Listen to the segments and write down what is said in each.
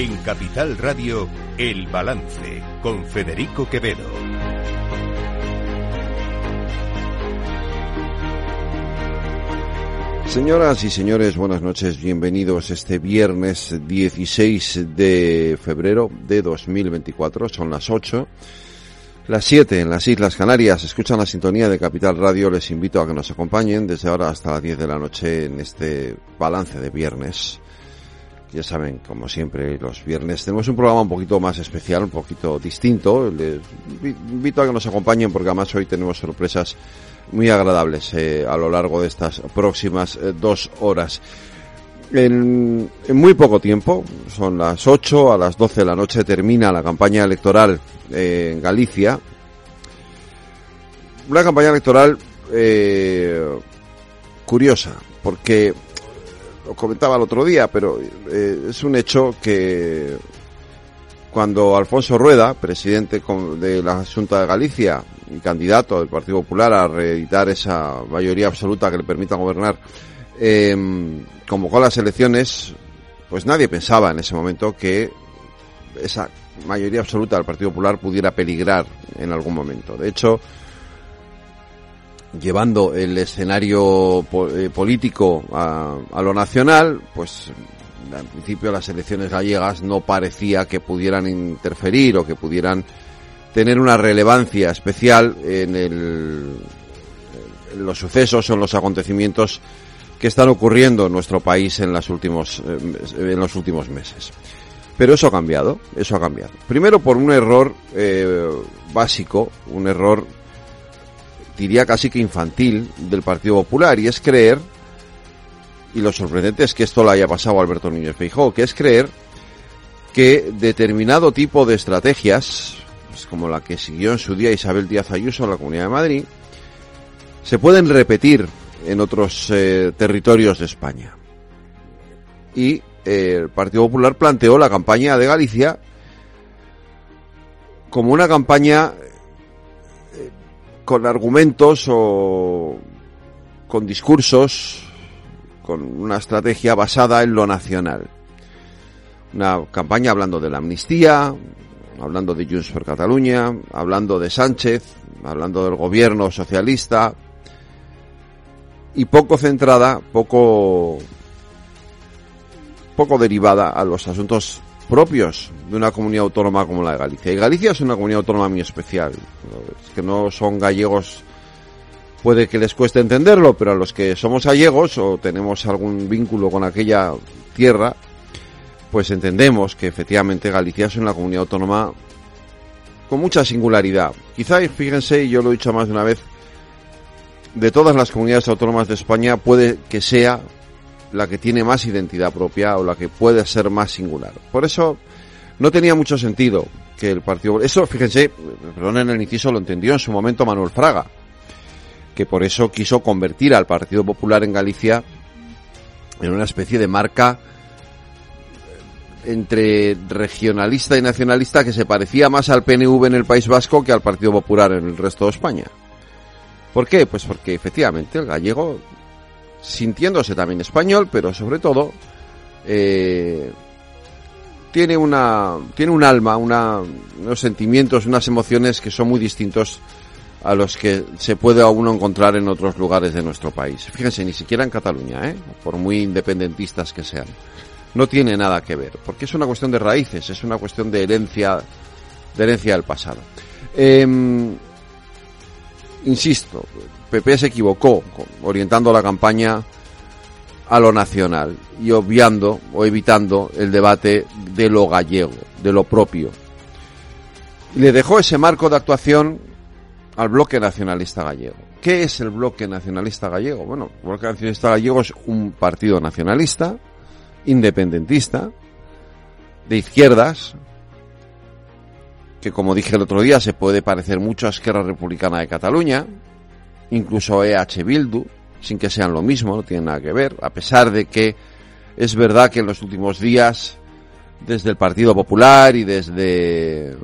En Capital Radio, El Balance, con Federico Quevedo. Señoras y señores, buenas noches, bienvenidos este viernes 16 de febrero de 2024, son las 8, las 7 en las Islas Canarias, escuchan la sintonía de Capital Radio, les invito a que nos acompañen desde ahora hasta las 10 de la noche en este balance de viernes. Ya saben, como siempre, los viernes tenemos un programa un poquito más especial, un poquito distinto. Les invito a que nos acompañen porque además hoy tenemos sorpresas muy agradables eh, a lo largo de estas próximas eh, dos horas. En, muy poco tiempo, son las 8, a las 12 de la noche termina la campaña electoral eh, en Galicia. Una campaña electoral curiosa, porque lo comentaba el otro día, pero es un hecho que cuando Alfonso Rueda, presidente de la Junta de Galicia y candidato del Partido Popular a reeditar esa mayoría absoluta que le permita gobernar, eh, convocó las elecciones, pues nadie pensaba en ese momento que esa mayoría absoluta del Partido Popular pudiera peligrar en algún momento. De hecho, llevando el escenario político a, lo nacional, pues al principio las elecciones gallegas no parecía que pudieran interferir o que pudieran tener una relevancia especial en, el, los sucesos o en los acontecimientos que están ocurriendo en nuestro país en, las últimos, en los últimos meses. Pero eso ha cambiado, eso ha cambiado. Primero por un error eh, básico, un error diría casi que infantil del Partido Popular y es creer y lo sorprendente es que esto le haya pasado a Alberto Núñez Feijóo, que es creer que determinado tipo de estrategias, pues como la que siguió en su día Isabel Díaz Ayuso en la Comunidad de Madrid, se pueden repetir en otros eh, territorios de España. Y eh, el Partido Popular planteó la campaña de Galicia como una campaña con argumentos o con discursos con una estrategia basada en lo nacional. Una campaña hablando de la amnistía, hablando de Junts per Cataluña, hablando de Sánchez, hablando del gobierno socialista y poco centrada, poco poco derivada a los asuntos propios de una comunidad autónoma como la de Galicia. Y Galicia es una comunidad autónoma muy especial. Es que no son gallegos puede que les cueste entenderlo, pero a los que somos gallegos o tenemos algún vínculo con aquella tierra, pues entendemos que efectivamente Galicia es una comunidad autónoma con mucha singularidad. Quizá, fíjense, y yo lo he dicho más de una vez, de todas las comunidades autónomas de España puede que sea la que tiene más identidad propia o la que puede ser más singular. Por eso no tenía mucho sentido que el partido... Eso, fíjense, en el inciso, lo entendió en su momento Manuel Fraga que por eso quiso convertir al Partido Popular en Galicia en una especie de marca entre regionalista y nacionalista que se parecía más al PNV en el País Vasco que al Partido Popular en el resto de España. ¿Por qué? Pues porque efectivamente el gallego, sintiéndose también español, pero sobre todo, eh, tiene una, tiene un alma, una, unos sentimientos, unas emociones que son muy distintos a los que se puede aún encontrar en otros lugares de nuestro país. Fíjense, ni siquiera en Cataluña, ¿eh? por muy independentistas que sean. No tiene nada que ver, porque es una cuestión de raíces, es una cuestión de herencia, de herencia del pasado. Eh, insisto, PP se equivocó orientando la campaña a lo nacional y obviando o evitando el debate de lo gallego, de lo propio. Le dejó ese marco de actuación al bloque nacionalista gallego. ¿Qué es el bloque nacionalista gallego? Bueno, el bloque nacionalista gallego es un partido nacionalista, independentista, de izquierdas, que como dije el otro día se puede parecer mucho a Esquerra Republicana de Cataluña, incluso EH Bildu, sin que sean lo mismo, no tienen nada que ver, a pesar de que es verdad que en los últimos días, desde el Partido Popular y desde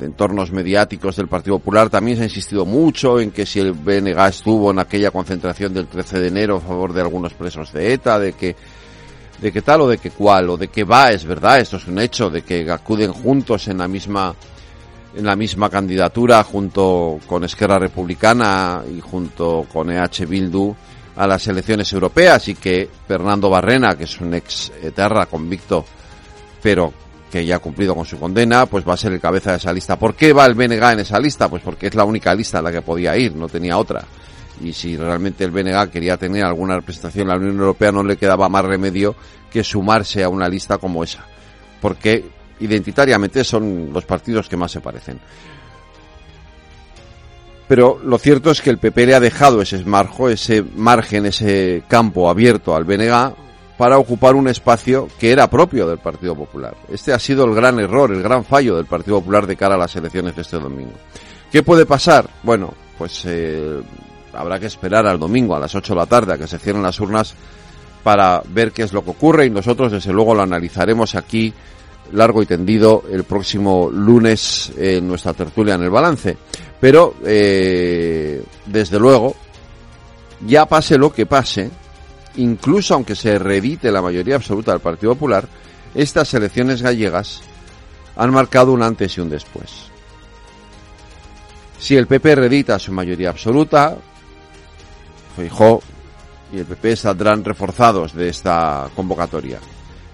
entornos mediáticos del Partido Popular también se ha insistido mucho en que si el BNG estuvo en aquella concentración del 13 de enero a favor de algunos presos de ETA, de que de que tal o de que cual, o de que va, es verdad, esto es un hecho, de que acuden juntos en la misma en la misma candidatura junto con Esquerra Republicana y junto con EH Bildu a las elecciones europeas y que Fernando Barrena, que es un ex eterra convicto, pero que ya ha cumplido con su condena, pues va a ser el cabeza de esa lista. ¿Por qué va el BNG en esa lista? Pues porque es la única lista en la que podía ir, no tenía otra. Y si realmente el BNG quería tener alguna representación en la Unión Europea, no le quedaba más remedio que sumarse a una lista como esa. Porque identitariamente son los partidos que más se parecen. Pero lo cierto es que el PP le ha dejado ese margen, ese margen, ese campo abierto al BNG para ocupar un espacio que era propio del Partido Popular. Este ha sido el gran error, el gran fallo del Partido Popular de cara a las elecciones de este domingo. ¿Qué puede pasar? Bueno, pues eh, habrá que esperar al domingo a las 8 de la tarde a que se cierren las urnas para ver qué es lo que ocurre y nosotros desde luego lo analizaremos aquí largo y tendido el próximo lunes en nuestra tertulia en el balance. Pero, eh, desde luego, ya pase lo que pase, incluso aunque se reedite la mayoría absoluta del Partido Popular, estas elecciones gallegas han marcado un antes y un después. Si el PP reedita su mayoría absoluta, Feijó y el PP saldrán reforzados de esta convocatoria.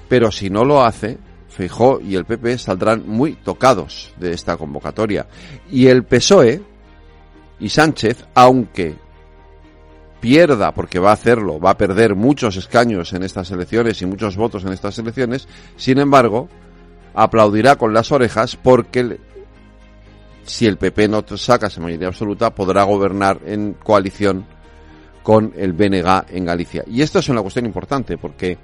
Pero si no lo hace, Feijó y el PP saldrán muy tocados de esta convocatoria. Y el PSOE y Sánchez, aunque pierda, porque va a hacerlo, va a perder muchos escaños en estas elecciones y muchos votos en estas elecciones, sin embargo, aplaudirá con las orejas porque si el PP no saca esa mayoría absoluta, podrá gobernar en coalición con el BNG en Galicia. Y esto es una cuestión importante porque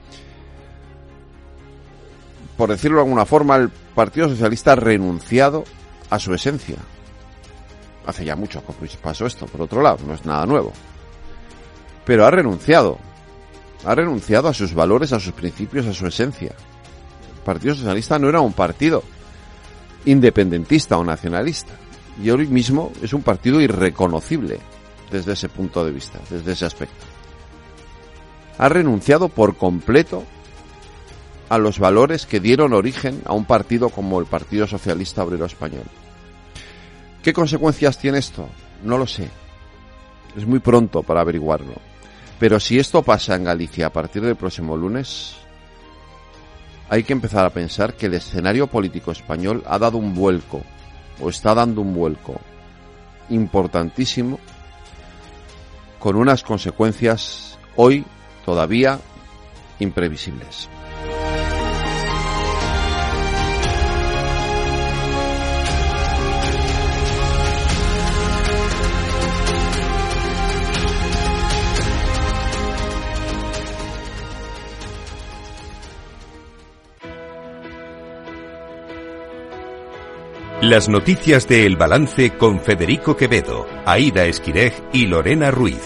por decirlo de alguna forma, el Partido Socialista ha renunciado a su esencia. Hace ya mucho que pasó esto, por otro lado, no es nada nuevo. Pero ha renunciado. Ha renunciado a sus valores, a sus principios, a su esencia. El Partido Socialista no era un partido independentista o nacionalista. Y hoy mismo es un partido irreconocible desde ese punto de vista, desde ese aspecto. Ha renunciado por completo a los valores que dieron origen a un partido como el Partido Socialista Obrero Español. ¿Qué consecuencias tiene esto? No lo sé. Es muy pronto para averiguarlo. Pero si esto pasa en Galicia a partir del próximo lunes, hay que empezar a pensar que el escenario político español ha dado un vuelco, o está dando un vuelco importantísimo, con unas consecuencias hoy todavía imprevisibles. Las noticias de El Balance con Federico Quevedo, Aida Esquirej y Lorena Ruiz.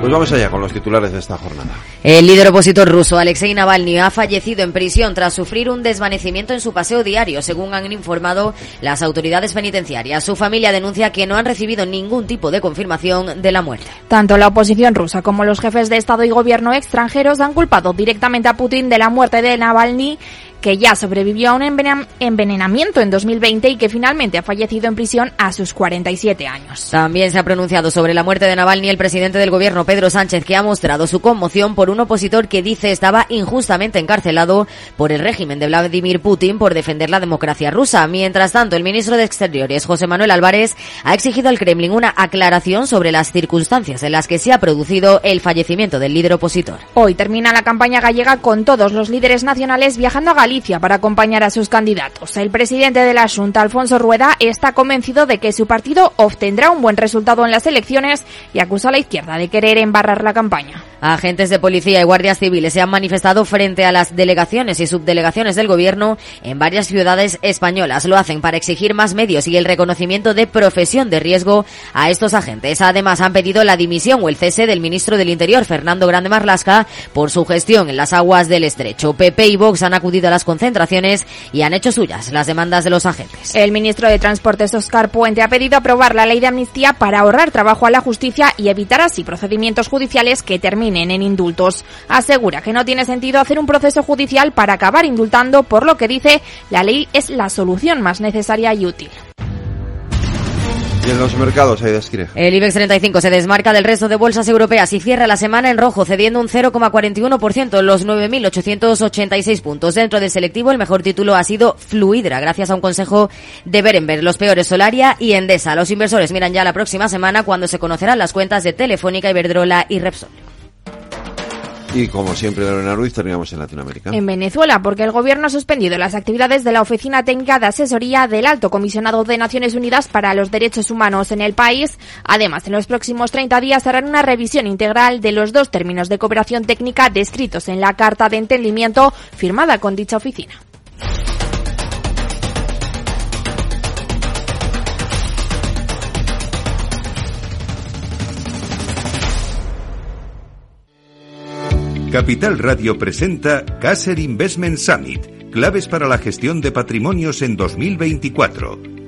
Pues vamos allá con los titulares de esta jornada. El líder opositor ruso Alexei Navalny ha fallecido en prisión tras sufrir un desvanecimiento en su paseo diario, según han informado las autoridades penitenciarias. Su familia denuncia que no han recibido ningún tipo de confirmación de la muerte. Tanto la oposición rusa como los jefes de Estado y gobierno extranjeros han culpado directamente a Putin de la muerte de Navalny que ya sobrevivió a un envenenamiento en 2020 y que finalmente ha fallecido en prisión a sus 47 años. También se ha pronunciado sobre la muerte de Navalny el presidente del gobierno Pedro Sánchez, que ha mostrado su conmoción por un opositor que dice estaba injustamente encarcelado por el régimen de Vladimir Putin por defender la democracia rusa. Mientras tanto, el ministro de Exteriores, José Manuel Álvarez, ha exigido al Kremlin una aclaración sobre las circunstancias en las que se ha producido el fallecimiento del líder opositor. Hoy termina la campaña gallega con todos los líderes nacionales viajando a Galicia para acompañar a sus candidatos. El presidente de la Junta, Alfonso Rueda, está convencido de que su partido obtendrá un buen resultado en las elecciones y acusa a la izquierda de querer embarrar la campaña. Agentes de policía y guardias civiles se han manifestado frente a las delegaciones y subdelegaciones del gobierno en varias ciudades españolas. Lo hacen para exigir más medios y el reconocimiento de profesión de riesgo a estos agentes. Además, han pedido la dimisión o el cese del ministro del Interior, Fernando Grande Marlasca, por su gestión en las aguas del estrecho. PP y Vox han acudido a las las concentraciones y han hecho suyas las demandas de los agentes. El ministro de Transportes, Oscar Puente, ha pedido aprobar la ley de amnistía para ahorrar trabajo a la justicia y evitar así procedimientos judiciales que terminen en indultos. Asegura que no tiene sentido hacer un proceso judicial para acabar indultando, por lo que dice la ley es la solución más necesaria y útil. Y en los mercados, El IBEX 35 se desmarca del resto de bolsas europeas y cierra la semana en rojo, cediendo un 0,41% en los 9.886 puntos. Dentro del selectivo, el mejor título ha sido Fluidra, gracias a un consejo de Berenberg. Los peores Solaria y Endesa. Los inversores miran ya la próxima semana cuando se conocerán las cuentas de Telefónica, Iberdrola y Repsol. Y como siempre, Lorena Ruiz, terminamos en Latinoamérica. En Venezuela, porque el gobierno ha suspendido las actividades de la Oficina Técnica de Asesoría del Alto Comisionado de Naciones Unidas para los Derechos Humanos en el país. Además, en los próximos 30 días harán una revisión integral de los dos términos de cooperación técnica descritos en la Carta de Entendimiento firmada con dicha oficina. Capital Radio presenta Caser Investment Summit, claves para la gestión de patrimonios en 2024.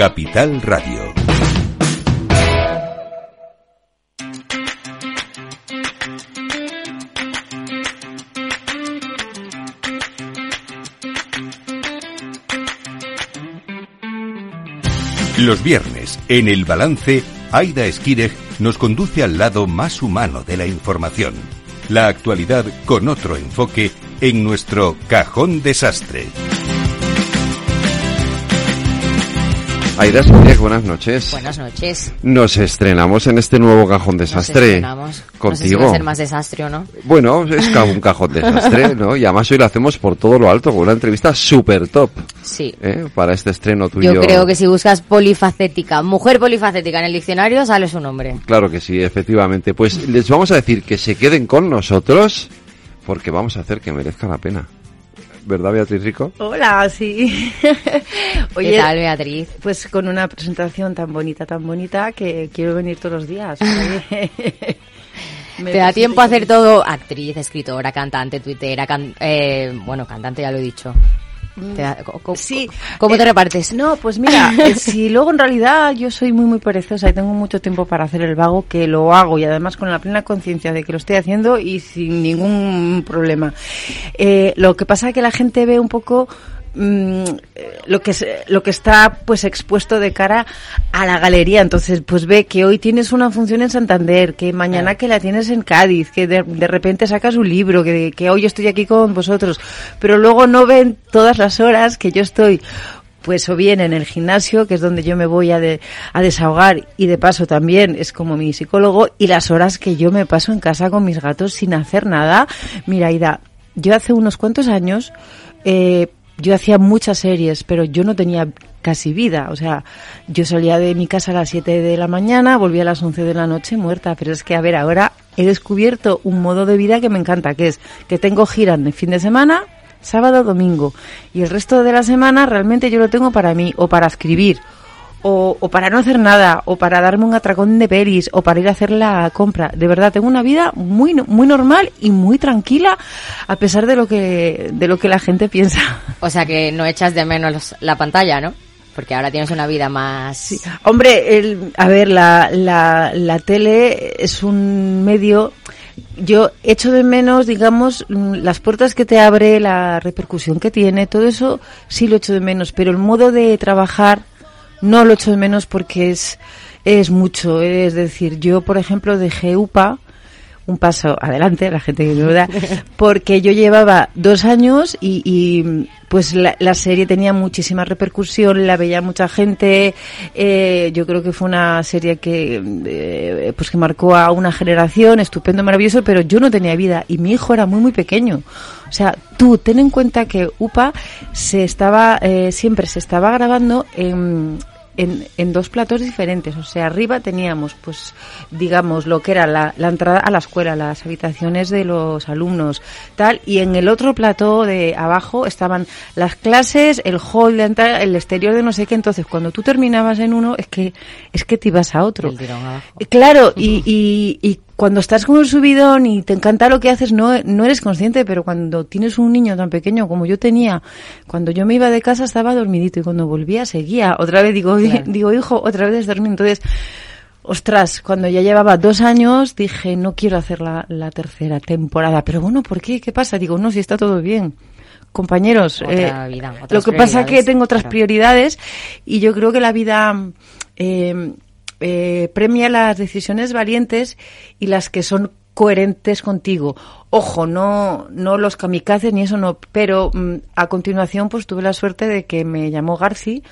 Capital Radio. Los viernes, en el balance, Aida Esquireg nos conduce al lado más humano de la información. La actualidad con otro enfoque en nuestro cajón desastre. Aida Esquireg, buenas noches. Buenas noches. Nos estrenamos en este nuevo cajón desastre. Nos Contigo. No sé ser más desastre o no. Bueno, es un cajón desastre, ¿no? Y además hoy lo hacemos por todo lo alto, con una entrevista súper top. Sí. ¿eh? Para este estreno tuyo. Yo creo que si buscas polifacética, mujer polifacética en el diccionario, sale su nombre. Claro que sí, efectivamente. Pues les vamos a decir que se queden con nosotros porque vamos a hacer que merezca la pena. ¿Verdad, Beatriz Rico? Hola, sí. Oye, ¿Qué tal, Beatriz? Pues con una presentación tan bonita, tan bonita, que quiero venir todos los días. Te da tiempo a hacer todo, actriz, escritora, cantante, tuitera, eh, bueno, cantante ya lo he dicho. ¿Cómo, sí, ¿cómo te eh, repartes? No, pues mira, eh, si luego en realidad yo soy muy, muy perezosa y tengo mucho tiempo para hacer el vago, que lo hago y además con la plena conciencia de que lo estoy haciendo y sin ningún problema. Eh, lo que pasa es que la gente ve un poco Mm, lo que lo que está pues expuesto de cara a la galería entonces pues ve que hoy tienes una función en Santander que mañana que la tienes en Cádiz que de, repente sacas un libro que, que hoy estoy aquí con vosotros pero luego no ven todas las horas que yo estoy pues o bien en el gimnasio, que es donde yo me voy a, a, desahogar y de paso también es como mi psicólogo, y las horas que yo me paso en casa con mis gatos sin hacer nada. Mira, Ida, yo hace unos cuantos años eh, yo hacía muchas series, pero yo no tenía casi vida. O sea, yo salía de mi casa a las 7 de la mañana, volvía a las 11 de la noche muerta. Pero es que, a ver, ahora he descubierto un modo de vida que me encanta, que es que tengo giras de fin de semana, sábado, domingo. Y el resto de la semana realmente yo lo tengo para mí, o para escribir, o, o, para no hacer nada, o para darme un atracón de peris, o para ir a hacer la compra. De verdad, tengo una vida muy, muy normal y muy tranquila, a pesar de lo que, de lo que la gente piensa. O sea que no echas de menos la pantalla, ¿no? Porque ahora tienes una vida más... Sí. Hombre, el, a ver, la, la, la tele es un medio yo echo de menos, digamos, las puertas que te abre, la repercusión que tiene, todo eso sí lo echo de menos, pero el modo de trabajar no lo echo de menos porque es, es mucho. Es decir, yo, por ejemplo, dejé UPA un paso adelante, la gente que me da, porque yo llevaba dos años y, pues la, la serie tenía muchísima repercusión, la veía mucha gente, eh, yo creo que fue una serie que, eh, pues que marcó a una generación, estupendo, maravilloso, pero yo no tenía vida y mi hijo era muy, muy pequeño. O sea, tú ten en cuenta que UPA se estaba, eh, siempre se estaba grabando en, en, en, dos platos diferentes. O sea, arriba teníamos, pues, digamos, lo que era la, la, entrada a la escuela, las habitaciones de los alumnos, tal, y en el otro plató de abajo estaban las clases, el hall de entrada, el exterior de no sé qué. Entonces, cuando tú terminabas en uno, es que, es que te ibas a otro. Claro, y, y, y cuando estás con el subidón y te encanta lo que haces, no, no eres consciente, pero cuando tienes un niño tan pequeño como yo tenía, cuando yo me iba de casa estaba dormidito y cuando volvía seguía. Otra vez digo, claro. digo, hijo, otra vez dormir. Entonces, ostras, cuando ya llevaba dos años dije, no quiero hacer la, la tercera temporada. Pero bueno, ¿por qué? ¿Qué pasa? Digo, no, si está todo bien compañeros. Otra eh, vida, lo que pasa es que tengo otras claro. prioridades y yo creo que la vida eh, eh, premia las decisiones valientes y las que son coherentes contigo. Ojo, no, no los kamikazes ni eso no, pero mm, a continuación pues tuve la suerte de que me llamó Garci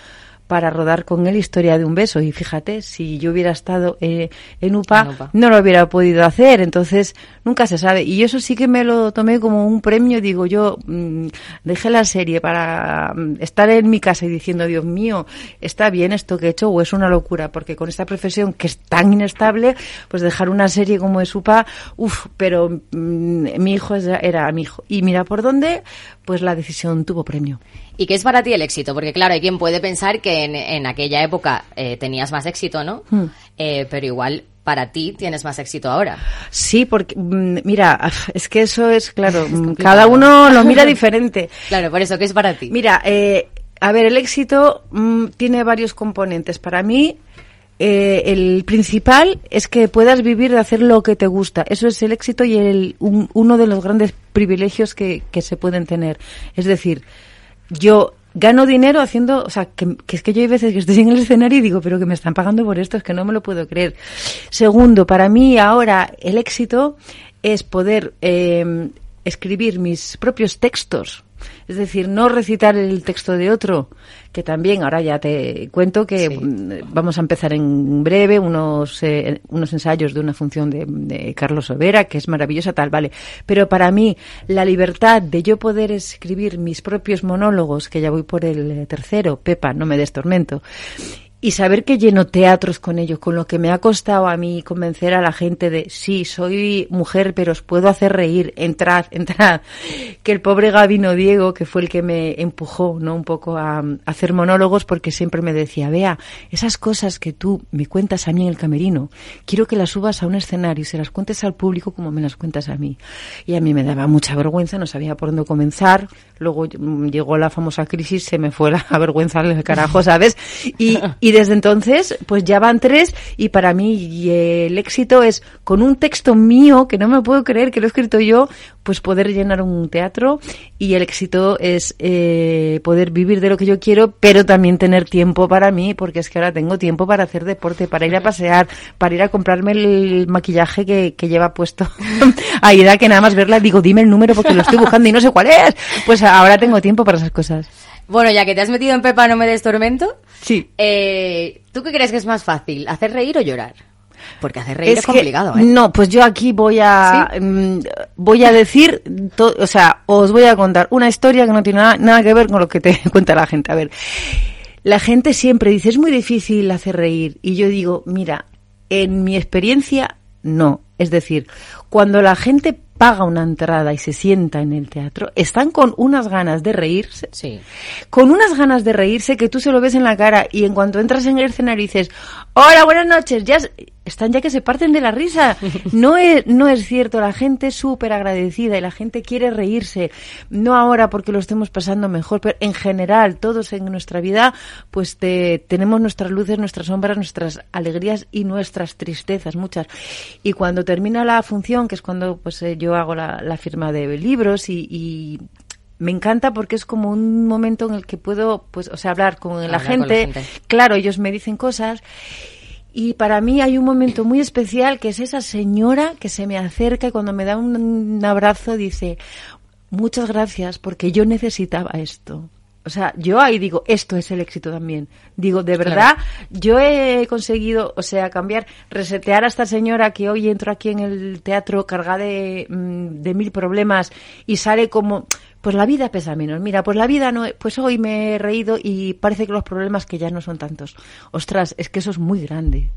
para rodar con él Historia de un beso. Y fíjate, si yo hubiera estado eh, en, UPA, en, UPA, no lo hubiera podido hacer. Entonces, nunca se sabe. Y eso sí que me lo tomé como un premio. Digo, yo mmm, dejé la serie para mmm, estar en mi casa y diciendo, Dios mío, ¿está bien esto que he hecho o es una locura? Porque con esta profesión que es tan inestable, pues dejar una serie como es UPA, uff, pero mmm, mi hijo era mi hijo. Y mira por dónde, pues la decisión tuvo premio. ¿Y qué es para ti el éxito? Porque claro, hay quien puede pensar que en, en aquella época eh, tenías más éxito, ¿no? Hmm. Eh, pero igual para ti tienes más éxito ahora. Sí, porque mm, mira, es que eso es claro, es mm, cada uno lo mira diferente. claro, por eso, ¿qué es para ti? Mira, eh, a ver, el éxito mmm, tiene varios componentes. Para mí, eh, el principal es que puedas vivir de hacer lo que te gusta. Eso es el éxito y el, un, uno de los grandes privilegios que, que se pueden tener. Es decir, yo gano dinero haciendo, o sea, que, es que yo hay veces que estoy en el escenario y digo, pero que me están pagando por esto, es que no me lo puedo creer. Segundo, para mí ahora el éxito es poder eh, escribir mis propios textos es decir, no recitar el texto de otro, que también ahora ya te cuento que sí. vamos a empezar en breve unos, eh, unos ensayos de una función de, de, Carlos Overa, que es maravillosa, tal, vale. Pero para mí, la libertad de yo poder escribir mis propios monólogos, que ya voy por el tercero, Pepa, no me des tormento, y saber que lleno teatros con ellos, con lo que me ha costado a mí convencer a la gente de sí, soy mujer, pero os puedo hacer reír, entrad, entrad. Que el pobre Gabino Diego, que fue el que me empujó, ¿no? Un poco a, hacer monólogos, porque siempre me decía, vea, esas cosas que tú me cuentas a mí en el camerino, quiero que las subas a un escenario y se las cuentes al público como me las cuentas a mí. Y a mí me daba mucha vergüenza, no sabía por dónde comenzar. Luego llegó la famosa crisis, se me fue la vergüenza al carajo, ¿sabes? Y desde entonces, pues ya van tres y para mí el éxito es con un texto mío, que no me puedo creer que lo he escrito yo, pues poder llenar un teatro y el éxito es eh, poder vivir de lo que yo quiero, pero también tener tiempo para mí, porque es que ahora tengo tiempo para hacer deporte, para ir a pasear, para ir a comprarme el maquillaje que, que lleva puesto Aida, que nada más verla digo, dime el número porque lo estoy buscando y no sé cuál es. Pues ahora tengo tiempo para esas cosas. Bueno, ya que te has metido en Pepa, no me des tormento. Sí. Eh, ¿Tú qué crees que es más fácil, hacer reír o llorar? Porque hacer reír es, es complicado, que, ¿eh? No, pues yo aquí voy a ¿Sí? mmm, voy a decir, to, o sea, os voy a contar una historia que no tiene nada, nada que ver con lo que te cuenta la gente. A ver, la gente siempre dice, es muy difícil hacer reír. Y yo digo, mira, en mi experiencia, no. Es decir, cuando la gente paga una entrada y se sienta en el teatro, están con unas ganas de reírse, sí. con unas ganas de reírse que tú se lo ves en la cara y en cuanto entras en el escenario dices, hola, buenas noches, ya están ya que se parten de la risa. No es, no es cierto, la gente es súper agradecida y la gente quiere reírse, no ahora porque lo estemos pasando mejor, pero en general, todos en nuestra vida, pues te, tenemos nuestras luces, nuestras sombras, nuestras alegrías y nuestras tristezas, muchas. Y cuando termina la función, que es cuando pues eh, yo hago la, la firma de libros y, y me encanta porque es como un momento en el que puedo, pues, o sea, hablar con, hablar la, gente. con la gente. Claro, ellos me dicen cosas. Y para mí hay un momento muy especial que es esa señora que se me acerca y cuando me da un, un abrazo dice, muchas gracias porque yo necesitaba esto. O sea, yo ahí digo, esto es el éxito también. Digo, de verdad, yo he conseguido, o sea, cambiar, resetear a esta señora que hoy entro aquí en el teatro cargada de, mm, de mil problemas y sale como, pues la vida pesa menos. Mira, pues la vida no, pues hoy me he reído y parece que los problemas que ya no son tantos. Ostras, es que eso es muy grande.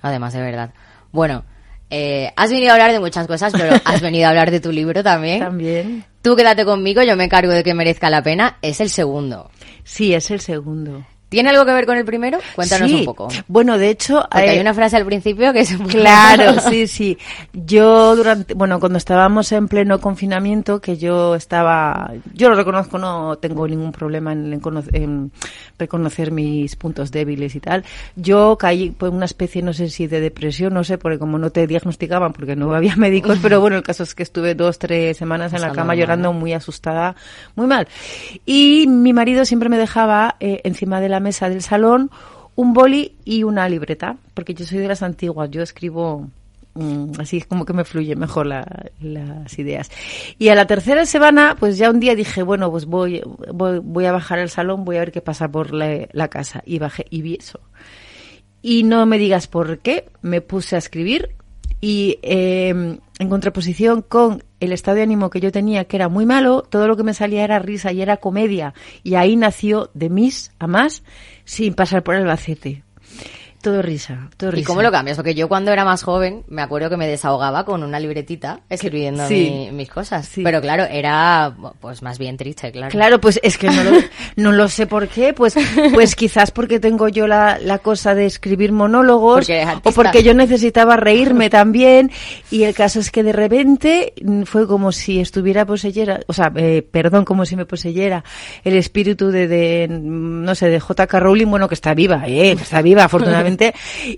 Además, de verdad. Bueno, eh, has venido a hablar de muchas cosas, pero has venido a hablar de tu libro también. También. Tú quédate conmigo, yo me encargo de que merezca la pena. Es el segundo. Sí, es el segundo. ¿Tiene algo que ver con el primero? Cuéntanos Sí. un poco. Bueno, de hecho, Porque eh, hay una frase al principio que es Claro, sí, sí. Yo durante, bueno, cuando estábamos en pleno confinamiento, que yo estaba, yo lo reconozco, no tengo ningún problema en, en en reconocer mis puntos débiles y tal. Yo caí pues una especie, no sé si de depresión, no sé, porque como no te diagnosticaban, porque no había médicos, pero bueno, el caso es que estuve dos, tres semanas en la cama llorando muy asustada, muy mal. Y mi marido siempre me dejaba eh, encima de la mesa del salón un boli y una libreta, porque yo soy de las antiguas, yo escribo mm, así es como que me fluyen mejor la- las ideas. Y a la tercera semana, pues ya un día dije, bueno, pues voy, voy, a bajar al salón, voy a ver qué pasa por la, casa. Y bajé y vi eso. Y no me digas por qué, me puse a escribir y eh, en contraposición con el estado de ánimo que yo tenía, que era muy malo, todo lo que me salía era risa y era comedia. Y ahí nació de mis a más sin pasar por Albacete. Todo risa, todo risa. ¿Y cómo lo cambias? Porque yo cuando era más joven me acuerdo que me desahogaba con una libretita escribiendo Sí. mi- mis cosas. Sí. Pero claro, era pues más bien triste, claro. Claro, pues es que no lo, no lo sé por qué, pues, pues quizás porque tengo yo la, la cosa de escribir monólogos Porque o porque yo necesitaba reírme también y el caso es que de repente mm, fue como si estuviera poseyera, o sea, eh, perdón, como si me poseyera el espíritu de, de, mm, no sé, de J.K. Rowling, bueno, que está viva, eh, está viva afortunadamente,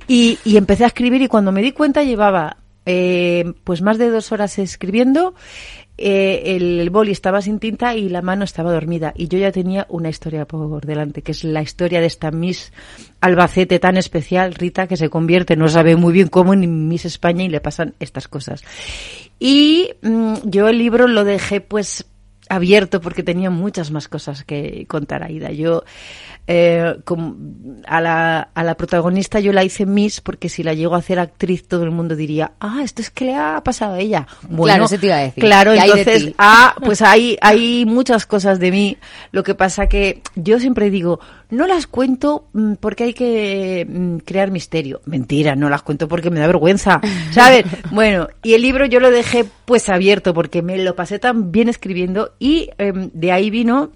y, y empecé a escribir y cuando me di cuenta llevaba eh, pues más de dos horas escribiendo eh, el, el boli estaba sin tinta y la mano estaba dormida. Y yo ya tenía una historia por delante, que es la historia de esta Miss Albacete tan especial, Rita, que se convierte, no sabe muy bien cómo, en Miss España y le pasan estas cosas. Y mm, yo el libro lo dejé pues abierto porque tenía muchas más cosas que contar Aida. Yo eh, a, la, a la protagonista yo la hice Miss porque si la llego a hacer actriz todo el mundo diría, ah, esto es que le ha pasado a ella. Claro, eso te iba a decir. Claro, ¿Qué hay de entonces, ah, pues hay, hay muchas cosas de mí. Lo que pasa que yo siempre digo, no las cuento mm, porque hay que mm, crear misterio. Mentira, no las cuento porque me da vergüenza, ¿sabes? bueno, y el libro yo lo dejé pues abierto porque me lo pasé tan bien escribiendo y em, de ahí vino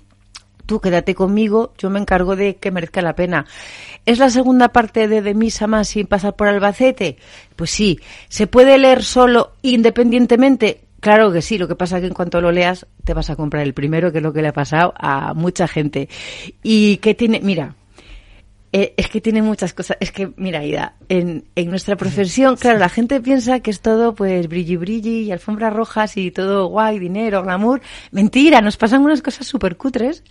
tú quédate conmigo, yo me encargo de que merezca la pena. ¿Es la segunda parte de De Misa Más sin pasar por Albacete? Pues sí. ¿Se puede leer solo independientemente? Claro que sí, lo que pasa es que en cuanto lo leas te vas a comprar el primero, que es lo que le ha pasado a mucha gente. Y que tiene, mira, eh, es que tiene muchas cosas. Es que, mira, Ida, en, en nuestra profesión, claro, la gente piensa que es todo, pues, brilli brilli y alfombras rojas y todo guay, dinero, glamour. Mentira, nos pasan unas cosas súper cutres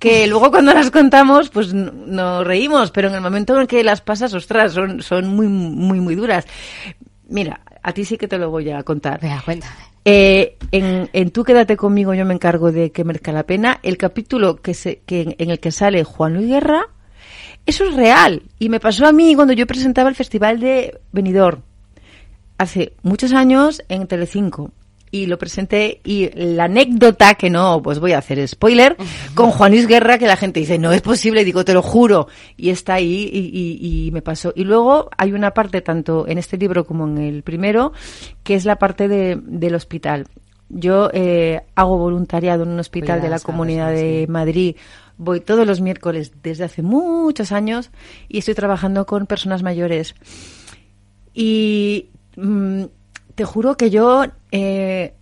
que luego cuando las contamos, pues nos reímos, pero en el momento en que las pasas, ostras, son, son muy, muy, muy duras. Mira, a ti sí que te lo voy a contar. Venga, cuéntame. Eh, en, en Tú quédate conmigo, yo me encargo de que merezca la pena. El capítulo que se, que, en el que sale Juan Luis Guerra, eso es real. Y me pasó a mí cuando yo presentaba el Festival de Benidorm. Hace muchos años en Telecinco. Y lo presenté y la anécdota, que no, pues voy a hacer spoiler, con Juan Luis Guerra, que la gente dice, no es posible, digo, te lo juro. Y está ahí y, y- y me pasó. Y luego hay una parte, tanto en este libro como en el primero, que es la parte de, del hospital. Yo eh, hago voluntariado en un hospital de la Comunidad de sí. Madrid. Voy todos los miércoles desde hace muchos años y estoy trabajando con personas mayores. Y mm, te juro que yo eh,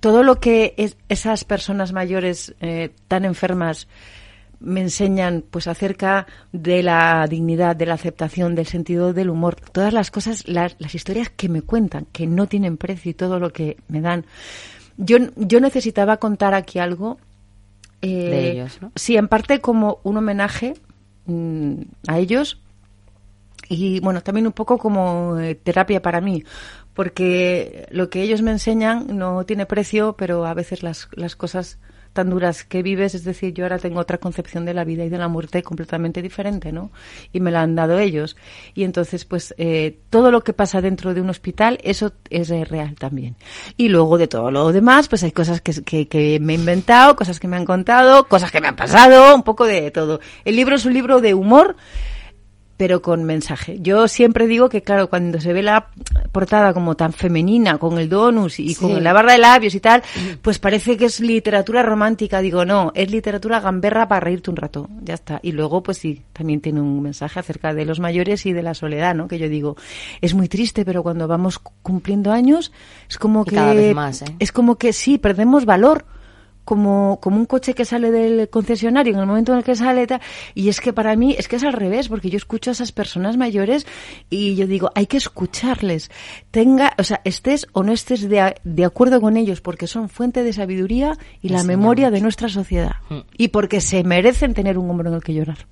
todo lo que es- esas personas mayores eh, tan enfermas me enseñan pues acerca de la dignidad, de la aceptación, del sentido del humor, todas las cosas, las, las historias que me cuentan, que no tienen precio y todo lo que me dan. Yo, yo necesitaba contar aquí algo. Eh, De ellos, ¿no? Sí, en parte como un homenaje mm, a ellos y bueno, también un poco como eh, terapia para mí, porque lo que ellos me enseñan no tiene precio, pero a veces las, las cosas tan duras que vives, es decir, yo ahora tengo otra concepción de la vida y de la muerte completamente diferente, ¿no? Y me la han dado ellos. Y entonces, pues, eh, todo lo que pasa dentro de un hospital, eso es real también. Y luego de todo lo demás, pues hay cosas que, que, que me he inventado, cosas que me han contado, cosas que me han pasado, un poco de todo. El libro es un libro de humor, pero con mensaje. Yo siempre digo que, claro, cuando se ve la portada como tan femenina, con el donus y con la barra de labios y tal, pues parece que es literatura romántica. Digo, no, es literatura gamberra para reírte un rato. Ya está. Y luego, pues sí, también tiene un mensaje acerca de los mayores y de la soledad, ¿no? Que yo digo, es muy triste, pero cuando vamos cumpliendo años, es como que... Cada vez más, ¿eh? Es como que sí, perdemos valor como, como un coche que sale del concesionario en el momento en el que sale y es que para mí es que es al revés porque yo escucho a esas personas mayores y yo digo hay que escucharles. Tenga o sea estés o no estés de, de acuerdo con ellos porque son fuente de sabiduría y la memoria de nuestra sociedad. Mm. y porque se merecen tener un hombro en el que llorar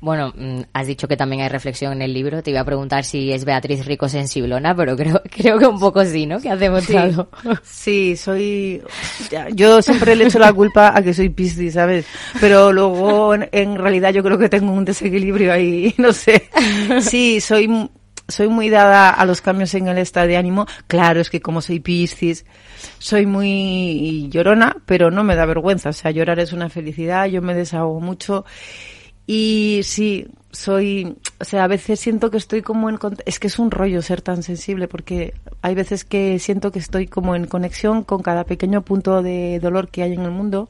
Bueno, mm, has dicho que también hay reflexión en el libro. Te iba a preguntar si es Beatriz Rico sensiblona, pero creo, creo que un poco sí, ¿no? Que has demostrado. Sí, soy. ya, Yo siempre le echo la culpa a que soy Piscis, ¿sabes? Pero luego, en, en realidad, yo creo que tengo un desequilibrio ahí, no sé. Sí, soy, soy muy dada a los cambios en el estado de ánimo. Claro, es que como soy Piscis, soy muy llorona, pero no me da vergüenza. O sea, llorar es una felicidad, yo me desahogo mucho. Y sí, soy, o sea, a veces siento que estoy como en, es que es un rollo ser tan sensible porque hay veces que siento que estoy como en conexión con cada pequeño punto de dolor que hay en el mundo.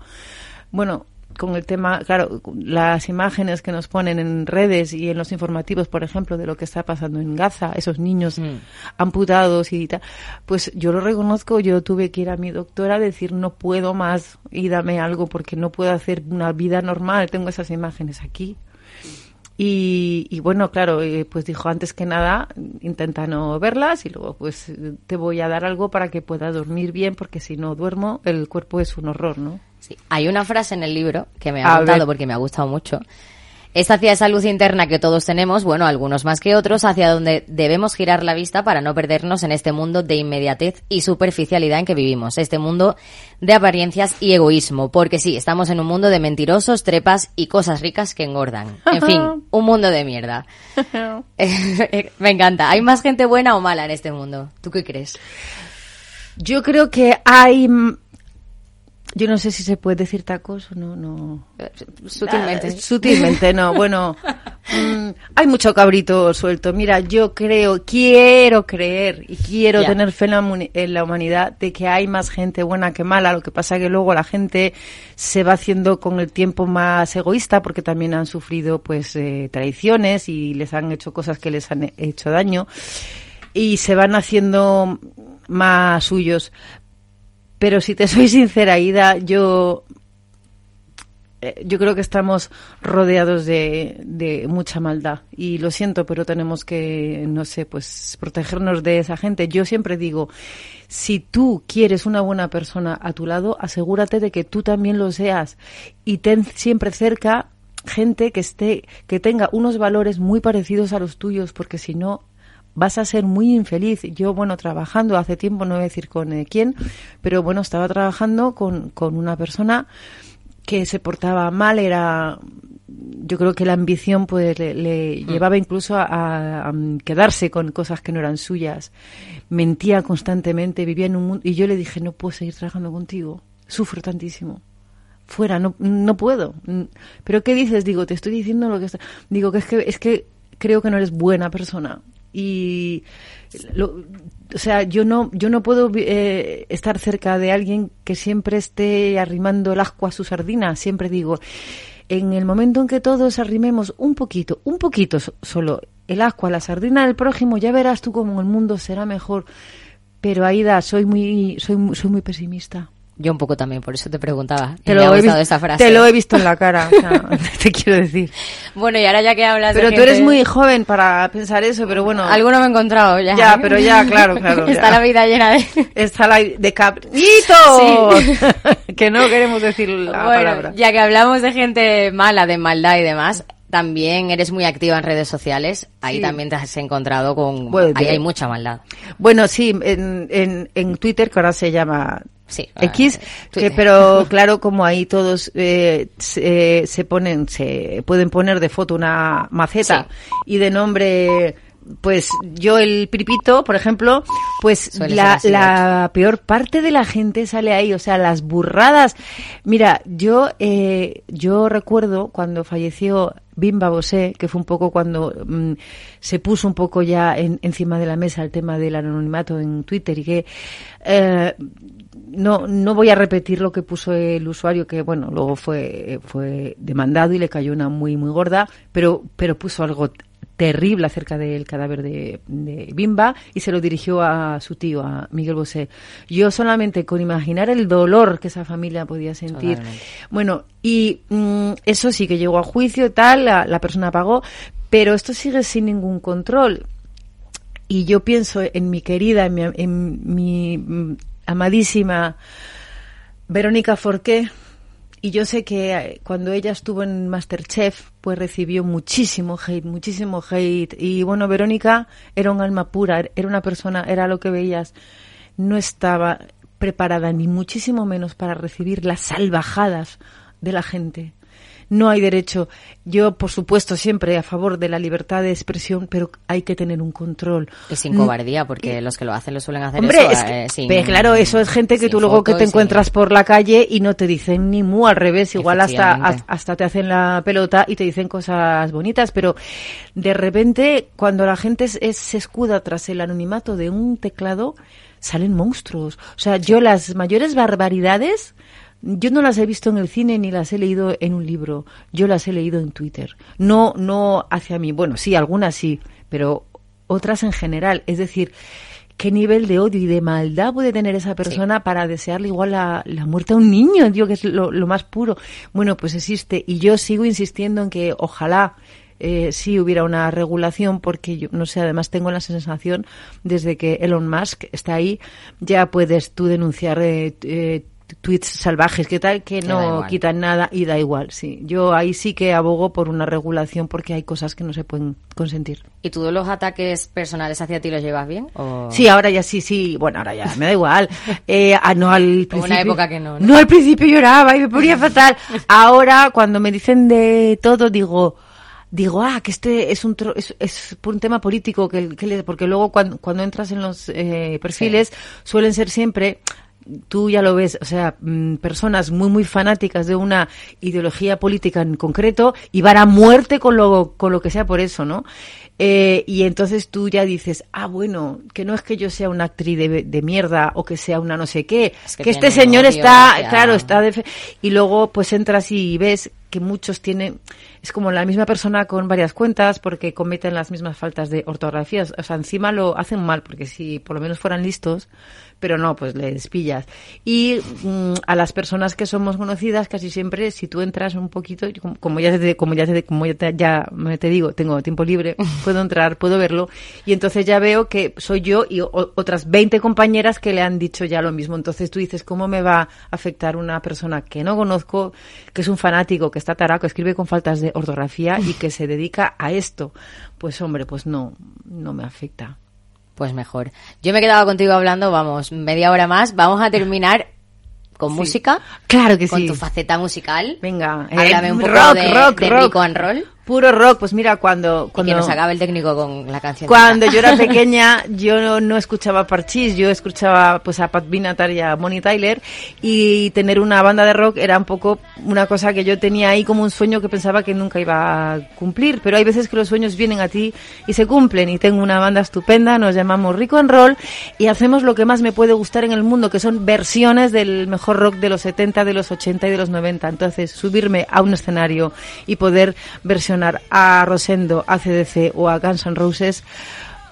Bueno, con el tema, claro, las imágenes que nos ponen en redes y en los informativos, por ejemplo, de lo que está pasando en Gaza, esos niños Mm. amputados y tal, pues yo lo reconozco, yo tuve que ir a mi doctora a decir no puedo más y dame algo porque no puedo hacer una vida normal, tengo esas imágenes aquí. Y, y bueno, claro, eh, pues dijo antes que nada, intenta no verlas y luego pues te voy a dar algo para que puedas dormir bien porque si no duermo el cuerpo es un horror, ¿no? Sí. Hay una frase en el libro que me ha gustado porque me ha gustado mucho. Es hacia esa luz interna que todos tenemos, bueno, algunos más que otros, hacia donde debemos girar la vista para no perdernos en este mundo de inmediatez y superficialidad en que vivimos, este mundo de apariencias y egoísmo, porque sí, estamos en un mundo de mentirosos, trepas y cosas ricas que engordan. En fin, un mundo de mierda. me encanta. ¿Hay más gente buena o mala en este mundo? ¿Tú qué crees? Yo creo que hay... Yo no sé si se puede decir tacos o no, no. Sutilmente. Ah, sutilmente, no. Bueno, mm, hay mucho cabrito suelto. Mira, yo creo, quiero creer y quiero Ya. tener fe en la, en la humanidad de que hay más gente buena que mala. Lo que pasa que luego la gente se va haciendo con el tiempo más egoísta porque también han sufrido pues eh, traiciones y les han hecho cosas que les han hecho daño y se van haciendo más suyos. Pero si te soy sincera, Ida, yo eh, yo creo que estamos rodeados de, de mucha maldad y lo siento, pero tenemos que, no sé, pues protegernos de esa gente. Yo siempre digo, si tú quieres una buena persona a tu lado, asegúrate de que tú también lo seas y ten siempre cerca gente que esté, que tenga unos valores muy parecidos a los tuyos, porque si no vas a ser muy infeliz. Yo, bueno, trabajando hace tiempo, no voy a decir con eh, quién, pero bueno, estaba trabajando con, con una persona que se portaba mal, era yo creo que la ambición pues le, le llevaba incluso a, a, a quedarse con cosas que no eran suyas, mentía constantemente, vivía en un mundo y yo le dije no puedo seguir trabajando contigo, sufro tantísimo, fuera, no, no puedo. Pero qué dices, digo, te estoy diciendo lo que está, digo que es que es que creo que no eres buena persona y lo, o sea yo no yo no puedo eh, estar cerca de alguien que siempre esté arrimando el asco a su sardina siempre digo. En el momento en que todos arrimemos un poquito un poquito so- solo el asco a la sardina del prójimo ya verás tú cómo el mundo será mejor. Pero Aida soy muy soy soy muy pesimista Yo un poco también, por eso te preguntaba. te me lo, he gustado vis- esa frase. te lo he visto en la cara o sea, te quiero decir Bueno, y ahora ya que hablas de pero tú eres muy joven para pensar eso pero bueno Alguno me he encontrado ya. Ya, pero ya, claro, claro, Está ya. la vida llena de... Está la de cabrito. que no queremos decir la bueno, palabra. ya que hablamos de gente mala, de maldad y demás, también eres muy activa en redes sociales. Ahí Sí. también te has encontrado con... Bueno, ahí hay mucha maldad. Bueno, sí, en, en, en Twitter, que ahora se llama Sí. X, que, pero claro, como ahí todos eh, se, se ponen, se pueden poner de foto una maceta y de nombre, pues yo el piripito, por ejemplo, pues la, así, la peor parte de la gente sale ahí, o sea, las burradas. Mira, yo, eh, yo recuerdo cuando falleció Bimba Bosé, que fue un poco cuando mm, se puso un poco ya en- encima de la mesa el tema del anonimato en Twitter y que eh, no, no voy a repetir lo que puso el usuario, que bueno, luego fue, fue demandado y le cayó una muy, muy gorda, pero, pero puso algo terrible acerca del cadáver de, de Bimba y se lo dirigió a su tío, a Miguel Bosé. Yo solamente con imaginar el dolor que esa familia podía sentir. Totalmente. Bueno, y mm, eso sí que llegó a juicio y tal, la, la persona pagó, pero esto sigue sin ningún control. Y yo pienso en mi querida, en mi, en mi, mm, amadísima Verónica Forqué, y yo sé que eh, cuando ella estuvo en Masterchef, pues recibió muchísimo hate, muchísimo hate. Y bueno, Verónica era un alma pura, era una persona, era lo que veías, no estaba preparada ni muchísimo menos para recibir las salvajadas de la gente. No hay derecho. Yo, por supuesto, siempre a favor de la libertad de expresión, pero hay que tener un control. Y sin Mm, cobardía, porque los que lo hacen lo suelen hacer Hombre, eso, es que, eh, sin- ve, claro, eso es gente que tú luego que te sin- encuentras por la calle y no te dicen ni mu, al revés, igual hasta, hasta te hacen la pelota y te dicen cosas bonitas, pero de repente cuando la gente es- es- se escuda tras el anonimato de un teclado, salen monstruos. O sea, yo las mayores barbaridades, yo no las he visto en el cine ni las he leído en un libro, yo las he leído en Twitter. No, no hacia mí, bueno, sí, algunas sí, pero otras en general. Es decir, qué nivel de odio y de maldad puede tener esa persona para desearle igual la, la muerte a un niño, tío, que es lo, lo más puro. Bueno, pues existe. Y yo sigo insistiendo en que ojalá eh, sí hubiera una regulación, porque yo no sé, además tengo la sensación, desde que Elon Musk está ahí, ya puedes tú denunciar eh, eh, tweets salvajes, que tal, que no quitan nada y da igual, sí. Yo ahí sí que abogo por una regulación porque hay cosas que no se pueden consentir. ¿Y tú los ataques personales hacia ti los llevas bien? O... Sí, ahora ya sí, sí. Bueno, ahora ya me da igual. Eh, ah, no al principio. una época que no, ¿no? No, al principio lloraba y me ponía fatal. Ahora, cuando me dicen de todo, digo, digo, ah, que este es un tro- es, es por un tema político que, que le- porque luego cuando, cuando entras en los eh, perfiles suelen ser siempre tú ya lo ves, o sea, mm, personas muy, muy fanáticas de una ideología política en concreto y van a muerte con lo, con lo que sea por eso, ¿no? Eh, y entonces tú ya dices, ah, bueno, que no es que yo sea una actriz de, de mierda o que sea una no sé qué, Es que, que este señor está, claro, está de fe- y luego pues entras y ves que muchos tienen, es como la misma persona con varias cuentas porque cometen las mismas faltas de ortografía, o sea, encima lo hacen mal porque si por lo menos fueran listos, pero no, pues les pillas. Y mm, a las personas que somos conocidas, casi siempre, si tú entras un poquito, como, ya te, como ya te, como ya te, ya me te digo, tengo tiempo libre, puedo entrar, puedo verlo, y entonces ya veo que soy yo y o- otras 20 compañeras que le han dicho ya lo mismo. Entonces tú dices, ¿cómo me va a afectar una persona que no conozco, que es un fanático, que está tarado, que escribe con faltas de ortografía y que se dedica a esto? Pues hombre, pues no, no me afecta. Pues mejor. Yo me he quedado contigo hablando, vamos, media hora más. Vamos a terminar con música, Claro que con sí. tu faceta musical. Venga, eh, Háblame un poco rock, de, rock, de rock. Rico and Roll. Puro rock, pues mira, cuando... Y cuando que nos acabe el técnico con la canción. Cuando yo era pequeña, yo no, no escuchaba Parchís, yo escuchaba pues a Pat Benatar y a Bonnie Tyler y tener una banda de rock era un poco una cosa que yo tenía ahí como un sueño que pensaba que nunca iba a cumplir, pero hay veces que los sueños vienen a ti y se cumplen y tengo una banda estupenda, nos llamamos Rico and Roll y hacemos lo que más me puede gustar en el mundo, que son versiones del mejor rock de los 70, de los 80 y de los 90. Entonces, subirme a un escenario y poder versionar a Rosendo, a CDC o a Guns N' Roses,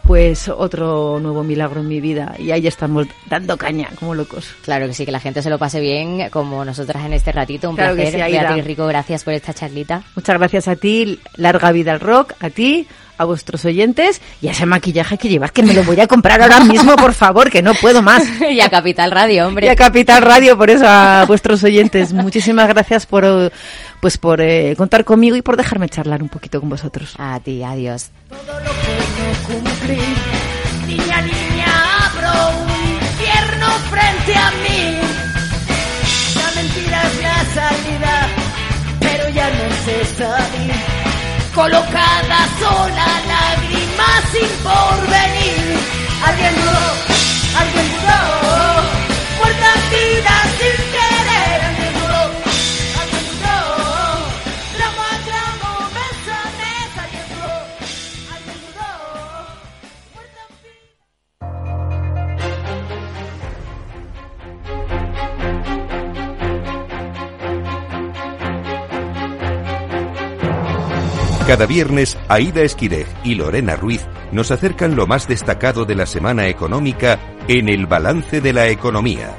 pues otro nuevo milagro en mi vida. Y ahí estamos dando caña como locos. Claro que sí, que la gente se lo pase bien, como nosotras en este ratito. Un Claro que placer. sí, Aida. Beatriz Rico, gracias por esta charlita. Muchas gracias a ti, larga vida al rock, a ti, a vuestros oyentes y a ese maquillaje que llevas, que me lo voy a comprar ahora mismo, por favor, que no puedo más. y a Capital Radio, hombre. Y a Capital Radio, por eso a vuestros oyentes. Muchísimas gracias por, pues por eh, contar conmigo y por dejarme charlar un poquito con vosotros. A ti, adiós. Todo lo que no cumplí, niña, niña, abro un infierno frente a mí. La mentira es la salida, pero ya no sé salir. Colocada sola, lágrimas sin porvenir. Alguien dudó, alguien dudó, Cada viernes, Aida Esquireg y Lorena Ruiz nos acercan lo más destacado de la semana económica en el balance de la economía.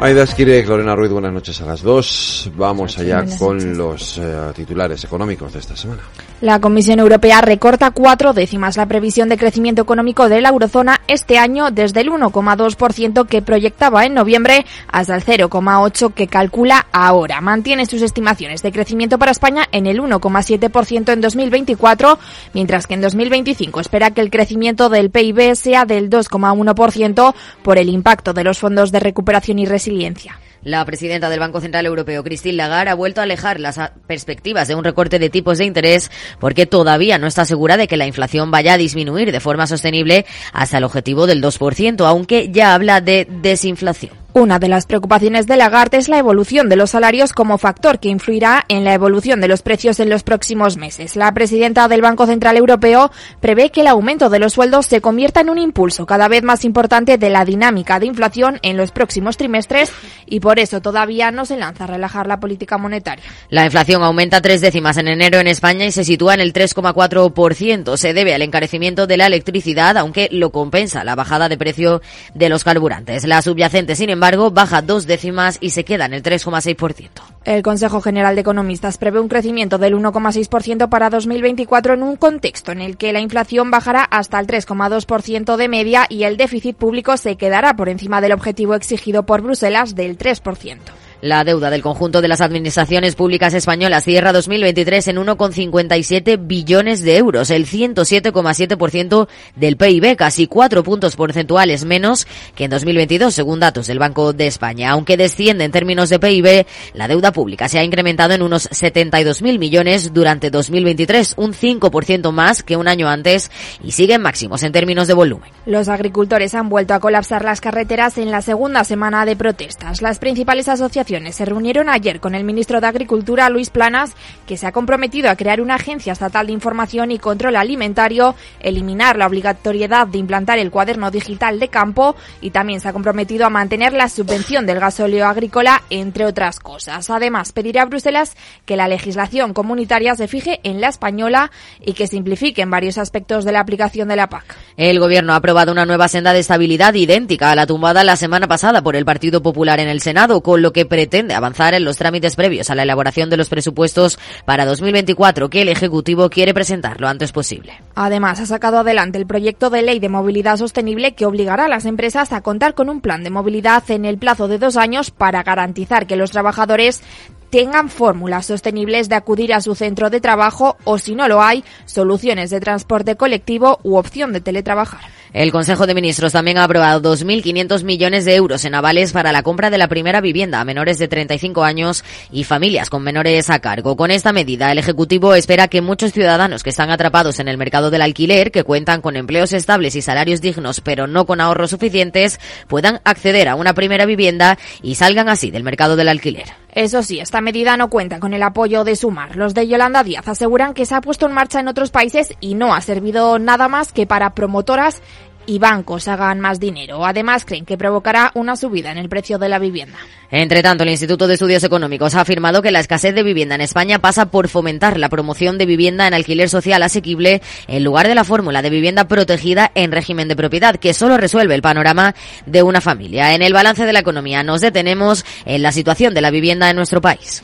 Aida Esquireg, Lorena Ruiz, buenas noches a las dos. Vamos allá con los eh, titulares económicos de esta semana. La Comisión Europea recorta cuatro décimas la previsión de crecimiento económico de la eurozona este año desde el 1,2% que proyectaba en noviembre hasta el 0,8% que calcula ahora. Mantiene sus estimaciones de crecimiento para España en el 1,7% en 2024, mientras que en 2025 espera que el crecimiento del PIB sea del 2,1% por el impacto de los fondos de recuperación y resiliencia. La presidenta del Banco Central Europeo, Christine Lagarde, ha vuelto a alejar las perspectivas de un recorte de tipos de interés porque todavía no está segura de que la inflación vaya a disminuir de forma sostenible hasta el objetivo del 2%, aunque ya habla de desinflación. Una de las preocupaciones de Lagarde es la evolución de los salarios como factor que influirá en la evolución de los precios en los próximos meses. La presidenta del Banco Central Europeo prevé que el aumento de los sueldos se convierta en un impulso cada vez más importante de la dinámica de inflación en los próximos trimestres y por eso todavía no se lanza a relajar la política monetaria. La inflación aumenta tres décimas en enero en España y se sitúa en el 3,4%. Se debe al encarecimiento de la electricidad, aunque lo compensa la bajada de precio de los carburantes. La subyacente, sin embargo, baja dos décimas y se queda en el 3,6%. El Consejo General de Economistas prevé un crecimiento del 1,6% para 2024 en un contexto en el que la inflación bajará hasta el 3,2% de media y el déficit público se quedará por encima del objetivo exigido por Bruselas del 3%. La deuda del conjunto de las administraciones públicas españolas cierra 2023 en 1,57 billones de euros, el 107,7% del PIB, casi cuatro puntos porcentuales menos que en 2022, según datos del Banco de España. Aunque desciende en términos de PIB, la deuda pública se ha incrementado en unos 72.000 millones durante 2023, un 5% más que un año antes y sigue en máximos en términos de volumen. Los agricultores han vuelto a colapsar las carreteras en la segunda semana de protestas. Las principales asociaciones se reunieron ayer con el ministro de Agricultura, Luis Planas, que se ha comprometido a crear una agencia estatal de información y control alimentario, eliminar la obligatoriedad de implantar el cuaderno digital de campo y también se ha comprometido a mantener la subvención del gasóleo agrícola, entre otras cosas. Además, pedirá a Bruselas que la legislación comunitaria se fije en la española y que simplifique en varios aspectos de la aplicación de la PAC. El gobierno ha aprobado una nueva senda de estabilidad idéntica a la tumbada la semana pasada por el Partido Popular en el Senado, con lo que pretende avanzar en los trámites previos a la elaboración de los presupuestos para 2024 que el Ejecutivo quiere presentar lo antes posible. Además, ha sacado adelante el proyecto de ley de movilidad sostenible que obligará a las empresas a contar con un plan de movilidad en el plazo de dos años para garantizar que los trabajadores tengan fórmulas sostenibles de acudir a su centro de trabajo o, si no lo hay, soluciones de transporte colectivo u opción de teletrabajar. El Consejo de Ministros también ha aprobado 2.500 millones de euros en avales para la compra de la primera vivienda a menores de 35 años y familias con menores a cargo. Con esta medida, el Ejecutivo espera que muchos ciudadanos que están atrapados en el mercado del alquiler, que cuentan con empleos estables y salarios dignos, pero no con ahorros suficientes, puedan acceder a una primera vivienda y salgan así del mercado del alquiler. Eso sí, esta medida no cuenta con el apoyo de Sumar. Los de Yolanda Díaz aseguran que se ha puesto en marcha en otros países y no ha servido nada más que para promotoras y bancos hagan más dinero. Además, creen que provocará una subida en el precio de la vivienda. Entre tanto, el Instituto de Estudios Económicos ha afirmado que la escasez de vivienda en España pasa por fomentar la promoción de vivienda en alquiler social asequible en lugar de la fórmula de vivienda protegida en régimen de propiedad, que solo resuelve el panorama de una familia. En el balance de la economía nos detenemos en la situación de la vivienda en nuestro país.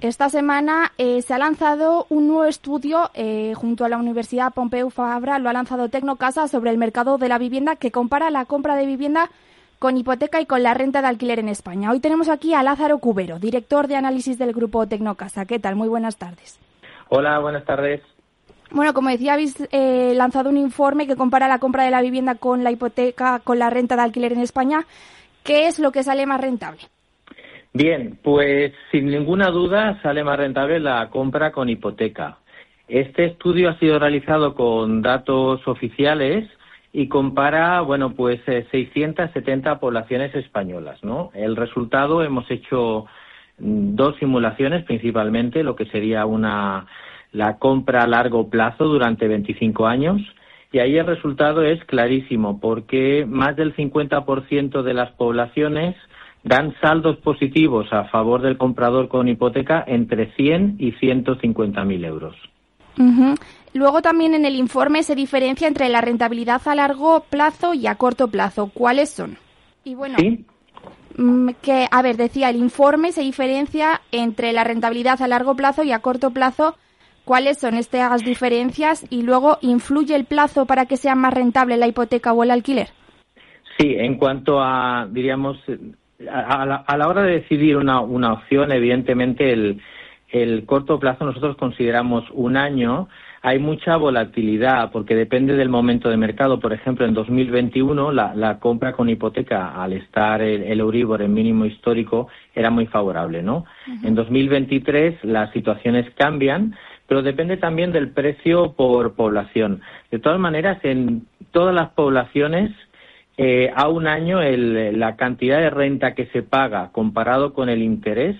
Esta semana eh, se ha lanzado un nuevo estudio eh, junto a la Universidad Pompeu Fabra, lo ha lanzado Tecnocasa sobre el mercado de la vivienda que compara la compra de vivienda con hipoteca y con la renta de alquiler en España. Hoy tenemos aquí a Lázaro Cubero, director de análisis del grupo Tecnocasa. ¿Qué tal? Muy buenas tardes. Hola, buenas tardes. Bueno, como decía, habéis eh, lanzado un informe que compara la compra de la vivienda con la hipoteca, con la renta de alquiler en España. ¿Qué es lo que sale más rentable? Bien, pues sin ninguna duda sale más rentable la compra con hipoteca. Este estudio ha sido realizado con datos oficiales y compara, bueno, pues 670 eh, poblaciones españolas, ¿no? El resultado hemos hecho mm, dos simulaciones principalmente, lo que sería una la compra a largo plazo durante 25 años y ahí el resultado es clarísimo porque más del 50% de las poblaciones dan saldos positivos a favor del comprador con hipoteca entre 100 y 150 mil euros. Luego también en el informe se diferencia entre la rentabilidad a largo plazo y a corto plazo. ¿Cuáles son? Y bueno, mm, que a ver, decía el informe se diferencia entre la rentabilidad a largo plazo y a corto plazo. ¿Cuáles son estas diferencias? Y luego, ¿influye el plazo para que sea más rentable la hipoteca o el alquiler? Sí, en cuanto a, diríamos, a la, hora de decidir una, una opción, evidentemente el, el corto plazo nosotros consideramos un año. Hay mucha volatilidad porque depende del momento de mercado. Por ejemplo, en 2021 la, la compra con hipoteca, al estar el, el, Euribor en mínimo histórico, era muy favorable, ¿no? En 2023 las situaciones cambian, pero depende también del precio por población. De todas maneras, en todas las poblaciones eh, a un año el, la cantidad de renta que se paga comparado con el interés,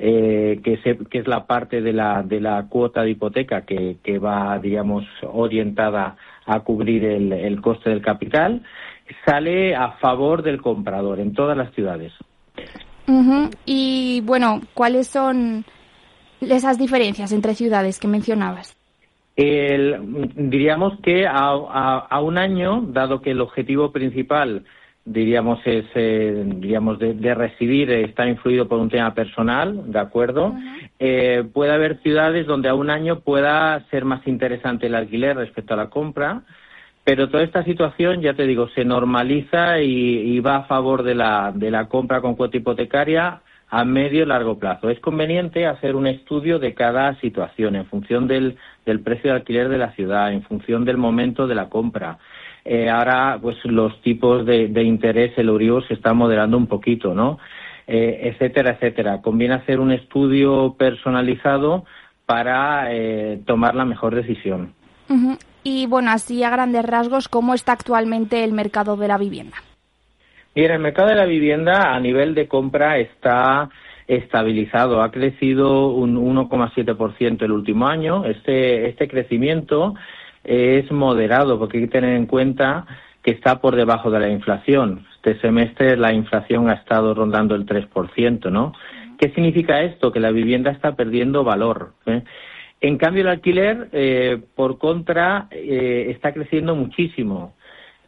eh, que, que, es la parte de la, de la cuota de hipoteca que, que va, digamos, orientada a cubrir el, el coste del capital, sale a favor del comprador en todas las ciudades. Y bueno, ¿cuáles son esas diferencias entre ciudades que mencionabas? El, diríamos que a, a, un año, dado que el objetivo principal, diríamos, es, eh, diríamos, de, de, residir está influido por un tema personal, ¿de acuerdo? eh, puede haber ciudades donde a un año pueda ser más interesante el alquiler respecto a la compra, pero toda esta situación, ya te digo, se normaliza y, y va a favor de la, de la compra con cuota hipotecaria a medio y largo plazo. Es conveniente hacer un estudio de cada situación en función del, del precio de alquiler de la ciudad, en función del momento de la compra. Eh, ahora, pues los tipos de, interés, el Euribor se está moderando un poquito, ¿no? Eh, etcétera, etcétera. Conviene hacer un estudio personalizado para eh, tomar la mejor decisión. Y bueno, así a grandes rasgos, ¿cómo está actualmente el mercado de la vivienda? Bien, el mercado de la vivienda a nivel de compra está estabilizado, ha crecido un 1,7% el último año. Este, este crecimiento es moderado porque hay que tener en cuenta que está por debajo de la inflación. Este semestre la inflación ha estado rondando el 3%, ¿no? ¿Qué significa esto? Que la vivienda está perdiendo valor. ¿eh? En cambio, el alquiler, eh, por contra, eh, está creciendo muchísimo.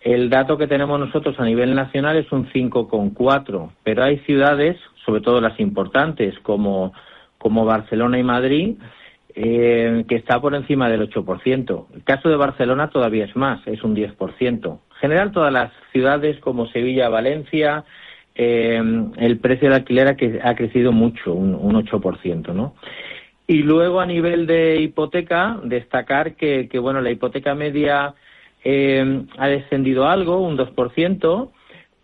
El dato que tenemos nosotros a nivel nacional es un 5,4, pero hay ciudades, sobre todo las importantes, como, Barcelona y Madrid, eh, que está por encima del 8%. El caso de Barcelona todavía es más, es un 10%. En general, todas las ciudades como Sevilla, Valencia, eh, el precio del alquiler ha, ha crecido mucho, un, un 8%, ¿no? Y luego, a nivel de hipoteca, destacar que, que bueno, la hipoteca media eh, ha descendido algo, un 2%,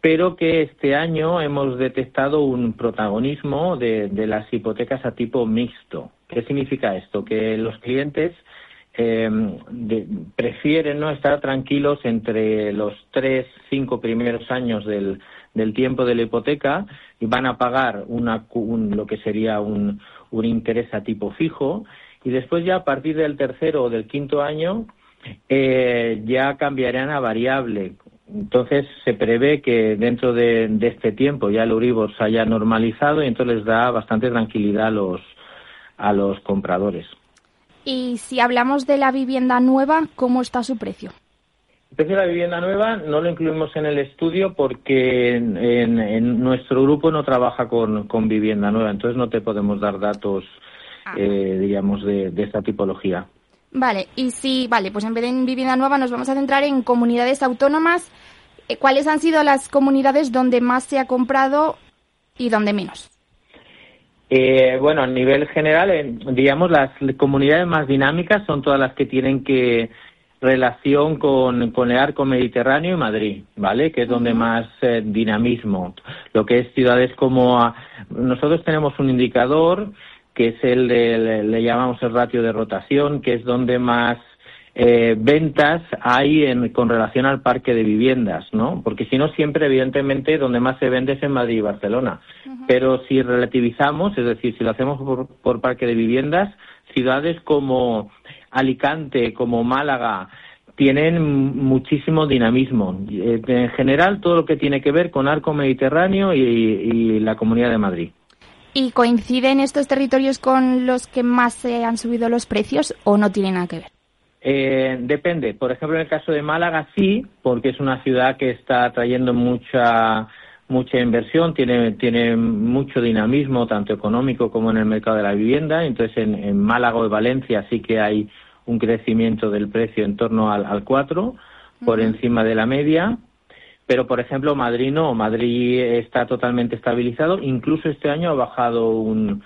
pero que este año hemos detectado un protagonismo de, las hipotecas a tipo mixto. ¿Qué significa esto? Que los clientes eh, prefieren no estar tranquilos entre los tres, cinco primeros años del, del tiempo de la hipoteca y van a pagar una, un, lo que sería un, un interés a tipo fijo y después ya a partir del tercero o del quinto año eh, ya cambiarán a variable. Entonces se prevé que dentro de, de, este tiempo ya el Euribor se haya normalizado y entonces les da bastante tranquilidad a los, a los compradores. Y si hablamos de la vivienda nueva, ¿cómo está su precio? El precio de la vivienda nueva no lo incluimos en el estudio porque en, en, en nuestro grupo no trabaja con, con, vivienda nueva, entonces no te podemos dar datos Ah. eh, diríamos, de, de esta tipología. Vale, y si, vale, pues en vez de en vivienda nueva nos vamos a centrar en comunidades autónomas. Eh, ¿Cuáles han sido las comunidades donde más se ha comprado y donde menos? Eh, bueno, a nivel general, eh, digamos, las comunidades más dinámicas son todas las que tienen que relación con, con el arco mediterráneo y Madrid, ¿vale? Que es donde más eh, dinamismo. Lo que es ciudades como... ah, nosotros tenemos un indicador que es el de, le, le llamamos el ratio de rotación, que es donde más eh, ventas hay en, con relación al parque de viviendas, ¿no? Porque si no, siempre, evidentemente, donde más se vende es en Madrid y Barcelona. Pero si relativizamos, es decir, si lo hacemos por, por parque de viviendas, ciudades como Alicante, como Málaga, tienen muchísimo dinamismo. Eh, En general, todo lo que tiene que ver con arco mediterráneo y, y la Comunidad de Madrid. ¿Y coinciden estos territorios con los que más se han subido los precios o no tienen nada que ver? Eh, depende. Por ejemplo, en el caso de Málaga sí, porque es una ciudad que está trayendo mucha mucha inversión, tiene tiene mucho dinamismo tanto económico como en el mercado de la vivienda. Entonces, en, en Málaga o en Valencia sí que hay un crecimiento del precio en torno al, al 4, por encima de la media. Pero, por ejemplo, Madrid no. Madrid está totalmente estabilizado. Incluso este año ha bajado un,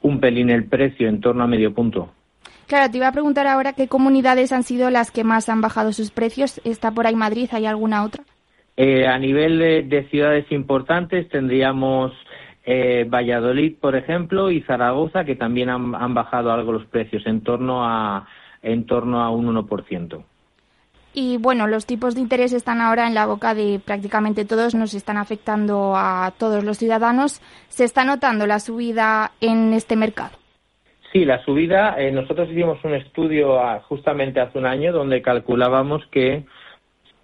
un pelín el precio, en torno a medio punto. Claro, te iba a preguntar ahora qué comunidades han sido las que más han bajado sus precios. ¿Está por ahí Madrid? ¿Hay alguna otra? Eh, a nivel de, de ciudades importantes tendríamos eh, Valladolid, por ejemplo, y Zaragoza, que también han, han bajado algo los precios, en torno a en torno a un 1%. Y bueno, los tipos de interés están ahora en la boca de prácticamente todos, nos están afectando a todos los ciudadanos. ¿Se está notando la subida en este mercado? Sí, la subida, eh, nosotros hicimos un estudio ah, justamente hace un año donde calculábamos que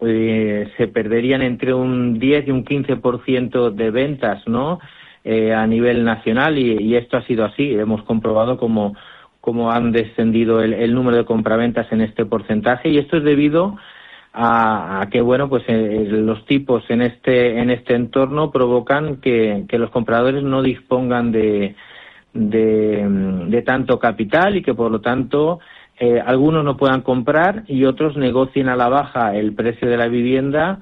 eh, se perderían entre un 10 y un 15% de ventas, ¿no? Eh, a nivel nacional y, y esto ha sido así. Hemos comprobado cómo, cómo han descendido el, el número de compraventas en este porcentaje. Y esto es debido a, a que bueno pues eh, los tipos en este en este entorno provocan que, los compradores no dispongan de, de tanto capital y que por lo tanto eh, algunos no puedan comprar y otros negocien a la baja el precio de la vivienda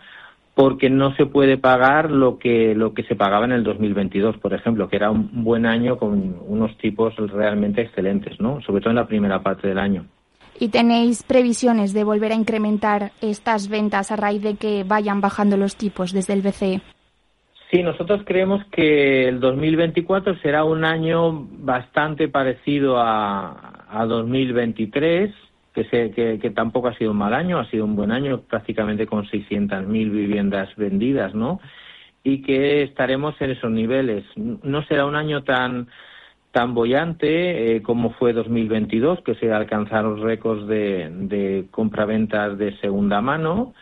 porque no se puede pagar lo que lo que se pagaba en el 2022, por ejemplo, que era un buen año con unos tipos realmente excelentes, ¿no? Sobre todo en la primera parte del año. ¿Y tenéis previsiones de volver a incrementar estas ventas a raíz de que vayan bajando los tipos desde el BCE? Sí, nosotros creemos que el 2024 será un año bastante parecido a, a 2023, que, se, que, que, tampoco ha sido un mal año, ha sido un buen año, prácticamente con 600.000 viviendas vendidas, ¿no? Y que estaremos en esos niveles. No será un año tan tan bollante eh, como fue 2022, que se alcanzaron récords de, de compraventas de segunda mano,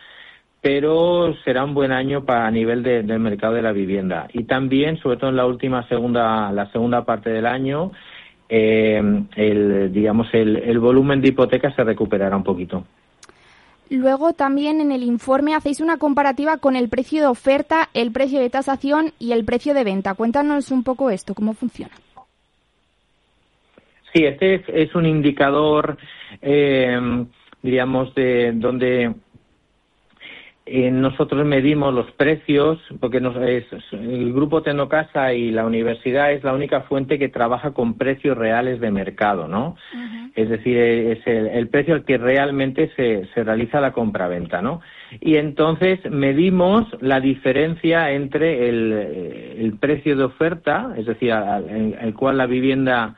pero será un buen año para a nivel de, del mercado de la vivienda. Y también, sobre todo en la última segunda, la segunda parte del año, eh, el, digamos, el, el volumen de hipotecas se recuperará un poquito. Luego también en el informe hacéis una comparativa con el precio de oferta, el precio de tasación y el precio de venta. Cuéntanos un poco esto, cómo funciona. Sí, este es, es un indicador, eh, diríamos, de donde eh, nosotros medimos los precios, porque nos, es, el grupo Tecnocasa y la universidad es la única fuente que trabaja con precios reales de mercado, ¿no? Es decir, es el, el, precio al que realmente se, se realiza la compraventa, ¿no? Y entonces medimos la diferencia entre el, el precio de oferta, es decir, en el cual la vivienda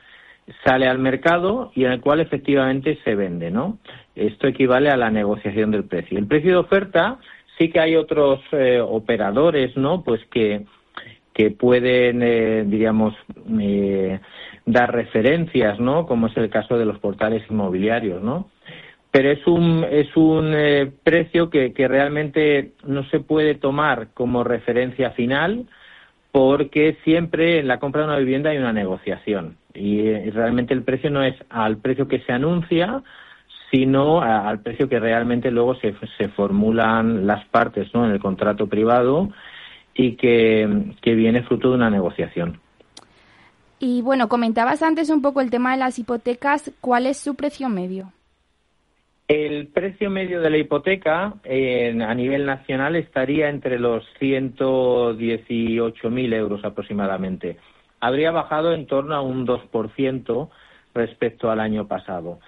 sale al mercado y en el cual efectivamente se vende, ¿no? Esto equivale a la negociación del precio. El precio de oferta sí que hay otros eh, operadores, ¿no? Pues que, que pueden, eh, diríamos, eh, dar referencias, ¿no? Como es el caso de los portales inmobiliarios, ¿no? Pero es un, es un eh, precio que, que realmente no se puede tomar como referencia final porque siempre en la compra de una vivienda hay una negociación y, y realmente el precio no es al precio que se anuncia, sino al precio que realmente luego se, se formulan las partes ¿no? en el contrato privado y que, que viene fruto de una negociación. Y bueno, comentabas antes un poco el tema de las hipotecas. ¿Cuál es su precio medio? El precio medio de la hipoteca a nivel nacional estaría entre los 118.000 euros aproximadamente. Habría bajado en torno a un 2% respecto al año pasado.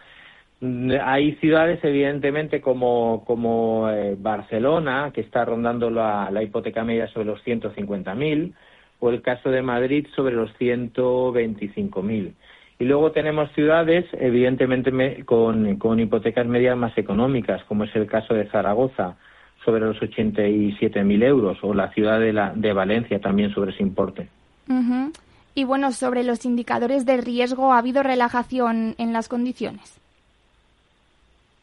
Hay ciudades, evidentemente, como, eh, Barcelona, que está rondando la, hipoteca media sobre los 150.000, o el caso de Madrid sobre los 125.000. Y luego tenemos ciudades, evidentemente, con, hipotecas medias más económicas, como es el caso de Zaragoza, sobre los 87.000 euros, o la ciudad de, la, de Valencia también sobre ese importe. Y bueno, sobre los indicadores de riesgo, ¿ha habido relajación en las condiciones?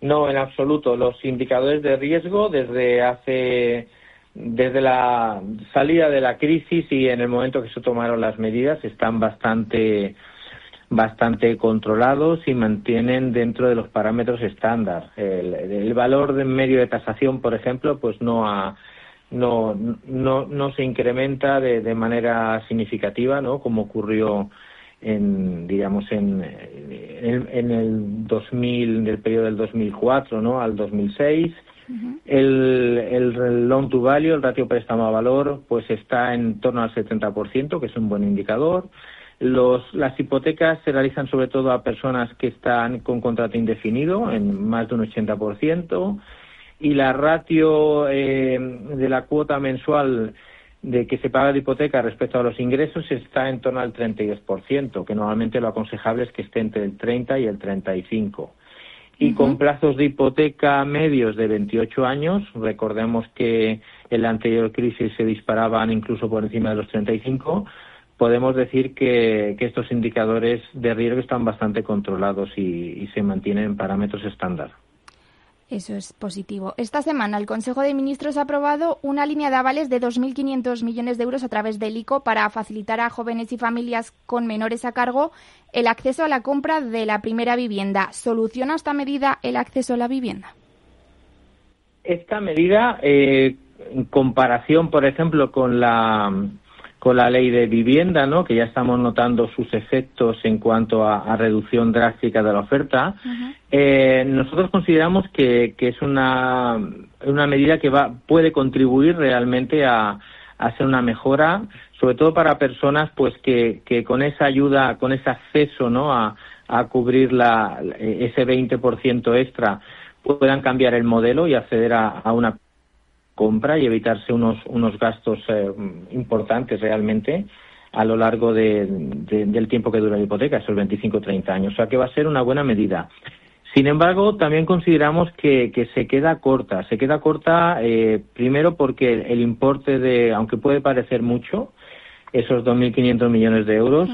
No, en absoluto. Los indicadores de riesgo desde hace desde la salida de la crisis y en el momento que se tomaron las medidas están bastante bastante controlados y mantienen dentro de los parámetros estándar. El, valor de medio de tasación, por ejemplo, pues no ha, no, no, no se incrementa de, de manera significativa, ¿no? Como ocurrió en, digamos, en, en, en el 2000, del periodo del 2004, ¿no? Al 2006. el, el loan to value, el ratio préstamo a valor, pues está en torno al 70%, que es un buen indicador. Los, las hipotecas se realizan sobre todo a personas que están con contrato indefinido, en más de un 80%, y la ratio eh, de la cuota mensual de que se paga de hipoteca respecto a los ingresos está en torno al 32%, que normalmente lo aconsejable es que esté entre el 30 y el 35. Y con plazos de hipoteca medios de 28 años, recordemos que en la anterior crisis se disparaban incluso por encima de los 35, podemos decir que, estos indicadores de riesgo están bastante controlados y, se mantienen en parámetros estándar. Eso es positivo. Esta semana el Consejo de Ministros ha aprobado una línea de avales de 2.500 millones de euros a través del ICO para facilitar a jóvenes y familias con menores a cargo el acceso a la compra de la primera vivienda. ¿Soluciona esta medida el acceso a la vivienda? Esta medida, eh, en comparación, por ejemplo, con la con la ley de vivienda, ¿no? que ya estamos notando sus efectos en cuanto a, reducción drástica de la oferta, eh, nosotros consideramos que, es una, una medida que va, puede contribuir realmente a, a ser una mejora, sobre todo para personas pues que, que con esa ayuda, con ese acceso ¿no? a, a cubrir la, ese 20% extra, puedan cambiar el modelo y acceder a, a una compra y evitarse unos, unos gastos eh, importantes realmente a lo largo de, del tiempo que dura la hipoteca, esos 25 o 30 años. O sea que va a ser una buena medida. Sin embargo, también consideramos que, que se queda corta. Se queda corta eh, primero porque el, importe de, aunque puede parecer mucho, esos 2.500 millones de euros,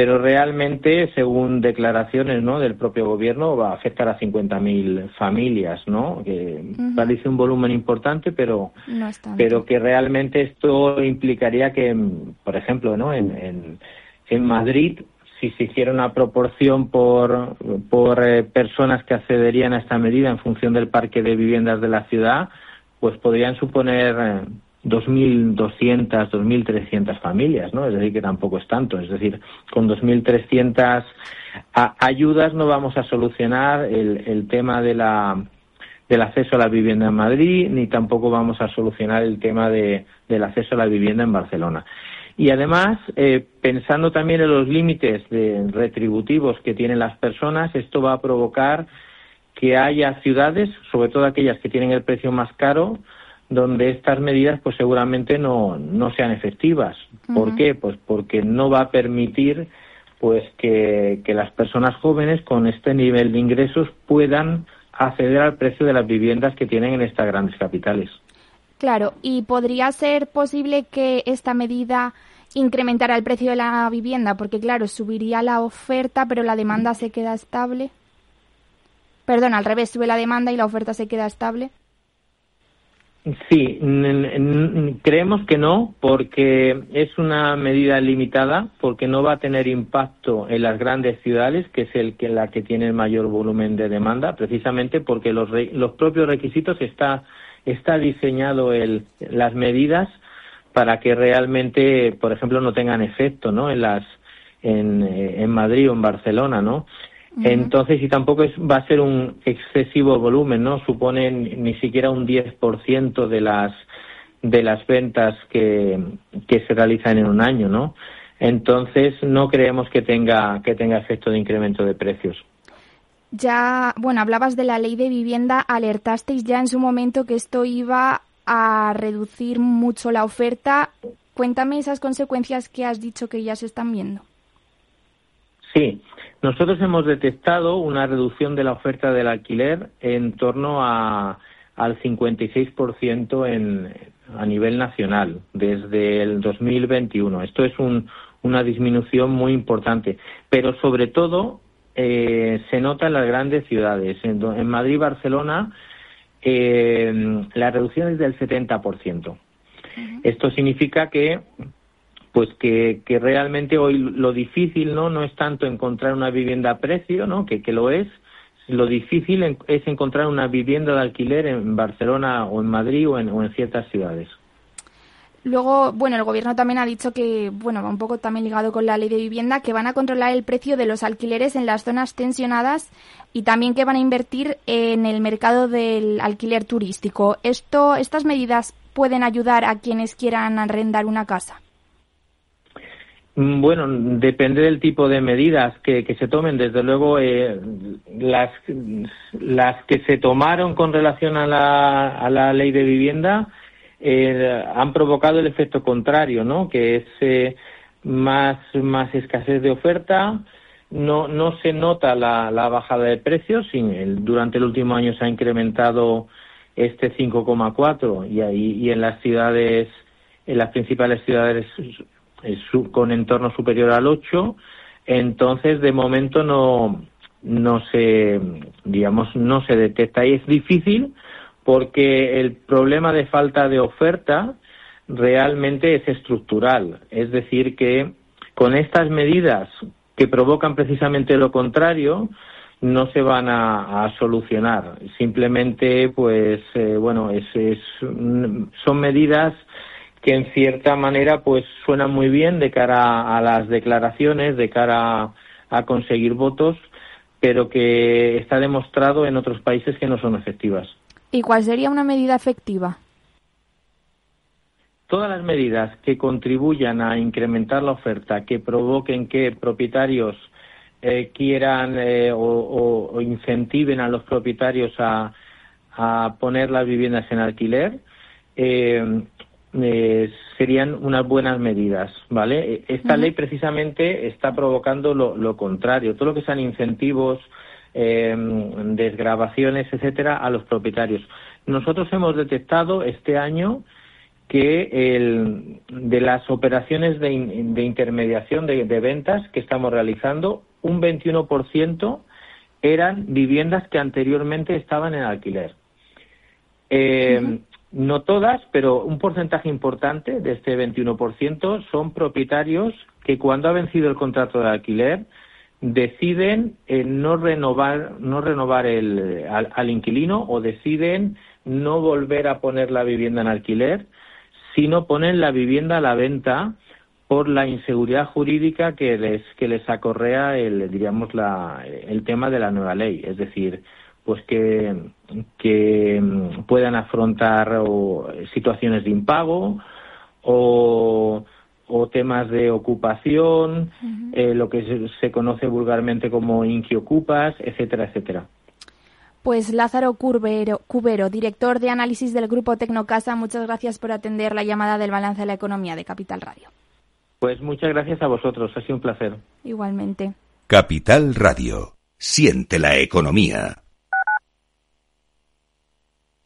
pero realmente, según declaraciones ¿no? del propio gobierno, va a afectar a 50.000 familias, ¿no? Que parece un volumen importante, pero, pero que realmente esto implicaría que, por ejemplo, ¿no? en, en, en Madrid, si se hiciera una proporción por, por eh, personas que accederían a esta medida en función del parque de viviendas de la ciudad, pues podrían suponer eh, 2.200, 2.300 familias, ¿no? Es decir, que tampoco es tanto. Es decir, con 2.300 ayudas no vamos a solucionar el, el tema de la, del acceso a la vivienda en Madrid, ni tampoco vamos a solucionar el tema de, del acceso a la vivienda en Barcelona. Y además, eh, pensando también en los límites de retributivos que tienen las personas, esto va a provocar que haya ciudades, sobre todo aquellas que tienen el precio más caro, donde estas medidas pues seguramente no, no sean efectivas. ¿Por qué? Pues porque no va a permitir pues que, que las personas jóvenes con este nivel de ingresos puedan acceder al precio de las viviendas que tienen en estas grandes capitales. Claro, y podría ser posible que esta medida incrementara el precio de la vivienda, porque claro, subiría la oferta, pero la demanda se queda estable. Perdón, al revés, sube la demanda y la oferta se queda estable. Sí, creemos que no, porque es una medida limitada, porque no va a tener impacto en las grandes ciudades, que es el que la que tiene el mayor volumen de demanda, precisamente porque los, los propios requisitos está está diseñado el, las medidas para que realmente, por ejemplo, no tengan efecto, ¿no? En las en, eh, en Madrid o en Barcelona, ¿no? Entonces, y tampoco es, va a ser un excesivo volumen, ¿no? Supone ni siquiera un 10% de las de las ventas que, que se realizan en un año, ¿no? Entonces, no creemos que tenga que tenga efecto de incremento de precios. Ya, bueno, hablabas de la ley de vivienda, alertasteis ya en su momento que esto iba a reducir mucho la oferta. Cuéntame esas consecuencias que has dicho que ya se están viendo. Sí, nosotros hemos detectado una reducción de la oferta del alquiler en torno a, al 56% en, a nivel nacional desde el 2021. Esto es un, una disminución muy importante, pero sobre todo eh, se nota en las grandes ciudades. En, en Madrid y Barcelona eh, la reducción es del 70%. Esto significa que pues que, que realmente hoy lo difícil no no es tanto encontrar una vivienda a precio no que, que lo es lo difícil es encontrar una vivienda de alquiler en Barcelona o en Madrid o en, o en ciertas ciudades Luego, bueno, el gobierno también ha dicho que, bueno, va un poco también ligado con la ley de vivienda, que van a controlar el precio de los alquileres en las zonas tensionadas y también que van a invertir en el mercado del alquiler turístico. Esto, estas medidas pueden ayudar a quienes quieran arrendar una casa. Mm, bueno, depende del tipo de medidas que, se tomen. Desde luego, eh, las, que se tomaron con relación a la, a la ley de vivienda eh, han provocado el efecto contrario, ¿no? Que es eh, más, más escasez de oferta, no, no se nota la, la bajada de precios, durante el último año se ha incrementado este 5,4 y ahí y en las ciudades, en las principales ciudades con entorno superior al 8, entonces de momento no no se digamos no se detecta y es difícil porque el problema de falta de oferta realmente es estructural. Es decir, que con estas medidas que provocan precisamente lo contrario, no se van a, solucionar. Simplemente, pues, eh, bueno, es, son medidas que en cierta manera, pues, suenan muy bien de cara a las declaraciones, de cara a conseguir votos, pero que está demostrado en otros países que no son efectivas. ¿Y cuál sería una medida efectiva? Todas las medidas que contribuyan a incrementar la oferta, que provoquen que propietarios eh, quieran eh, o, incentiven a los propietarios a, poner las viviendas en alquiler, eh, serían unas buenas medidas, ¿vale? Esta ley precisamente está provocando lo, lo, contrario. Todo lo que sean incentivos eh, desgrabaciones, etcétera, a los propietarios. Nosotros hemos detectado este año que el, de las operaciones de, intermediación de, ventas que estamos realizando, un 21% eran viviendas que anteriormente estaban en alquiler. Eh, no todas, pero un porcentaje importante de este 21% son propietarios que cuando ha vencido el contrato de alquiler deciden eh, no renovar no renovar el, al, inquilino o deciden no volver a poner la vivienda en alquiler, sino ponen la vivienda a la venta por la inseguridad jurídica que les que les acorrea el diríamos la, el tema de la nueva ley, es decir, pues que que puedan afrontar situaciones de impago o o temas de ocupación, eh, lo que se, conoce vulgarmente como inquiocupas, etcétera, etcétera. Pues Lázaro Cubero, Cubero, director de análisis del Grupo Tecnocasa, muchas gracias por atender la llamada del balance de la economía de Capital Radio. Pues muchas gracias a vosotros, ha sido un placer. Igualmente. Capital Radio, siente la economía.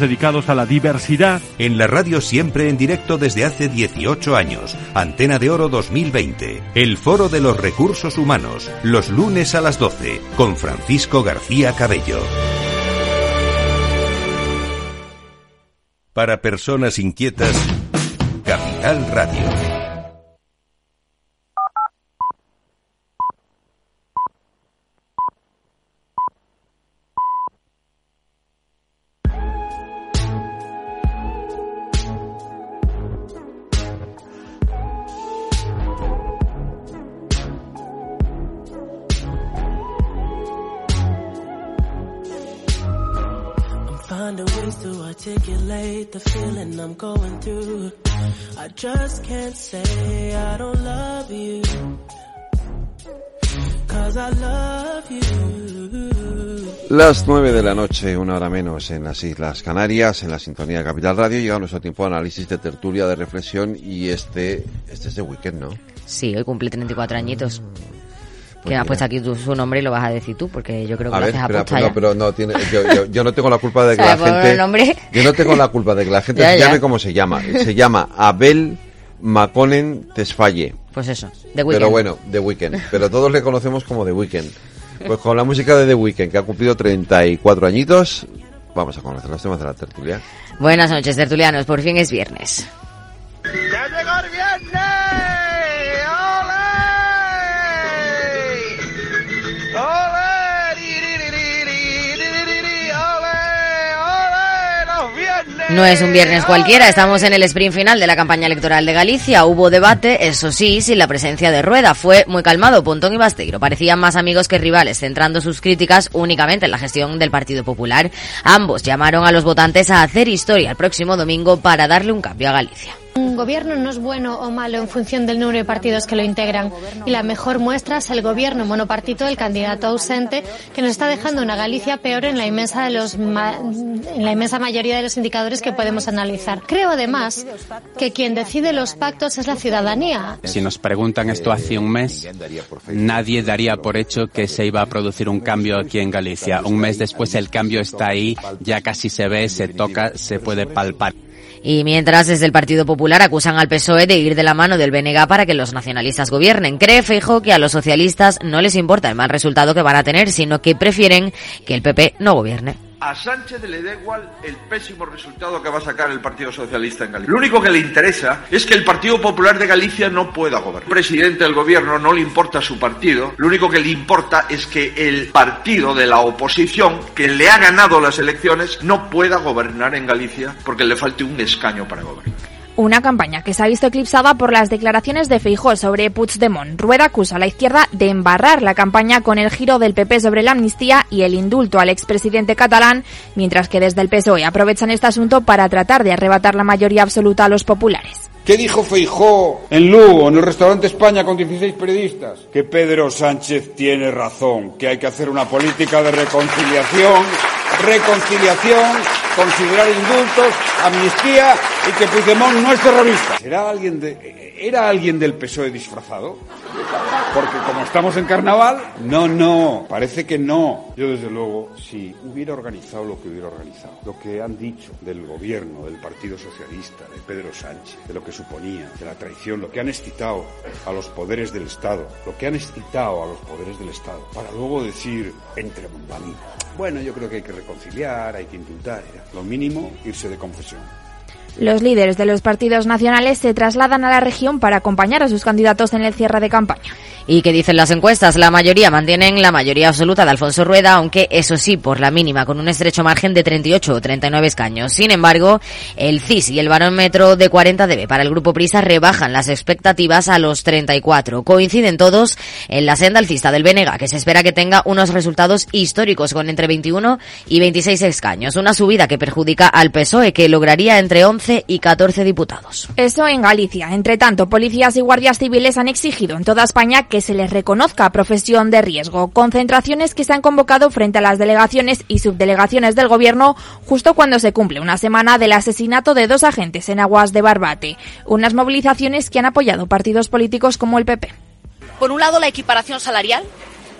dedicados a la diversidad. En la radio siempre en directo desde hace 18 años. Antena de Oro 2020. El Foro de los Recursos Humanos. Los lunes a las 12. Con Francisco García Cabello. Para personas inquietas, Capital Radio. Articulate the feeling I'm going through. I just can't say I don't love you. Cause I love you. Las nueve de la noche, una hora menos en las Islas Canarias, en la sintonía de Capital Radio, llega nuestro tiempo de análisis de tertulia, de reflexión y este, este es de weekend, ¿no? Sí, hoy cumple 34 añitos. Que me has puesto aquí tu, su nombre y lo vas a decir tú, porque yo creo que a lo ver, haces espera, no, pero no tiene, yo, yo, yo no tengo la culpa de que la gente, el nombre. yo no tengo la culpa de que la gente Ya, se ya. llame como se llama. Se llama Abel Maconen Tesfaye. Pues eso, The Weeknd. Pero bueno, The Weeknd. Pero todos le conocemos como The Weeknd. Pues con la música de The Weeknd, que ha cumplido 34 añitos, vamos a conocer los temas de la tertulia. Buenas noches, tertulianos. Por fin es viernes. ¡Ya llegó No es un viernes cualquiera, estamos en el sprint final de la campaña electoral de Galicia. Hubo debate, eso sí, sin la presencia de Rueda. Fue muy calmado, Pontón y Basteiro. Parecían más amigos que rivales, centrando sus críticas únicamente en la gestión del Partido Popular. Ambos llamaron a los votantes a hacer historia el próximo domingo para darle un cambio a Galicia. Un gobierno no es bueno o malo en función del número de partidos que lo integran. Y la mejor muestra es el gobierno monopartito del candidato ausente, que nos está dejando una Galicia peor en la inmensa, de los ma- en la inmensa mayoría de los indicadores que podemos analizar. Creo además que quien decide los pactos es la ciudadanía. Si nos preguntan esto hace un mes, nadie daría por hecho que se iba a producir un cambio aquí en Galicia. Un mes después el cambio está ahí, ya casi se ve, se toca, se puede palpar. Y mientras desde el Partido Popular acusan al PSOE de ir de la mano del BNG para que los nacionalistas gobiernen. Cree Feijóo que a los socialistas no les importa el mal resultado que van a tener, sino que prefieren que el PP no gobierne. A Sánchez le da igual el pésimo resultado que va a sacar el Partido Socialista en Galicia. Lo único que le interesa es que el Partido Popular de Galicia no pueda gobernar. El presidente del gobierno no le importa su partido, lo único que le importa es que el partido de la oposición que le ha ganado las elecciones no pueda gobernar en Galicia porque le falte un escaño para gobernar. Una campaña que se ha visto eclipsada por las declaraciones de Feijó sobre Puigdemont. Rueda acusa a la izquierda de embarrar la campaña con el giro del PP sobre la amnistía y el indulto al expresidente catalán, mientras que desde el PSOE aprovechan este asunto para tratar de arrebatar la mayoría absoluta a los populares. ¿Qué dijo Feijó en Lugo, en el restaurante España con 16 periodistas? Que Pedro Sánchez tiene razón, que hay que hacer una política de reconciliación, reconciliación, considerar indultos, amnistía y que Puigdemont no es terrorista. ¿Será alguien de, ¿Era alguien del PSOE disfrazado? Porque como estamos en carnaval, no, no, parece que no. Yo desde luego, si hubiera organizado lo que hubiera organizado, lo que han dicho del gobierno, del Partido Socialista, de Pedro Sánchez, de lo que suponía, de la traición, lo que han excitado a los poderes del Estado, lo que han excitado a los poderes del Estado, para luego decir entre bambalinas, bueno, yo creo que hay que reconciliar, hay que indultar, lo mínimo irse de confesión. Los líderes de los partidos nacionales se trasladan a la región para acompañar a sus candidatos en el cierre de campaña. ¿Y qué dicen las encuestas? La mayoría mantienen la mayoría absoluta de Alfonso Rueda, aunque eso sí, por la mínima, con un estrecho margen de 38 o 39 escaños. Sin embargo, el CIS y el barómetro de 40 dB para el Grupo Prisa rebajan las expectativas a los 34. Coinciden todos en la senda alcista del Benega, que se espera que tenga unos resultados históricos con entre 21 y 26 escaños. Una subida que perjudica al PSOE, que lograría entre 11 y 14 diputados. Eso en Galicia. Entre tanto, policías y guardias civiles han exigido en toda España que se les reconozca profesión de riesgo. Concentraciones que se han convocado frente a las delegaciones y subdelegaciones del gobierno justo cuando se cumple una semana del asesinato de dos agentes en aguas de Barbate. Unas movilizaciones que han apoyado partidos políticos como el PP. Por un lado, la equiparación salarial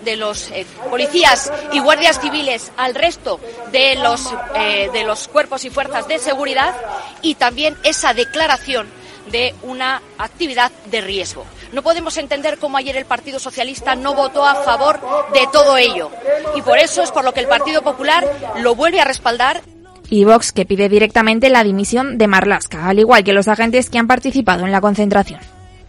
de los eh, policías y guardias civiles al resto de los, eh, de los cuerpos y fuerzas de seguridad y también esa declaración de una actividad de riesgo. No podemos entender cómo ayer el Partido Socialista no votó a favor de todo ello. Y por eso es por lo que el Partido Popular lo vuelve a respaldar y Vox que pide directamente la dimisión de Marlaska, al igual que los agentes que han participado en la concentración.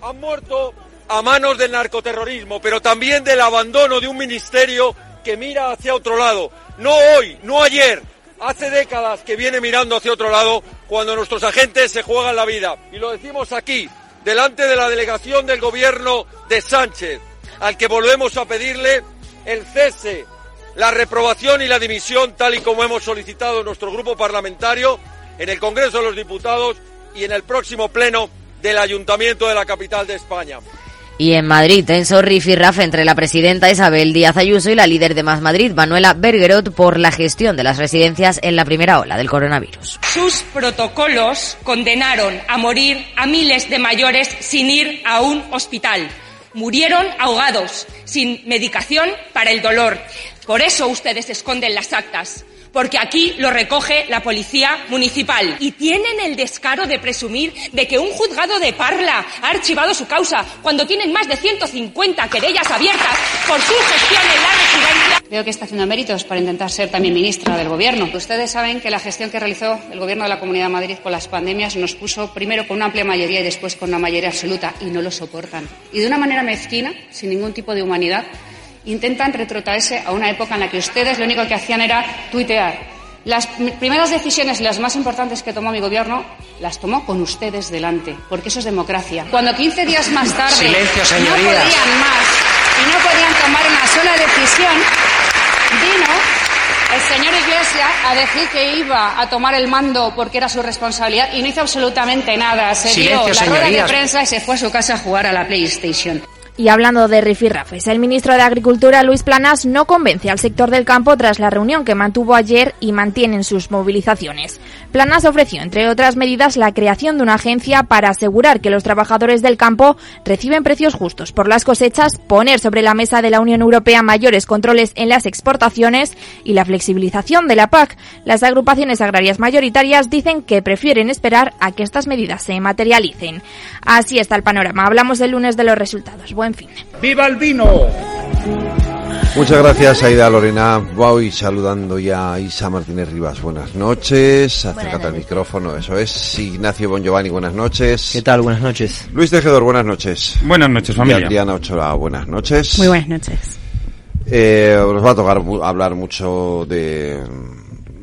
Han muerto a manos del narcoterrorismo, pero también del abandono de un ministerio que mira hacia otro lado. No hoy, no ayer, hace décadas que viene mirando hacia otro lado cuando nuestros agentes se juegan la vida. Y lo decimos aquí, delante de la delegación del gobierno de Sánchez, al que volvemos a pedirle el cese la reprobación y la dimisión, tal y como hemos solicitado nuestro grupo parlamentario en el Congreso de los Diputados y en el próximo pleno del Ayuntamiento de la capital de España. Y en Madrid, tenso rifirraf entre la presidenta Isabel Díaz Ayuso y la líder de Más Madrid, Manuela Bergerot, por la gestión de las residencias en la primera ola del coronavirus. Sus protocolos condenaron a morir a miles de mayores sin ir a un hospital. Murieron ahogados, sin medicación para el dolor. Por eso ustedes esconden las actas porque aquí lo recoge la policía municipal. Y tienen el descaro de presumir de que un juzgado de Parla ha archivado su causa cuando tienen más de 150 querellas abiertas por su gestión en la residencia. Veo que está haciendo méritos para intentar ser también ministra del Gobierno. Ustedes saben que la gestión que realizó el Gobierno de la Comunidad de Madrid con las pandemias nos puso primero con una amplia mayoría y después con una mayoría absoluta y no lo soportan. Y de una manera mezquina, sin ningún tipo de humanidad, intentan retrotraerse a una época en la que ustedes lo único que hacían era tuitear. Las primeras decisiones, las más importantes que tomó mi gobierno, las tomó con ustedes delante, porque eso es democracia. Cuando 15 días más tarde no podían más y no podían tomar una sola decisión, vino el señor Iglesias a decir que iba a tomar el mando porque era su responsabilidad y no hizo absolutamente nada. Se dio la rueda de prensa y se fue a su casa a jugar a la PlayStation. Y hablando de rifirrafes, el ministro de Agricultura, Luis Planas, no convence al sector del campo tras la reunión que mantuvo ayer y mantienen sus movilizaciones. Planas ofreció, entre otras medidas, la creación de una agencia para asegurar que los trabajadores del campo reciben precios justos por las cosechas, poner sobre la mesa de la Unión Europea mayores controles en las exportaciones y la flexibilización de la PAC. Las agrupaciones agrarias mayoritarias dicen que prefieren esperar a que estas medidas se materialicen. Así está el panorama. Hablamos el lunes de los resultados. Buen fin. ¡Viva el vino! Muchas gracias, Aida Lorena. Voy saludando ya a Isa Martínez Rivas. Buenas noches. Acércate al micrófono, eso es. Ignacio Bon Giovanni, buenas noches. ¿Qué tal? Buenas noches. Luis Tejedor, buenas noches. Buenas noches, Y familia. Adriana Ochoa, buenas noches. Muy buenas noches. Eh, os va a tocar hablar mucho de,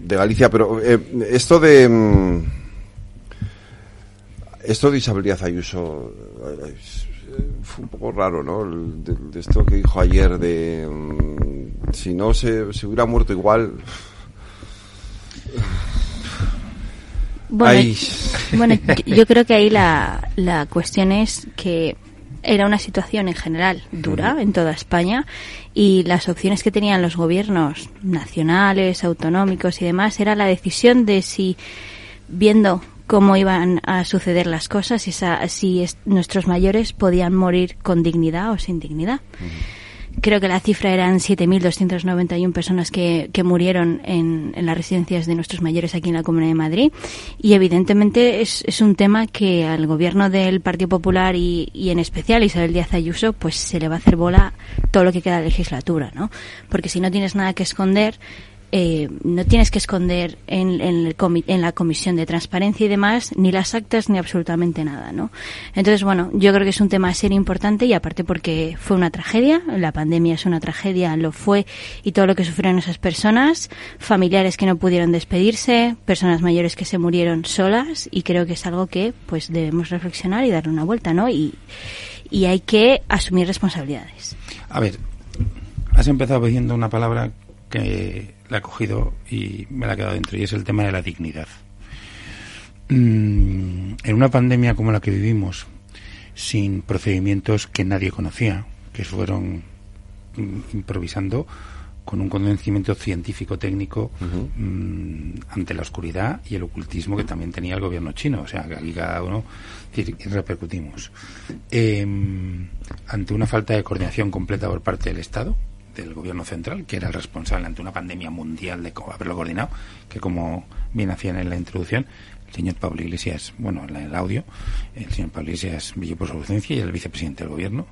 de Galicia, pero eh, esto de mm, esto de Isabel Díaz Ayuso eh, fue un poco raro, ¿no? El- De, de esto que dijo ayer de mm, si no se, se hubiera muerto igual. Bueno, bueno, yo- yo creo que ahí la, la cuestión es que era una situación en general dura en toda España y las opciones que tenían los gobiernos nacionales, autonómicos y demás era la decisión de si viendo cómo iban a suceder las cosas, y esa- si es- nuestros mayores podían morir con dignidad o sin dignidad. Creo que la cifra eran 7.291 personas que, que murieron en, en las residencias de nuestros mayores aquí en la Comunidad de Madrid. Y evidentemente es, es un tema que al gobierno del Partido Popular y, y en especial Isabel Díaz Ayuso, pues se le va a hacer bola todo lo que queda de legislatura, ¿no? Porque si no tienes nada que esconder, eh, no tienes que esconder en, en, el comi- en la comisión de transparencia y demás ni las actas ni absolutamente nada, ¿no? Entonces, bueno, yo creo que es un tema serio importante y aparte porque fue una tragedia, la pandemia es una tragedia, lo fue y todo lo que sufrieron esas personas, familiares que no pudieron despedirse, personas mayores que se murieron solas y creo que es algo que pues debemos reflexionar y darle una vuelta, ¿no? Y, y hay que asumir responsabilidades. A ver, has empezado diciendo una palabra que la he cogido y me la ha quedado dentro, y es el tema de la dignidad. Mm, en una pandemia como la que vivimos, sin procedimientos que nadie conocía, que fueron mm, improvisando con un convencimiento científico técnico mm, ante la oscuridad y el ocultismo que también tenía el gobierno chino. O sea, que aquí cada uno decir, repercutimos. Eh, ante una falta de coordinación completa por parte del Estado, del gobierno central, que era el responsable ante una pandemia mundial de haberlo coordinado, que como bien hacían en la introducción, el señor Pablo Iglesias, bueno, en el audio, el señor Pablo Iglesias brilló por su ausencia y el vicepresidente del gobierno.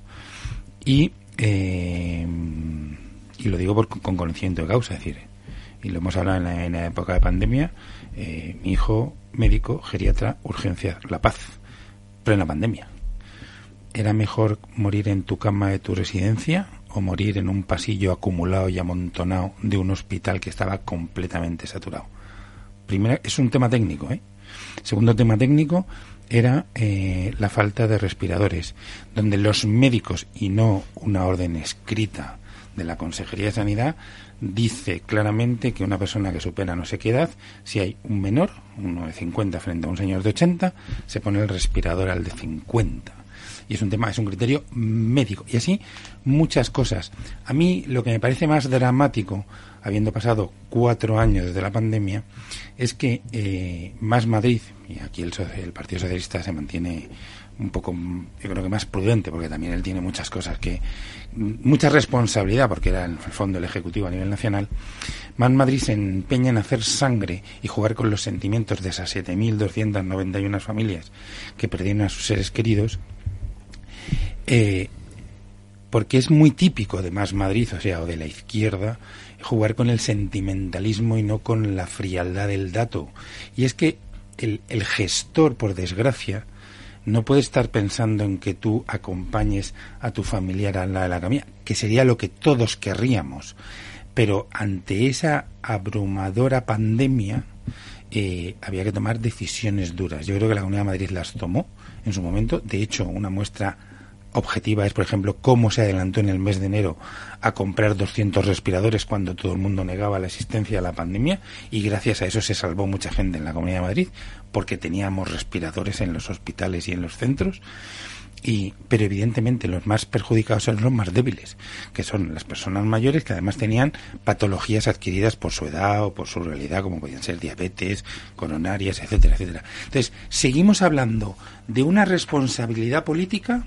Y, eh, y lo digo por, con conocimiento de causa, es decir, y lo hemos hablado en la, en la época de pandemia, eh, mi hijo médico, geriatra, urgencia, La Paz, plena pandemia. ¿Era mejor morir en tu cama de tu residencia o morir en un pasillo acumulado y amontonado de un hospital que estaba completamente saturado? Es un tema técnico, ¿eh? Segundo tema técnico era eh, la falta de respiradores, donde los médicos y no una orden escrita de la Consejería de Sanidad dice claramente que una persona que supera no sé qué edad, si hay un menor, uno de 50 frente a un señor de 80, se pone el respirador al de 50 es un tema, es un criterio médico. Y así muchas cosas. A mí lo que me parece más dramático, habiendo pasado cuatro años desde la pandemia, es que eh, Más Madrid, y aquí el, el Partido Socialista se mantiene un poco, yo creo que más prudente, porque también él tiene muchas cosas que, mucha responsabilidad, porque era en el fondo el Ejecutivo a nivel nacional. Más Madrid se empeña en hacer sangre y jugar con los sentimientos de esas 7.291 familias que perdieron a sus seres queridos eh, porque es muy típico de Más Madrid, o sea, o de la izquierda, jugar con el sentimentalismo y no con la frialdad del dato. Y es que el, gestor, por desgracia, no puede estar pensando en que tú acompañes a tu familiar a la de la camilla, que sería lo que todos querríamos. Pero ante esa abrumadora pandemia, eh, había que tomar decisiones duras. Yo creo que la Comunidad de Madrid las tomó en su momento. De hecho, una muestra objetiva es, por ejemplo, cómo se adelantó en el mes de enero a comprar 200 respiradores cuando todo el mundo negaba la existencia de la pandemia y gracias a eso se salvó mucha gente en la Comunidad de Madrid porque teníamos respiradores en los hospitales y en los centros. Y, pero evidentemente los más perjudicados son los más débiles, que son las personas mayores que además tenían patologías adquiridas por su edad o por su realidad, como podían ser diabetes, coronarias, etcétera, etcétera. Entonces, seguimos hablando de una responsabilidad política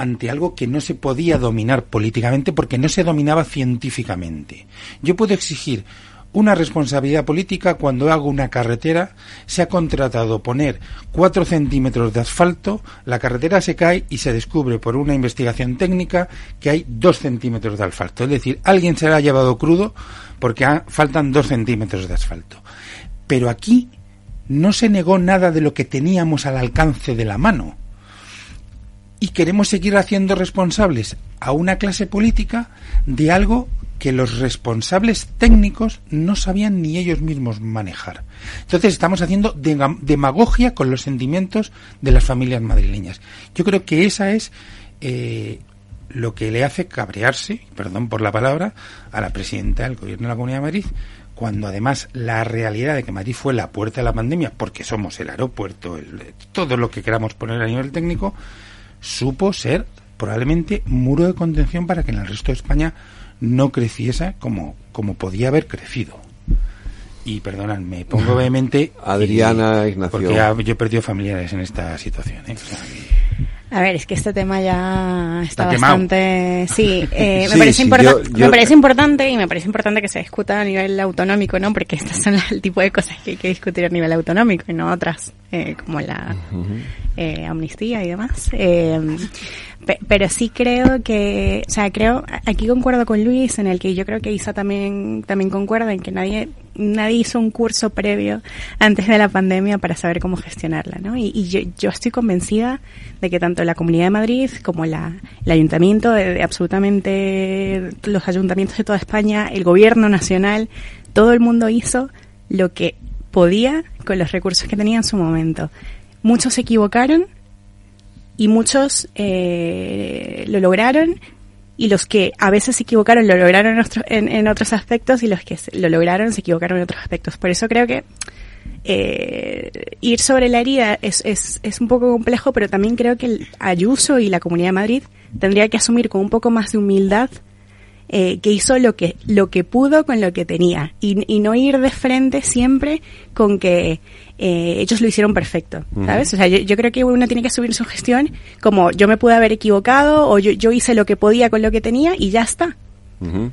ante algo que no se podía dominar políticamente porque no se dominaba científicamente. Yo puedo exigir una responsabilidad política cuando hago una carretera, se ha contratado poner cuatro centímetros de asfalto, la carretera se cae y se descubre por una investigación técnica que hay dos centímetros de asfalto. Es decir, alguien se la ha llevado crudo porque ha- faltan dos centímetros de asfalto. Pero aquí no se negó nada de lo que teníamos al alcance de la mano y queremos seguir haciendo responsables a una clase política de algo que los responsables técnicos no sabían ni ellos mismos manejar. Entonces estamos haciendo demagogia con los sentimientos de las familias madrileñas. Yo creo que esa es eh, lo que le hace cabrearse, perdón por la palabra, a la presidenta del Gobierno de la Comunidad de Madrid, cuando además la realidad de que Madrid fue la puerta de la pandemia, porque somos el aeropuerto, el- todo lo que queramos poner a nivel técnico, supo ser probablemente muro de contención para que en el resto de España no creciese como, como podía haber crecido. Y perdonad, me pongo vehemente. Adriana y- Ignacio. Porque ya- yo he perdido familiares en esta situación. ¿eh? O sea, A ver, es que este tema ya está, Está quemado. bastante... Sí, eh, me, Sí, parece sí, importa- yo- yo- me parece importante y me parece importante que se discuta a nivel autonómico, ¿no? Porque estas son el tipo de cosas que hay que discutir a nivel autonómico y no otras, eh, como la eh, amnistía y demás. Pe- pero sí creo que, o sea, creo, aquí concuerdo con Luis en el que yo creo que Isa también, también concuerda en que nadie, nadie hizo un curso previo antes de la pandemia para saber cómo gestionarla, ¿no? Y, y yo, yo estoy convencida de que tanto la Comunidad de Madrid como la, el Ayuntamiento, de, de absolutamente los ayuntamientos de toda España, el Gobierno Nacional, todo el mundo hizo lo que podía con los recursos que tenía en su momento. Muchos se equivocaron y muchos eh, lo lograron y los que a veces se equivocaron lo lograron en, otros- en- otros aspectos y los que lo lograron se equivocaron en otros aspectos. Por eso creo que eh, ir sobre la herida es, es, es un poco complejo, pero también creo que el Ayuso y la Comunidad de Madrid tendría que asumir con un poco más de humildad eh, que hizo lo que lo que pudo con lo que tenía y, y no ir de frente siempre con que eh, ellos lo hicieron perfecto. ¿sabes? O sea, yo, yo creo que uno tiene que subir su gestión como yo me pude haber equivocado o yo, yo hice lo que podía con lo que tenía y ya está.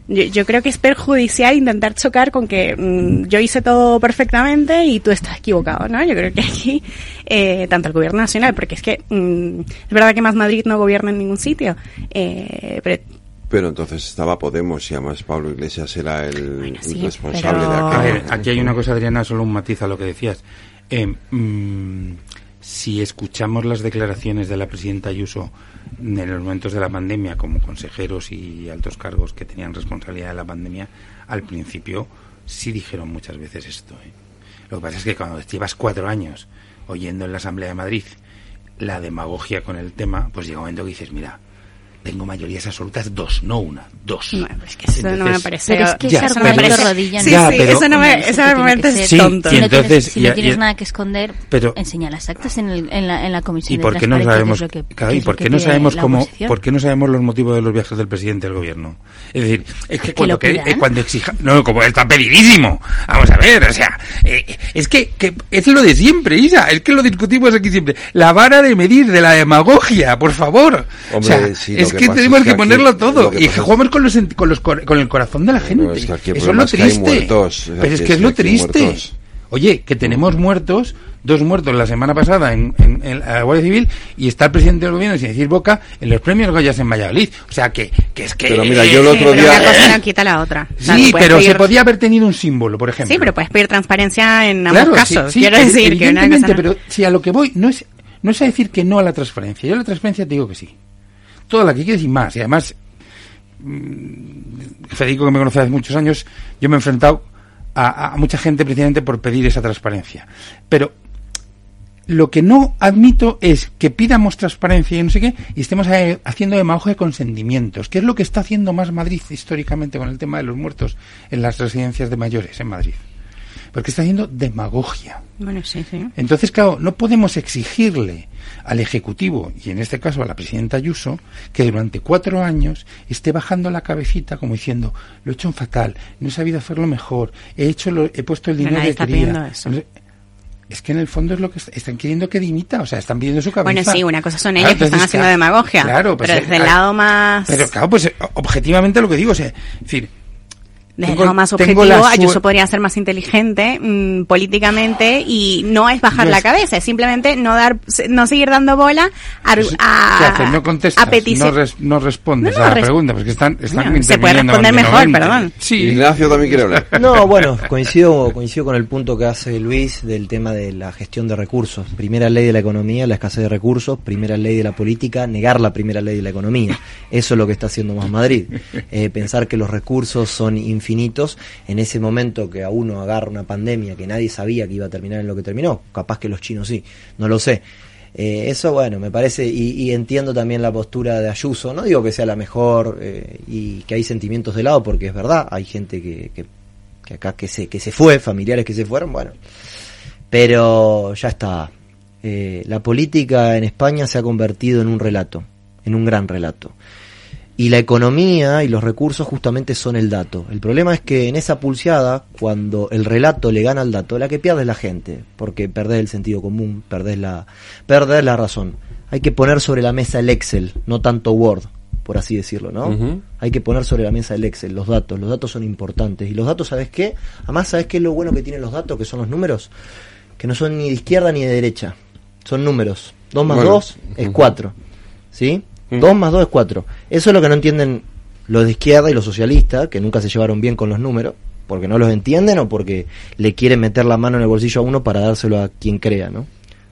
Yo, yo creo que es perjudicial intentar chocar con que mm, yo hice todo perfectamente y tú estás equivocado, ¿no? Yo creo que aquí, eh, tanto el gobierno nacional, porque es que mm, es verdad que más Madrid no gobierna en ningún sitio, eh, pero Pero entonces estaba Podemos y además Pablo Iglesias era el, sí, el responsable pero- de A acá. ver, aquí hay una cosa, Adriana, solo un matiz a lo que decías. Eh, mm, si escuchamos las declaraciones de la presidenta Ayuso en los momentos de la pandemia, como consejeros y altos cargos que tenían responsabilidad de la pandemia, al principio sí dijeron muchas veces esto. ¿eh? Lo que pasa es que cuando llevas cuatro años oyendo en la Asamblea de Madrid la demagogia con el tema, pues llega un momento que dices, mira, tengo mayorías absolutas dos, no una, dos. No, es que eso no me parece- Pero es que Ya, pero- argumento rodilla Sí, Ya, sí, pero- eso no me, eso ser- Sí, tonto. y Si no tienes- entonces, si no y- tienes nada que esconder, pero- enseña las actas en, el- en, la, en la comisión ¿Y de por qué no sabemos, que- claro, y por qué no sabemos cómo, por qué no sabemos los motivos de los viajes del presidente del gobierno? Es decir, es que cuando, que- eh, cuando exija, no, como está pedidísimo. Vamos a ver, o sea, eh, es que, que es lo de siempre, Isa, es que lo discutimos aquí siempre. La vara de medir de la demagogia, por favor. o Hombre, sea, sí, lo es que que, tenemos es que, que aquí- ponerlo todo que y es- jugamos con los, con los con el corazón de la gente. es que aquí el Eso es lo que triste. Pero es es que es que lo triste. muertos. Oye, que tenemos muertos, dos muertos la semana pasada en, en- en la Guardia Civil y está el presidente del gobierno, sin decir boca, en los premios Goyas en Valladolid. O sea, que, que es que... Pero mira, yo el otro pero día- una cosa no quita la otra. O sea, Sí, pero se podía haber tenido un símbolo, por ejemplo. Sí, pero puedes pedir transparencia en ambos Claro, sí, casos. sí, Quiero decir que una cosa no- pero si a lo que voy no es, no es a decir que no a la transparencia. Yo a la transparencia te digo que sí. Toda la que quieres y más. Y además, mm, Federico, que me conoce hace muchos años, yo me he enfrentado a, a mucha gente precisamente por pedir esa transparencia. Pero lo que no admito es que pidamos transparencia y no sé qué y estemos haciendo demagogia con sentimientos, que es lo que está haciendo más Madrid históricamente con el tema de los muertos en las residencias de mayores en Madrid. Porque está haciendo demagogia. Bueno, sí, sí. Entonces, claro, no podemos exigirle al Ejecutivo, y en este caso a la presidenta Ayuso, que durante cuatro años esté bajando la cabecita como diciendo, lo he hecho fatal, no he sabido hacerlo mejor, he hecho lo- he puesto el dinero que está quería. Es que en el fondo es lo que est- están queriendo que dimita, o sea, están pidiendo su cabeza. Bueno, sí, una cosa son Claro, ellos que están haciendo claro, demagogia. Claro, pues, pero eh, desde el ah, lado más... Pero claro, pues eh, objetivamente lo que digo, o sea, es decir, Desde el tengo- lado más objetivo, Ayuso podría ser más inteligente mm, políticamente y no es bajar la cabeza, es simplemente no dar, no seguir dando bola a, a, ¿Qué haces? No contestas, a petición. no, res- no respondes No, no, a la res- pregunta, porque están, están Bueno, se puede responder mejor, perdón. Sí. Ignacio también quiere hablar. No, bueno, coincido, coincido con el punto que hace Luis del tema de la gestión de recursos. Primera ley de la economía, la escasez de recursos. Primera ley de la política, negar la primera ley de la economía. Eso es lo que está haciendo más Madrid. Eh, pensar que los recursos son infinitos en ese momento que a uno agarra una pandemia que nadie sabía que iba a terminar en lo que terminó. Capaz que los chinos sí, no lo sé. Eh, eso, bueno, me parece, y, entiendo también la postura de Ayuso. No digo que sea la mejor eh, y que hay sentimientos de lado, porque es verdad, hay gente que, que, que acá que se, que se fue, familiares que se fueron, bueno. Pero ya está. Eh, la política en España se ha convertido en un relato, en un gran relato. Y la economía y los recursos justamente son el dato. El problema es que en esa pulseada, cuando el relato le gana al dato, la que pierde es la gente, porque perdés el sentido común, perdés la, perdés la razón. Hay que poner sobre la mesa el Excel, no tanto Word, por así decirlo, ¿no? Hay que poner sobre la mesa el Excel, los datos. Los datos son importantes. Y los datos, ¿sabes qué? Además, ¿sabes qué es lo bueno que tienen los datos, que son los números? Que no son ni de izquierda ni de derecha. Son números. 2 más Bueno. 2 es Ujú. 4. ¿Sí? Mm. 2 más 2 es 4. Eso es lo que no entienden los de izquierda y los socialistas, que nunca se llevaron bien con los números, porque no los entienden o porque le quieren meter la mano en el bolsillo a uno para dárselo a quien crea, ¿no?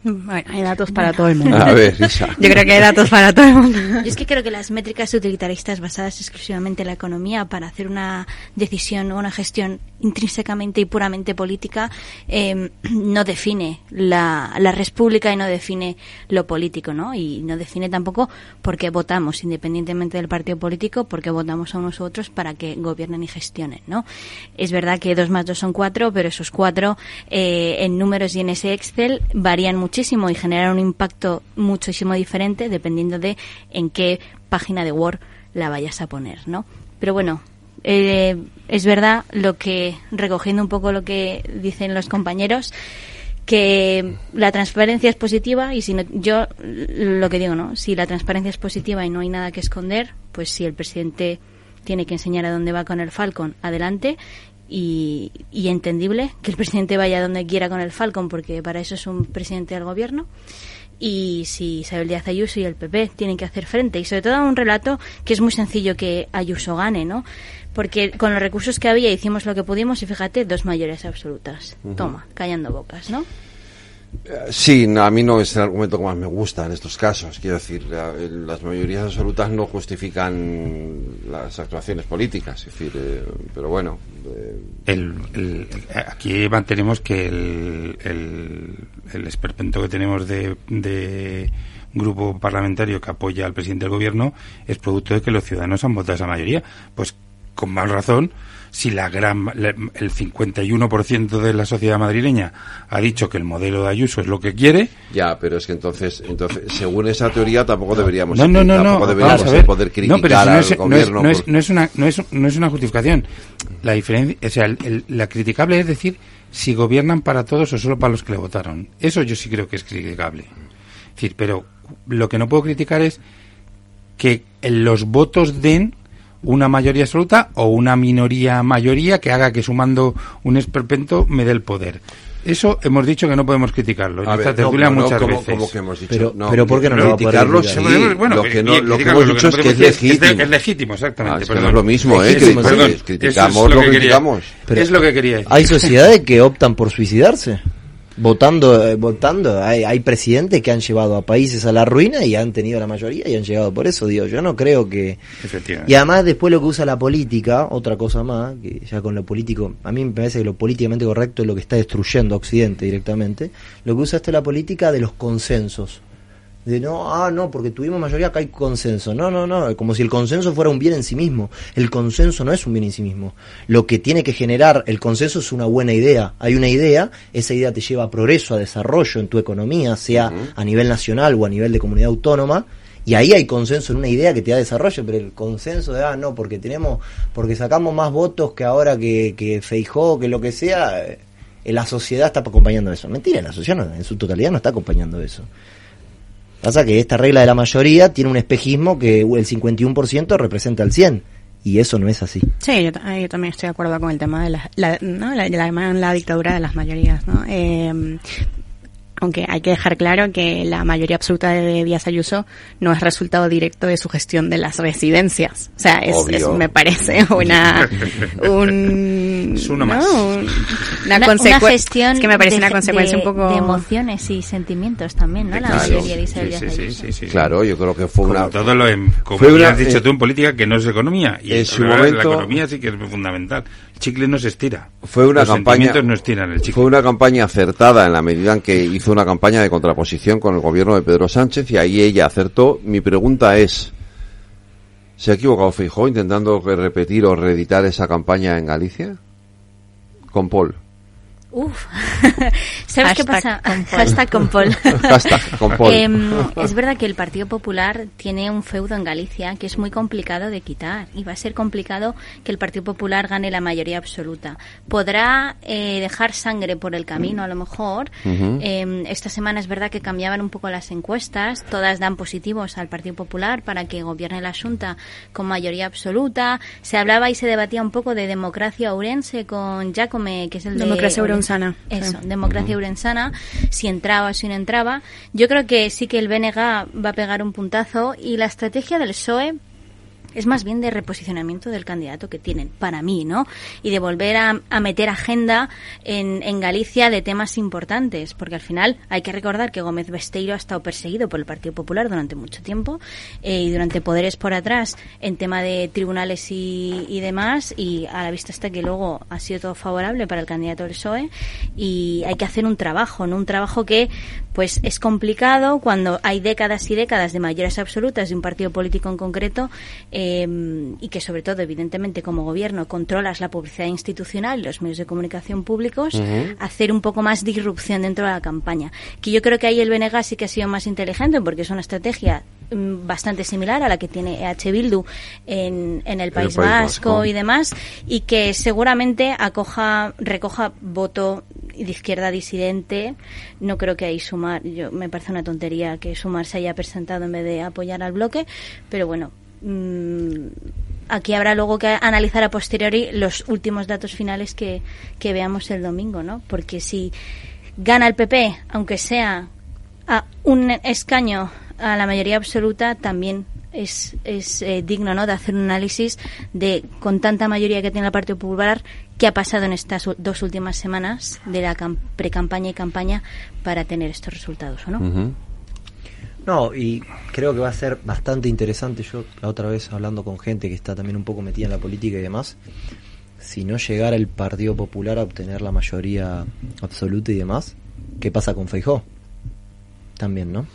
Bueno, hay datos para todo el mundo. A ver, Isa. Yo creo que hay datos para todo el mundo. Yo es que creo que las métricas utilitaristas basadas exclusivamente en la economía para hacer una decisión o una gestión intrínsecamente y puramente política eh, no define la, la res pública y no define lo político, ¿no? Y no define tampoco por qué votamos, independientemente del partido político, por qué votamos a unos u otros para que gobiernen y gestionen, ¿no? Es verdad que dos más dos son cuatro, pero esos cuatro eh, en números y en ese Excel varían muchísimo y generan un impacto muchísimo diferente dependiendo de en qué página de Word la vayas a poner, ¿no? Pero bueno, eh, es verdad lo que, recogiendo un poco lo que dicen los compañeros, que la transparencia es positiva y si no, yo lo que digo, ¿no? Si la transparencia es positiva y no hay nada que esconder, pues si el presidente tiene que enseñar a dónde va con el Falcon, adelante. Y, y entendible que el presidente vaya donde quiera con el Falcon, porque para eso es un presidente del gobierno y si Isabel Díaz Ayuso y el PP tienen que hacer frente y sobre todo a un relato que es muy sencillo que Ayuso gane, ¿no? Porque con los recursos que había hicimos lo que pudimos y fíjate, dos mayorías absolutas. Toma, callando bocas, ¿no? Sí, a mí no es el argumento que más me gusta en estos casos. Quiero decir, las mayorías absolutas no justifican las actuaciones políticas. Es decir, eh, pero bueno. eh, el- aquí mantenemos que el, el, el esperpento que tenemos de, de grupo parlamentario que apoya al presidente del gobierno es producto de que los ciudadanos han votado esa mayoría. Pues con más razón, si la gran, el 51% de la sociedad madrileña ha dicho que el modelo de Ayuso es lo que quiere, ya, pero es que entonces, entonces, según esa teoría, tampoco deberíamos, no, no, no, no, tampoco deberíamos ver. poder criticar no, pero si no al es, gobierno. no es- por- no es una, no, es, no es una justificación. La diferencia, o sea, el- el- la criticable es decir si gobiernan para todos o solo para los que le votaron. Eso yo sí creo que es criticable. Es decir, pero lo que no puedo criticar es que los votos den una mayoría absoluta o una minoría mayoría que haga que sumando un esperpento me dé el poder. Eso hemos dicho que no podemos criticarlo. A ver, no, pero muchas ¿cómo- veces. cómo que hemos dicho? Pero- No, pero ¿por qué no lo criticarlo criticar? sí, Bueno, lo que no, lo que hemos lo dicho es no que es legítimo. Es legítimo, exactamente. Ah, es que perdón. no es lo mismo, ¿eh? Cri- perdón. criticamos es lo que quería- criticamos. Pero es lo que quería decir. Hay sociedades que optan por suicidarse. Votando, eh, votando. Hay, hay presidentes que han llevado a países a la ruina y han tenido la mayoría y han llegado por eso. Digo, yo no creo que. Y además, después lo que usa la política, otra cosa más, que ya con lo político, a mí me parece que lo políticamente correcto es lo que está destruyendo a Occidente directamente. Lo que usa esto es la política de los consensos. De no, ah, no, porque tuvimos mayoría, acá hay consenso. No, no, no, como si el consenso fuera un bien en sí mismo. El consenso no es un bien en sí mismo. Lo que tiene que generar el consenso es una buena idea. Hay una idea, esa idea te lleva a progreso, a desarrollo en tu economía, sea a nivel nacional o a nivel de comunidad autónoma. Y ahí hay consenso en una idea que te da desarrollo, pero el consenso de, ah, no, porque tenemos, porque sacamos más votos que ahora que, que Feijó, que lo que sea, eh, la sociedad está acompañando eso. Mentira, la sociedad no- en su totalidad no está acompañando eso. Pasa que esta regla de la mayoría tiene un espejismo que el 51% representa el 100 y eso no es así. Sí, yo, ta- yo también estoy de acuerdo con el tema de la, la, ¿no? la, la, la dictadura de las mayorías, ¿no? Eh, aunque hay que dejar claro que la mayoría absoluta de Díaz Ayuso no es resultado directo de su gestión de las residencias. O sea, es, es- me parece una un, Es uno ¿no? más. Un- una, Una, consecue- una gestión es que me parece de, una consecuencia de- un poco de emociones y sentimientos también, ¿no? La Claro. mayoría de Sí, Díaz sí, Ayuso. sí, sí, sí. Claro, yo creo que fue Como una. todo lo en, como fue ya una- has dicho eh, tú en política que no es economía y en su momento- la economía sí que es fundamental chicle no se estira Fue una Los campaña. sentimientos no estiran el chicle Fue una campaña acertada en la medida en que hizo una campaña de contraposición con el gobierno de Pedro Sánchez y ahí ella acertó. Mi pregunta es, ¿se ha equivocado Feijóo intentando repetir o reeditar esa campaña en Galicia? Con Paul. Uf. ¿Sabes qué pasa? con Paul. Hashtag con Paul. Hashtag con Paul. Em, es verdad que el Partido Popular tiene un feudo en Galicia que es muy complicado de quitar y va a ser complicado que el Partido Popular gane la mayoría absoluta. Podrá eh, dejar sangre por el camino a lo mejor. Em, esta semana es verdad que cambiaban un poco las encuestas, todas dan positivos al Partido Popular para que gobierne la Junta con mayoría absoluta. Se hablaba y se debatía un poco de democracia ourense con Jacome, que es el de Democracia Ourense. ourensana, Eso, sí. democracia ourensana, si entraba o si no entraba. Yo creo que sí que el BNG va a pegar un puntazo y la estrategia del PSOE es más bien de reposicionamiento del candidato que tienen, para mí, ¿no? Y de volver a, a meter agenda en, en Galicia de temas importantes, porque al final hay que recordar que Gómez Besteiro ha estado perseguido por el Partido Popular durante mucho tiempo eh, y durante poderes por atrás en tema de tribunales y, y demás, y a la vista está que luego ha sido todo favorable para el candidato del PSOE y hay que hacer un trabajo, ¿no? Un trabajo que pues es complicado cuando hay décadas y décadas de mayorías absolutas de un partido político en concreto eh, y que sobre todo evidentemente como gobierno controlas la publicidad institucional y los medios de comunicación públicos hacer un poco más de irrupción dentro de la campaña. Que yo creo que ahí el BNG sí que ha sido más inteligente porque es una estrategia bastante similar a la que tiene EH Bildu en, en el País, País Vasco, Vasco. y demás y que seguramente acoja recoja voto de izquierda disidente no creo que ahí sumar yo me parece una tontería que sumar se haya presentado en vez de apoyar al bloque pero bueno mm, aquí habrá luego que analizar a posteriori los últimos datos finales que, que veamos el domingo, ¿no? Porque si gana el PP, aunque sea a un escaño a la mayoría absoluta, también es, es eh, digno ¿no? de hacer un análisis de, con tanta mayoría que tiene el Partido Popular, qué ha pasado en estas dos últimas semanas de la cam- pre-campaña y campaña para tener estos resultados, ¿o no? No, y creo que va a ser bastante interesante. Yo la otra vez hablando con gente que está también un poco metida en la política y demás, si no llegara el Partido Popular a obtener la mayoría absoluta y demás, ¿qué pasa con Feijó? También, ¿no?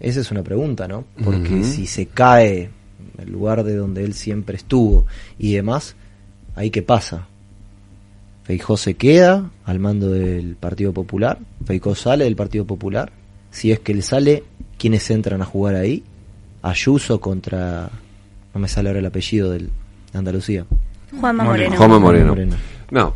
Esa es una pregunta, ¿no? Porque si se cae el lugar de donde él siempre estuvo y demás, ¿ahí qué pasa? Feijó se queda al mando del Partido Popular, Feijó sale del Partido Popular, si es que él sale, ¿quiénes entran a jugar ahí? Ayuso contra, no me sale ahora el apellido del de Andalucía. Juanma Moreno. Juanma Moreno. No,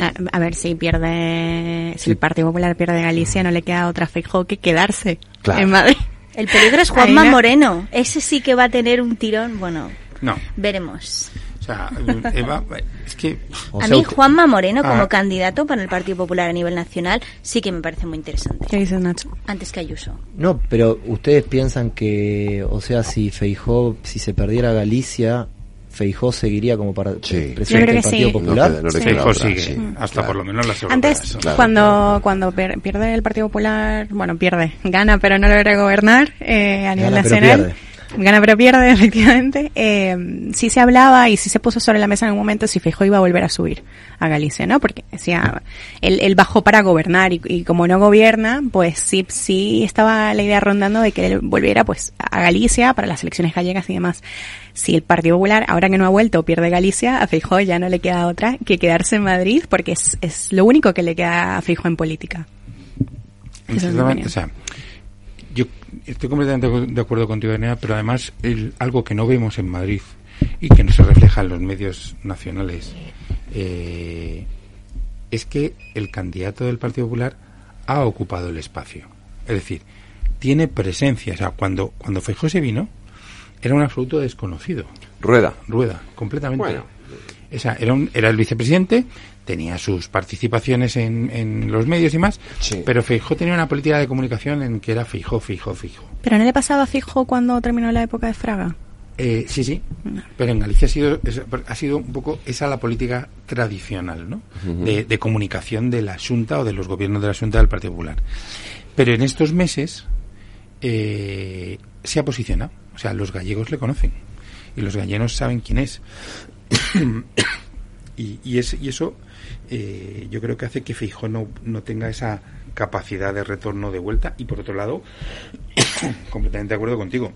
A, a ver, si pierde, si el Partido Popular pierde Galicia, no le queda otra Feijóo que quedarse Claro. en Madrid. El peligro es Juanma Moreno. Ese sí que va a tener un tirón. Bueno, No. veremos. O sea, Eva, es que... a mí Juanma Moreno como Ah. candidato para el Partido Popular a nivel nacional sí que me parece muy interesante. ¿Qué dices, Nacho? Antes que Ayuso. No, pero ustedes piensan que, o sea, si Feijó, si se perdiera Galicia, Feijó seguiría como para presidente Yo creo que del Partido sí. Popular. No queda- no Sí. Feijó otra, sigue, sí, hasta claro. por lo menos las europeas. Antes, Claro. cuando, cuando per- pierde el Partido Popular, bueno, pierde, gana pero no logra gobernar eh, a nivel Gana, pero nacional. Gana pero pierde, efectivamente. Eh, sí se hablaba y sí se puso sobre la mesa en algún momento si Feijóo iba a volver a subir a Galicia, ¿no? Porque decía, él, él bajó para gobernar y, y como no gobierna, pues sí, sí estaba la idea rondando de que él volviera pues a Galicia para las elecciones gallegas y demás. Si el Partido Popular, ahora que no ha vuelto, pierde Galicia, a Feijóo ya no le queda otra que quedarse en Madrid porque es, es lo único que le queda a Feijóo en política. Es Exactamente, opinión. o sea, estoy completamente de acuerdo contigo, Elena, pero además el- algo que no vemos en Madrid y que no se refleja en los medios nacionales eh, es que el candidato del Partido Popular ha ocupado el espacio. Es decir, tiene presencia. O sea, cuando, cuando Feijóo se vino, era un absoluto desconocido. Rueda. Rueda, completamente. Bueno. O sea, era, un- era el vicepresidente, tenía sus participaciones en, en los medios y más, pero Feijó tenía una política de comunicación en que era Feijó, Feijó, Feijó. ¿Pero no le pasaba a Feijóo cuando terminó la época de Fraga? Eh, sí, sí, pero en Galicia ha sido, ha sido un poco esa la política tradicional, ¿no? De comunicación de la Junta o de los gobiernos de la Junta del Partido Popular. Pero en estos meses eh, se ha posicionado, o sea, los gallegos le conocen y los gallegos saben quién es. y, y, es- y eso eh, yo creo que hace que Feijó no, no tenga esa capacidad de retorno de vuelta y por otro lado, completamente de acuerdo contigo.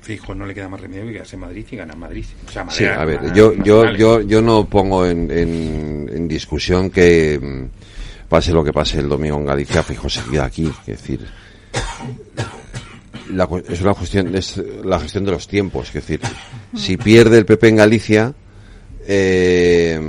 Fijo, no le queda más remedio que quedarse en Madrid y ganar Madrid. O sea, Sí, manera- a ver, yo, yo, yo, yo no pongo en, en, en discusión que mm, pase lo que pase el domingo en Galicia, fijo, se queda aquí. Es decir, la es una cuestión, es la gestión de los tiempos. Es decir, si pierde el PP en Galicia, eh,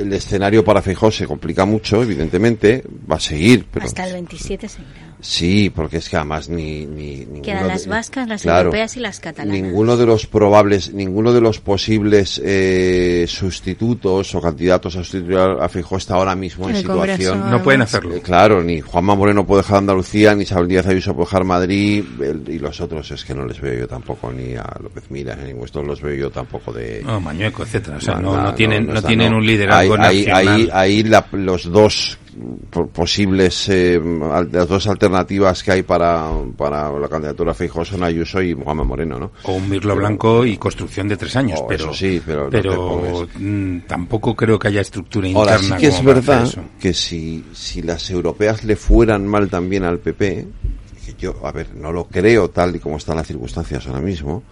el escenario para Feijóo se complica mucho, evidentemente, va a seguir, pero Hasta el 27 seguirá. Sí, porque es que además ni, ni Quedan las vascas, las claro, europeas y las catalanas. Ninguno de los probables, ninguno de los posibles eh, sustitutos o candidatos a sustituir a Feijóo está ahora mismo en, En el Congreso, situación. No pueden hacerlo. Eh, claro, ni Juanma Moreno puede dejar Andalucía, ni Isabel Díaz Ayuso puede dejar Madrid, el- y los otros es que no les veo yo tampoco, ni a López Miras, ni a estos los veo yo tampoco de. No, Mañueco, etcétera. O sea, no, nada, no tienen, no, está, tienen no. un liderazgo Ahí- ahí- nacional. Ahí, ahí la- los dos posibles, eh, las dos alternativas que hay para, para la candidatura Feijóo son Ayuso y Juanma Moreno, ¿no? o un Mirlo Blanco y construcción de tres años, Oh, pero, eso sí, pero no te pongas. mm, tampoco creo que haya estructura Ahora interna. sí que es verdad que si, si las europeas le fueran mal también al PP, que yo, a ver, no lo creo tal y como están las circunstancias ahora mismo,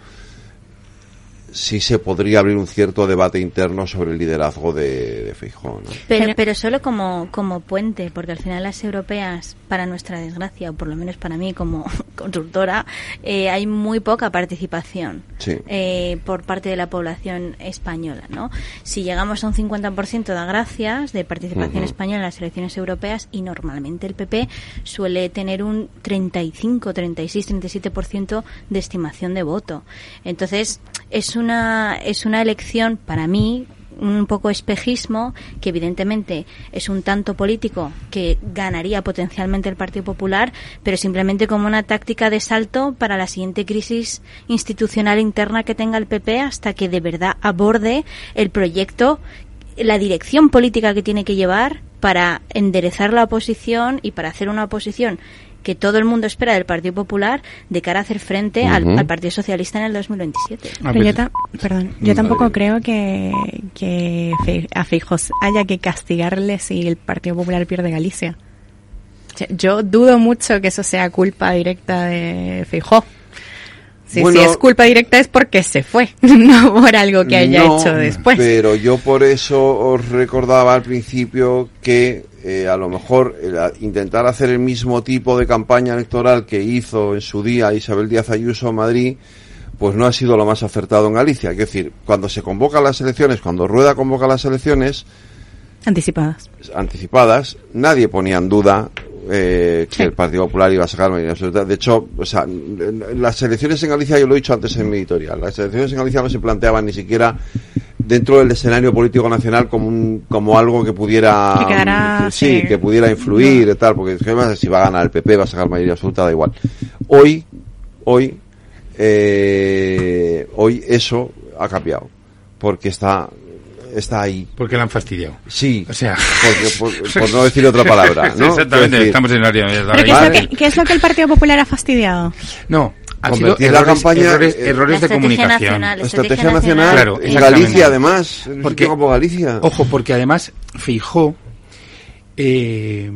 sí se podría abrir un cierto debate interno sobre el liderazgo de, de Feijóo, ¿no? Pero, pero solo como, como puente, porque al final las europeas, para nuestra desgracia, o por lo menos para mí como consultora, eh, hay muy poca participación Sí. eh, por parte de la población española, ¿no? Si llegamos a un 50% da gracias de participación española en las elecciones europeas y normalmente el PP suele tener un 35, 36, 37% de estimación de voto. Entonces, es una, es una elección para mí un poco espejismo, que evidentemente es un tanto político que ganaría potencialmente el Partido Popular, pero simplemente como una táctica de salto para la siguiente crisis institucional interna que tenga el PP hasta que de verdad aborde el proyecto, la dirección política que tiene que llevar para enderezar la oposición y para hacer una oposición que todo el mundo espera del Partido Popular de cara a hacer frente al, Partido Socialista en el 2027. Pero yo, ta- perdón, yo tampoco creo que, que Fe- a Feijós haya que castigarle si el Partido Popular pierde Galicia. O sea, Yo dudo mucho que eso sea culpa directa de Feijó. Si, Bueno- si es culpa directa es porque se fue, no por algo que haya No, hecho después. Pero yo por eso os recordaba al principio que eh, a lo mejor a- intentar hacer el mismo tipo de campaña electoral que hizo en su día Isabel Díaz Ayuso en Madrid, pues no ha sido lo más acertado en Galicia. Es decir, cuando se convocan las elecciones, cuando Rueda convoca las elecciones Anticipadas. anticipadas, nadie ponía en duda eh, que el Partido Popular iba a sacar mayoría absoluta. De hecho, o sea, las elecciones en Galicia, yo lo he dicho antes en mi editorial, las elecciones en Galicia no se planteaban ni siquiera dentro del escenario político nacional como un, como algo que pudiera Que quedara, sí, sí. que pudiera influir y tal, porque además, si va a ganar el PP va a sacar mayoría absoluta da igual. Hoy, hoy, eh, hoy eso ha cambiado porque está está ahí. Porque la han fastidiado. Sí. O sea. Porque, por, por no decir otra palabra, ¿no? Exactamente, decir, estamos en el área de la ¿Pero qué es, que, qué es lo que el Partido Popular ha fastidiado? No, ha sido errores, campaña, errores, eh, errores La de comunicación. nacional, La estrategia nacional Claro, en. Galicia, además, Porque- como Galicia. Ojo, porque además Feijó eh,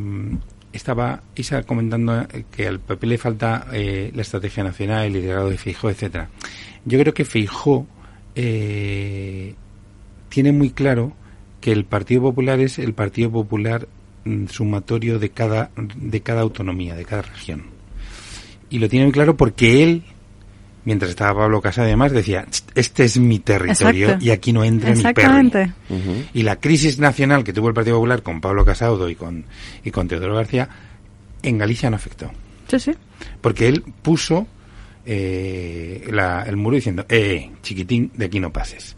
estaba Isa comentando que al PP le falta eh, la estrategia nacional, el liderazgo de Feijó, etcétera. Yo creo que Feijó eh, tiene muy claro que el Partido Popular es el Partido Popular mm, sumatorio de cada de cada autonomía, de cada región. Y lo tiene muy claro porque él mientras estaba Pablo Casado además decía, "Ch, este es mi territorio Exacto. y aquí no entra ni perri. Exactamente. Y la crisis nacional que tuvo el Partido Popular con Pablo Casado y con, y con Teodoro García, en Galicia no afectó. Sí, sí. Porque él puso eh, la- el muro diciendo, eh, chiquitín, de aquí no pases.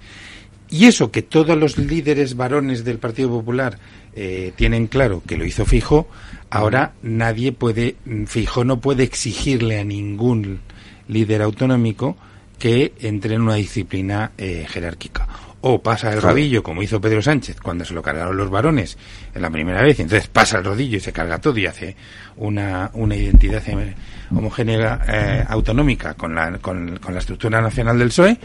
Y eso que todos los líderes varones del Partido Popular eh, tienen claro que lo hizo Fijo, ahora nadie puede, Fijo no puede exigirle a ningún líder autonómico que entre en una disciplina eh, jerárquica. O pasa el rodillo, como hizo Pedro Sánchez cuando se lo cargaron los varones en la primera vez, entonces pasa el rodillo y se carga todo y hace una, una identidad eh, homogénea eh, autonómica con la, con, con la estructura nacional del PSOE,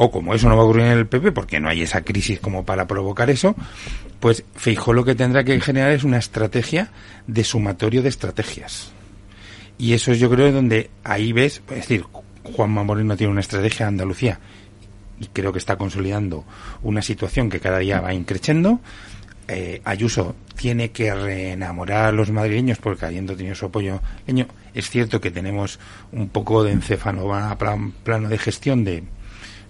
o como eso no va a ocurrir en el PP, porque no hay esa crisis como para provocar eso, pues Feijó lo que tendrá que generar es una estrategia de sumatorio de estrategias. Y eso es yo creo donde ahí ves, es decir, Juanma Moreno tiene una estrategia de Andalucía y creo que está consolidando una situación que cada día va increciendo. Eh, Ayuso tiene que reenamorar a los madrileños porque habiendo tenido su apoyo es cierto que tenemos un poco de plan- plano de gestión de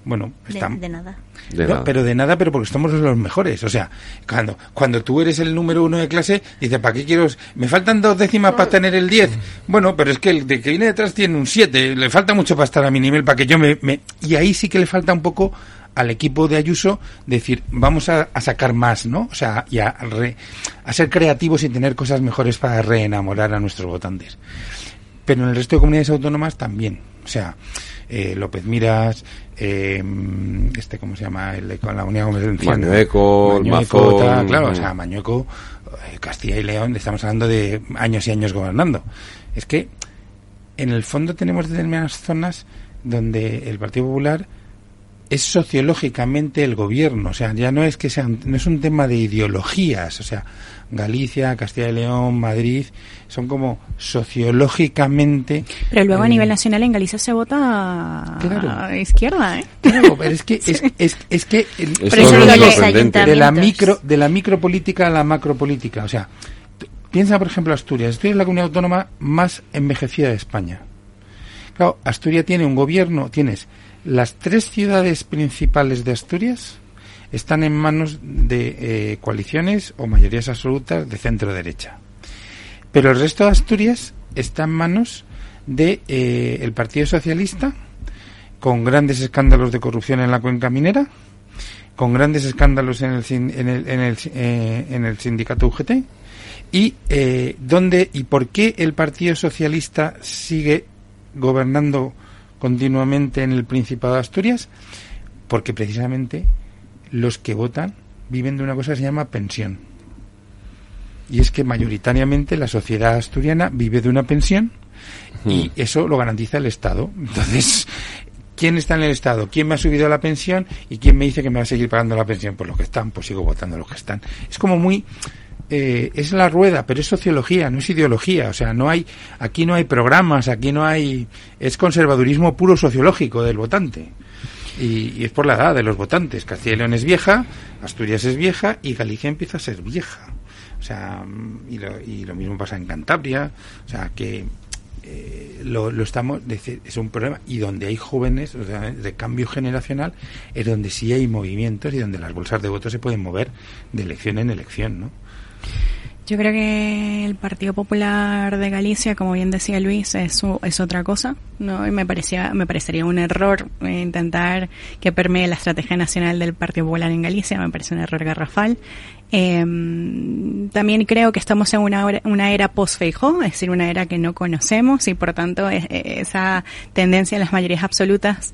bueno, De, está, de nada. De no, nada. pero de nada, pero porque estamos los mejores. O sea, cuando, cuando tú eres el número uno de clase, dices, ¿para qué quiero? Me faltan dos décimas para tener el 10. Bueno, pero es que el de que viene detrás tiene un 7. Le falta mucho para estar a mi nivel, para que yo me, me- Y ahí sí que le falta un poco al equipo de Ayuso decir, vamos a, a sacar más, ¿no? O sea, y a, re- a ser creativos y tener cosas mejores para reenamorar a nuestros votantes pero en el resto de comunidades autónomas también. O sea, eh, López Miras, eh, este, ¿cómo se llama? El con la Unidad Valenciana. Mañueco, Mañueco, tal, claro, o sea, Mañueco, eh, Castilla y León, estamos hablando de años y años gobernando. Es que, en el fondo tenemos determinadas zonas donde el Partido Popular es sociológicamente el gobierno, o sea, ya no es que sean, no es un tema de ideologías, o sea, Galicia, Castilla y León, Madrid, son como sociológicamente. Pero luego a eh, nivel nacional en Galicia se vota Claro. a izquierda, ¿eh? Claro, pero es que es, es, es que el- eso de la micro de la micropolítica a la macropolítica, o sea, piensa por ejemplo Asturias, Asturias es la comunidad autónoma más envejecida de España. Claro, Asturias tiene un gobierno, tienes las tres ciudades principales de Asturias están en manos de eh, coaliciones o mayorías absolutas de centro derecha. Pero el resto de Asturias está en manos de eh, el Partido Socialista, con grandes escándalos de corrupción en la cuenca minera, con grandes escándalos en el, en el, en el, eh, en el sindicato UGT, y dónde y por qué el Partido Socialista sigue gobernando continuamente en el Principado de Asturias, porque precisamente los que votan viven de una cosa que se llama pensión. Y es que mayoritariamente la sociedad asturiana vive de una pensión y eso lo garantiza el Estado. Entonces, ¿quién está en el Estado? ¿Quién me ha subido la pensión? ¿Y quién me dice que me va a seguir pagando la pensión? Pues los que están, pues sigo votando a los que están. Es como muy... eh, es la rueda, pero es sociología, no es ideología. O sea, no hay, aquí no hay programas, aquí no hay, es conservadurismo puro sociológico del votante. Y, es por la edad de los votantes. Castilla y León es vieja, Asturias es vieja y Galicia empieza a ser vieja. O sea, y lo, y lo mismo pasa en Cantabria. O sea, que eh, lo, lo estamos, es un problema. Y donde hay jóvenes, o sea, de cambio generacional, es donde sí hay movimientos y donde las bolsas de votos se pueden mover de elección en elección, ¿no? Yo creo que el Partido Popular de Galicia, como bien decía Luis, es, otra cosa, ¿no? Y me parecía, me parecería un error eh, intentar que permee la estrategia nacional del Partido Popular en Galicia, me parece un error garrafal. Eh, también creo que estamos en una, una era post-Feijó, es decir, una era que no conocemos y por tanto es- esa tendencia a las mayorías absolutas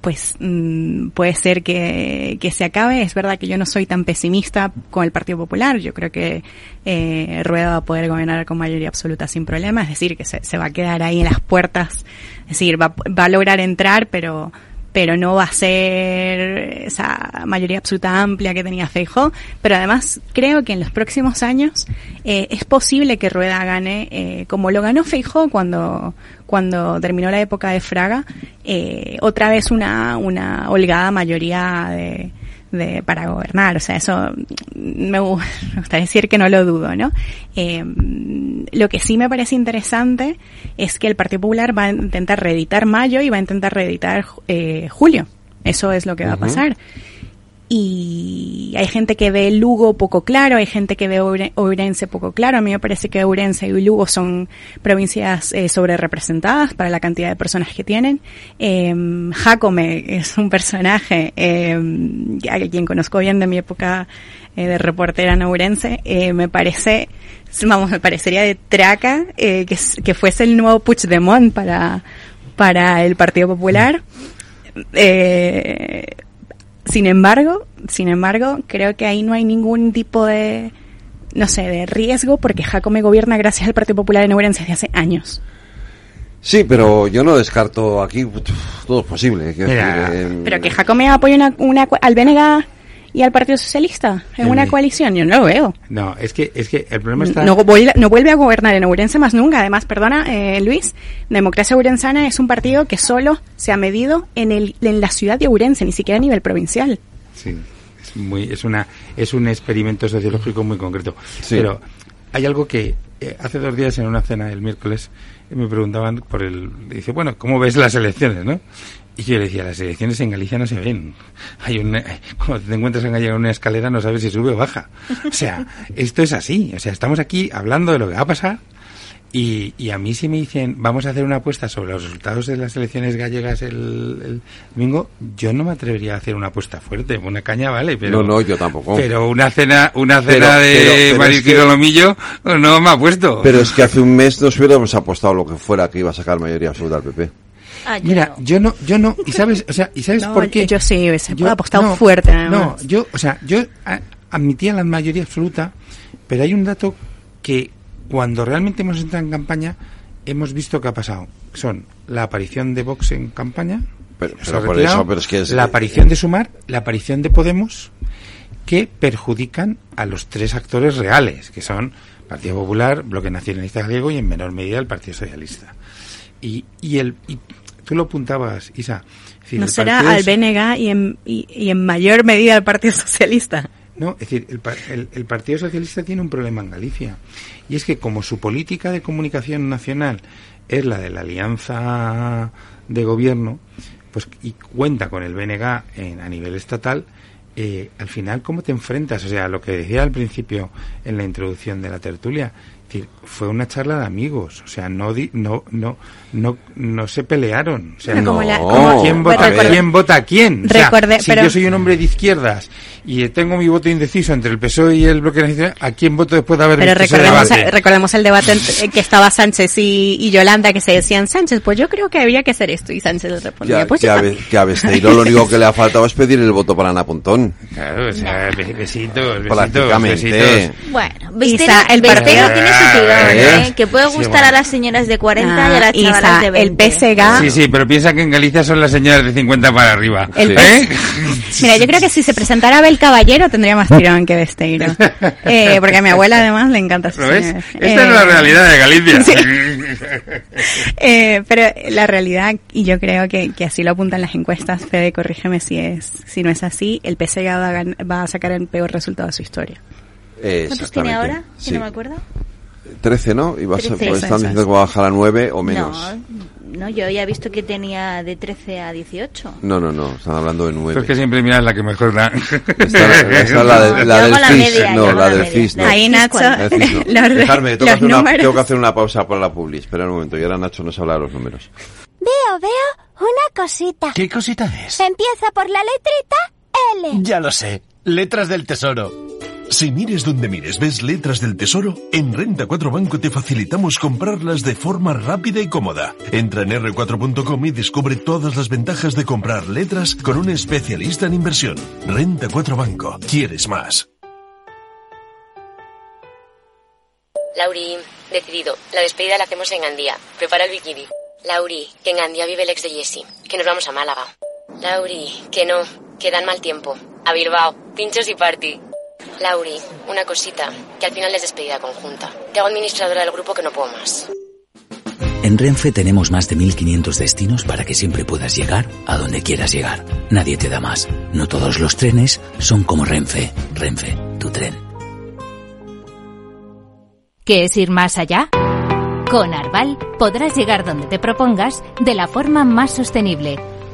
pues mm, puede ser que, que se acabe. Es verdad que yo no soy tan pesimista con el Partido Popular. Yo creo que eh, Rueda va a poder gobernar con mayoría absoluta sin problema. Es decir, que se, se va a quedar ahí en las puertas. Es decir, va, va a lograr entrar, pero pero no va a ser esa mayoría absoluta amplia que tenía Feijóo. Pero además creo que en los próximos años eh, es posible que Rueda gane eh, como lo ganó Feijóo cuando cuando terminó la época de Fraga, eh, otra vez una, una holgada mayoría de, de, para gobernar. O sea, eso me, gu- me gustaría decir que no lo dudo, ¿no? Eh, lo que sí me parece interesante es que el Partido Popular va a intentar reeditar mayo y va a intentar reeditar eh, julio. Eso es lo que va a pasar. Y hay gente que ve Lugo poco claro, hay gente que ve Oure- Ourense poco claro. A mí me parece que Ourense y Lugo son provincias eh, sobre representadas para la cantidad de personas que tienen. Eh, Jacome es un personaje eh, a quien conozco bien de mi época eh, de reportera en Ourense. Eh, me parece, vamos, me parecería de traca eh, que, que fuese el nuevo Puigdemont para, para el Partido Popular. Eh, sin embargo, sin embargo, creo que ahí no hay ningún tipo de, no sé, de riesgo porque Jacome gobierna gracias al Partido Popular en Ourense desde hace años. Sí, pero yo no descarto aquí todo es posible. decir, em, Pero que Jacome apoye una, una, al BNG y al Partido Socialista en El una coalición, yo no lo veo. No, es que, es que el problema está... No, vuel- no vuelve a gobernar en Ourense más nunca. Además, perdona, eh, Luis, Democracia Ourensana es un partido que solo se ha medido en, el, en la ciudad de Ourense, ni siquiera a nivel provincial. Sí, es muy, es una, es un experimento sociológico muy concreto. Sí. Pero hay algo que eh, hace dos días en una cena el miércoles me preguntaban por el, dice bueno, ¿cómo ves las elecciones, no? Y yo le decía, las elecciones en Galicia no se ven. Hay un, cuando te encuentras en Galicia en una escalera no sabes si sube o baja. O sea, esto es así. O sea, estamos aquí hablando de lo que va a pasar y, y a mí si me dicen, vamos a hacer una apuesta sobre los resultados de las elecciones gallegas el, el domingo, yo no me atrevería a hacer una apuesta fuerte. Una caña vale, pero... No, no, yo tampoco. Pero una cena, una cena de pero- que- Lomillo no me ha puesto. Pero es que hace un mes nos hubiéramos apostado lo que fuera que iba a sacar mayoría absoluta al PP. Mira, yo no, yo no, y sabes, o sea, y sabes No, por qué. yo sí hubiese apostado fuerte, además. No, yo, o sea, yo a- admitía la mayoría absoluta, pero hay un dato que cuando realmente hemos entrado en campaña hemos visto que ha pasado. Son la aparición de Vox en campaña Pero, por retirado eso, pero es que es- la aparición de Sumar, la aparición de Podemos, que perjudican a los tres actores reales, que son Partido Popular, Bloque Nacionalista Gallego y en menor medida el Partido Socialista. Y, y el y tú lo apuntabas, Isa. es decir, No será Partido al BNG y en, y, y en mayor medida al Partido Socialista. No, es decir, el, el- el Partido Socialista tiene un problema en Galicia. Y es que como su política de comunicación nacional es la de la alianza de gobierno, pues y cuenta con el BNG en- a nivel estatal, eh, al final, ¿cómo te enfrentas? O sea, lo que decía al principio en la introducción de la tertulia, decir, fue una charla de amigos, o sea, no di- no no no no se pelearon, o sea, Pero como la- como- ¿quién vota quién vota a quién? O sea, si pero- yo soy un hombre de izquierdas y tengo mi voto indeciso entre el PSOE y el Bloque Nacional, ¿a quién voto después de haber Pero visto ese recordemos, debate? recordemos el debate en- que estaba Sánchez y, y Yolanda que se decían, Sánchez, pues yo creo que había que hacer esto. Y Sánchez le respondía, Ya, pues que, yo a, también. Be- que a Besteiro lo único que le ha faltado es pedir el voto para Ana Pontón. Claro, o sea, be- besitos, besitos, besitos. Bueno, Isa, el Besteiro partido- tiene su tirón, ¿Eh? ¿eh? Que puede Sí, gustar bueno. a las señoras de 40 y a Ah, las chavalas Isa, de el 20. PSG. Sí, sí, pero piensa que en Galicia son las señoras de 50 para arriba. El ¿Eh? Mira, yo creo que si se presentara Abel Caballero tendría más tirón que Besteiro. Eh, porque a mi abuela además le encanta ¿Lo ves? Esta Eh, es la realidad de Galicia. Sí. Eh, pero la realidad, y yo creo que, que así lo apuntan las encuestas, Fede, corrígeme si es si no es así, el PSG va a, gan- va a sacar el peor resultado de su historia. ¿Cuántos tiene ahora? Sí. no me acuerdo. 13, ¿no? Y vas a- 13. pues están diciendo que va a bajar a 9 o menos. No, no, yo ya he visto que tenía de 13 a 18. No, no, no, están hablando de Pues 9. que siempre miras la que mejor da. Esta, esta es la, de- la del la CIS, media, no, la la del. CIS, no. Ahí Nacho, La del CIS, no. Dejarme, tengo que, una, tengo que hacer una pausa para la publi. Espera un momento, y ahora Nacho nos habla de los números. Veo, veo una cosita. ¿Qué cosita es? Empieza por la letrita L. Ya lo sé. Letras del Tesoro. Si mires donde mires ves letras del tesoro, en Renta 4 Banco te facilitamos comprarlas de forma rápida y cómoda. Entra en r4.com y descubre todas las ventajas de comprar letras con un especialista en inversión. Renta 4 Banco. ¿Quieres más? Lauri, decidido. La despedida la hacemos en Gandía. Prepara el bikini. Lauri, que en Gandía vive el ex de Jesse. Que nos vamos a Málaga. Lauri, que no. Que dan mal tiempo. A Bilbao. Pinchos y party. Lauri, una cosita. Que al final es despedida conjunta. Te hago administradora del grupo que no puedo más. En Renfe tenemos más de 1500 destinos para que siempre puedas llegar a donde quieras llegar. Nadie te da más. No todos los trenes son como Renfe. Renfe, tu tren. ¿Qué es ir más allá? Con Arval podrás llegar donde te propongas de la forma más sostenible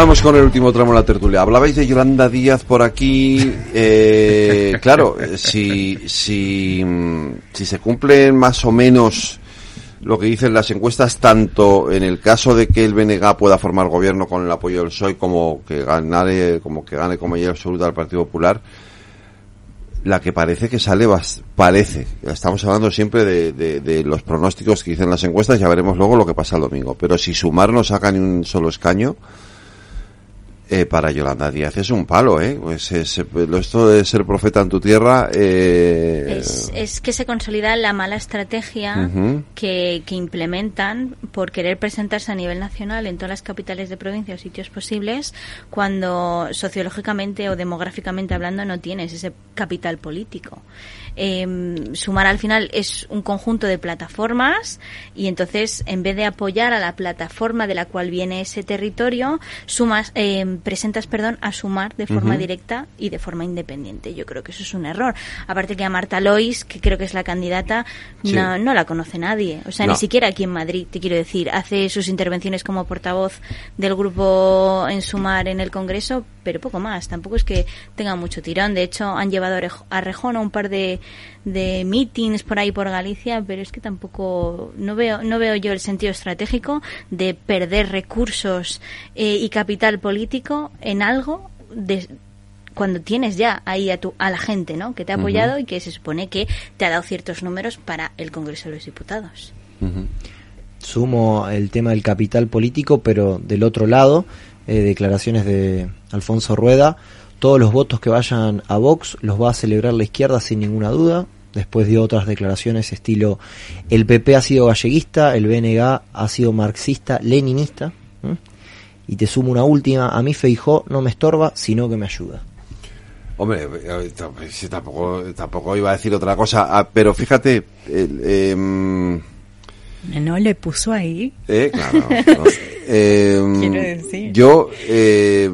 Vamos con el último tramo de la tertulia. Hablabais de Yolanda Díaz por aquí. eh, claro, eh, si, si, mm, si se cumplen más o menos lo que dicen las encuestas, tanto en el caso de que el BNG pueda formar gobierno con el apoyo del PSOE como que gane, como que gane como mayoría absoluta al Partido Popular, la que parece que sale, parece, estamos hablando siempre de, de- de los pronósticos que dicen las encuestas, ya veremos luego lo que pasa el domingo, pero si sumar no saca ni un solo escaño, eh, para Yolanda Díaz es un palo, ¿eh? Pues es- esto de ser profeta en tu tierra, eh, Es, es que se consolida la mala estrategia que, que implementan por querer presentarse a nivel nacional en todas las capitales de provincia o sitios posibles cuando sociológicamente o demográficamente hablando no tienes ese capital político. Em, sumar al final es un conjunto de plataformas y entonces en vez de apoyar a la plataforma de la cual viene ese territorio, sumas, em, presentas, perdón, a sumar de forma directa y de forma independiente. Yo creo que eso es un error. Aparte que a Marta Lois, que creo que es la candidata, Sí. no, no la conoce nadie. O sea, No. ni siquiera aquí en Madrid, te quiero decir. Hace sus intervenciones como portavoz del grupo en sumar en el Congreso, pero poco más. Tampoco es que tenga mucho tirón. De hecho, han llevado a Rejón a un par de, de meetings por ahí por Galicia, pero es que tampoco no veo no veo yo el sentido estratégico de perder recursos eh, y capital político en algo de cuando tienes ya ahí a tu a la gente, ¿no? Que te ha apoyado y que se supone que te ha dado ciertos números para el Congreso de los Diputados. Sumo el tema del capital político, pero del otro lado, eh, declaraciones de Alfonso Rueda, todos los votos que vayan a Vox los va a celebrar la izquierda sin ninguna duda. Después dio otras declaraciones estilo, el PP ha sido galleguista, el BNG ha sido marxista, leninista. Y te sumo una última, a mí Feijó no me estorba, sino que me ayuda. Hombre, eh, sí, tampoco, tampoco iba a decir otra cosa, ah, pero fíjate, el, em, No le puso ahí. eh, claro, no, em, Quiero decir. yo eh,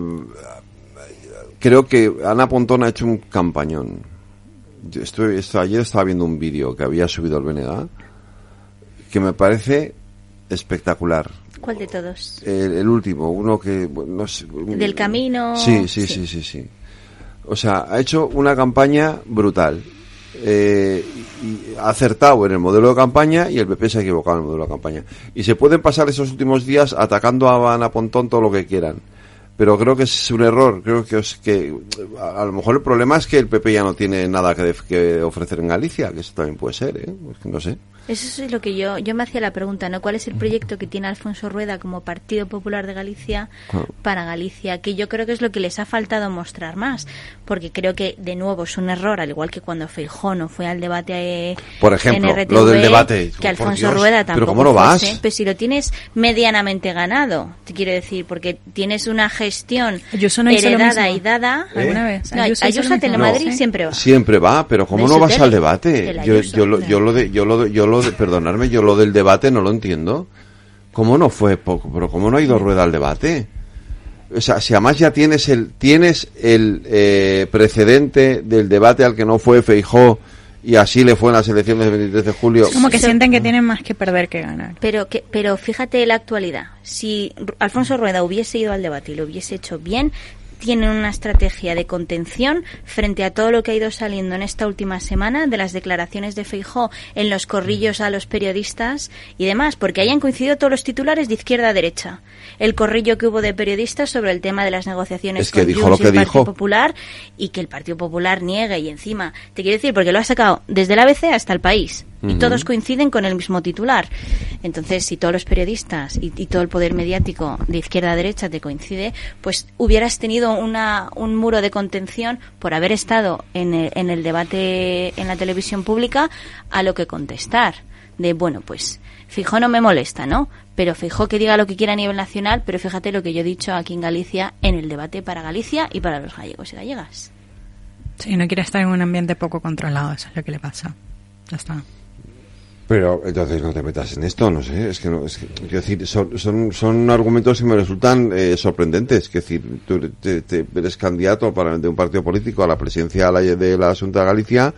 creo que Ana Pontón ha hecho un campañón. Yo estoy, esto- ayer estaba viendo un vídeo que había subido el BNG que me parece espectacular. ¿Cuál de todos? El, el último, uno que no sé, Del camino. Sí, sí, sí, sí, sí. O sea, ha hecho una campaña brutal. Eh, y ha acertado en el modelo de campaña y el PP se ha equivocado en el modelo de campaña. Y se pueden pasar esos últimos días atacando a Ana Pontón todo lo que quieran. Pero creo que es un error. Creo que, es que a, a lo mejor el problema es que el PP ya no tiene nada que, que ofrecer en Galicia, que eso también puede ser, ¿eh? Que no sé. Eso es lo que yo, yo me hacía la pregunta, ¿no? ¿Cuál es el proyecto que tiene Alfonso Rueda como Partido Popular de Galicia Ah. para Galicia? Que yo creo que es lo que les ha faltado mostrar más, porque creo que de nuevo es un error, al igual que cuando Feijó no fue al debate eh, Por ejemplo, en RTV, lo del debate. que Alfonso Dios, Rueda pero tampoco ¿cómo no vas? fuese, pues si lo tienes medianamente ganado, te quiero decir, porque tienes una gestión heredada y dada. ¿Alguna vez? No, Ayuso Ayuso a. Telemadrid No. siempre va. Siempre va, pero ¿cómo no vas al debate? Yo, yo, lo, yo lo de, yo lo de, yo lo de, perdonadme, yo lo del debate no lo entiendo. ¿Cómo no fue poco? Pero ¿cómo no ha ido rueda al debate? O sea, si además ya tienes el, tienes el eh, precedente del debate al que no fue Feijó y así le fue en las elecciones del 23 de julio. Es como que sienten que tienen más que perder que ganar. Pero, que, pero fíjate la actualidad. Si Alfonso Rueda hubiese ido al debate y lo hubiese hecho bien, tienen una estrategia de contención frente a todo lo que ha ido saliendo en esta última semana de las declaraciones de Feijó en los corrillos a los periodistas y demás, porque hayan coincidido todos los titulares de izquierda a derecha. El corrillo que hubo de periodistas sobre el tema de las negociaciones Es que con dijo Junts lo y el Partido. Popular y que el Partido Popular niegue y encima, te quiero decir, porque lo ha sacado desde el ABC hasta el país y todos coinciden con el mismo titular. Entonces, si todos los periodistas y, y todo el poder mediático de izquierda a derecha te coincide, pues hubieras tenido una, un muro de contención por haber estado en el, en el debate en la televisión pública a lo que contestar. De, bueno, pues Fijó no me molesta, ¿no? Pero Fijó que diga lo que quiera a nivel nacional, pero fíjate lo que yo he dicho aquí en Galicia en el debate para Galicia y para los gallegos y gallegas. Sí, no quiere estar en un ambiente poco controlado, eso es lo que le pasa. Ya está. Pero entonces no te metas en esto, no sé, es que no, es que, decir, son, son, son argumentos que me resultan eh, sorprendentes, que decir, tú te- eres candidato para, de un partido político a la presidencia de la, de la Asunta de Galicia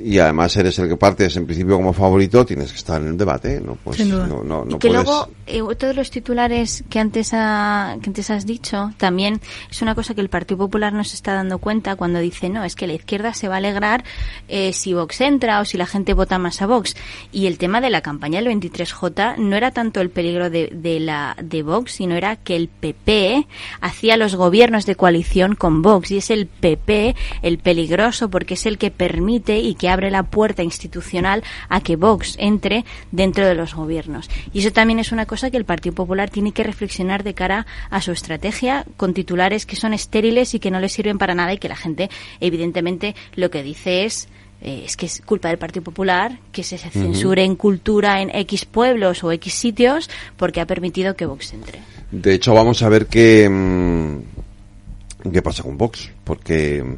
y además eres el que partes en principio como favorito, tienes que estar en el debate, ¿no? Pues Sin duda. no, no, no y que puedes... luego eh, todos los titulares que antes ha- que antes has dicho también es una cosa que el Partido Popular no se está dando cuenta cuando dice no es que la izquierda se va a alegrar eh, si Vox entra o si la gente vota más a Vox y el tema de la campaña del 23J no era tanto el peligro de, de la de Vox sino era que el PP hacía los gobiernos de coalición con Vox y es el PP el peligroso porque es el que permite y que abre la puerta institucional a que Vox entre dentro de los gobiernos. Y eso también es una cosa que el Partido Popular tiene que reflexionar de cara a su estrategia con titulares que son estériles y que no le sirven para nada y que la gente evidentemente lo que dice es eh, es que es culpa del Partido Popular que se censure en cultura en X pueblos o X sitios porque ha permitido que Vox entre. De hecho, vamos a ver qué, mm, qué pasa con Vox, porque mm,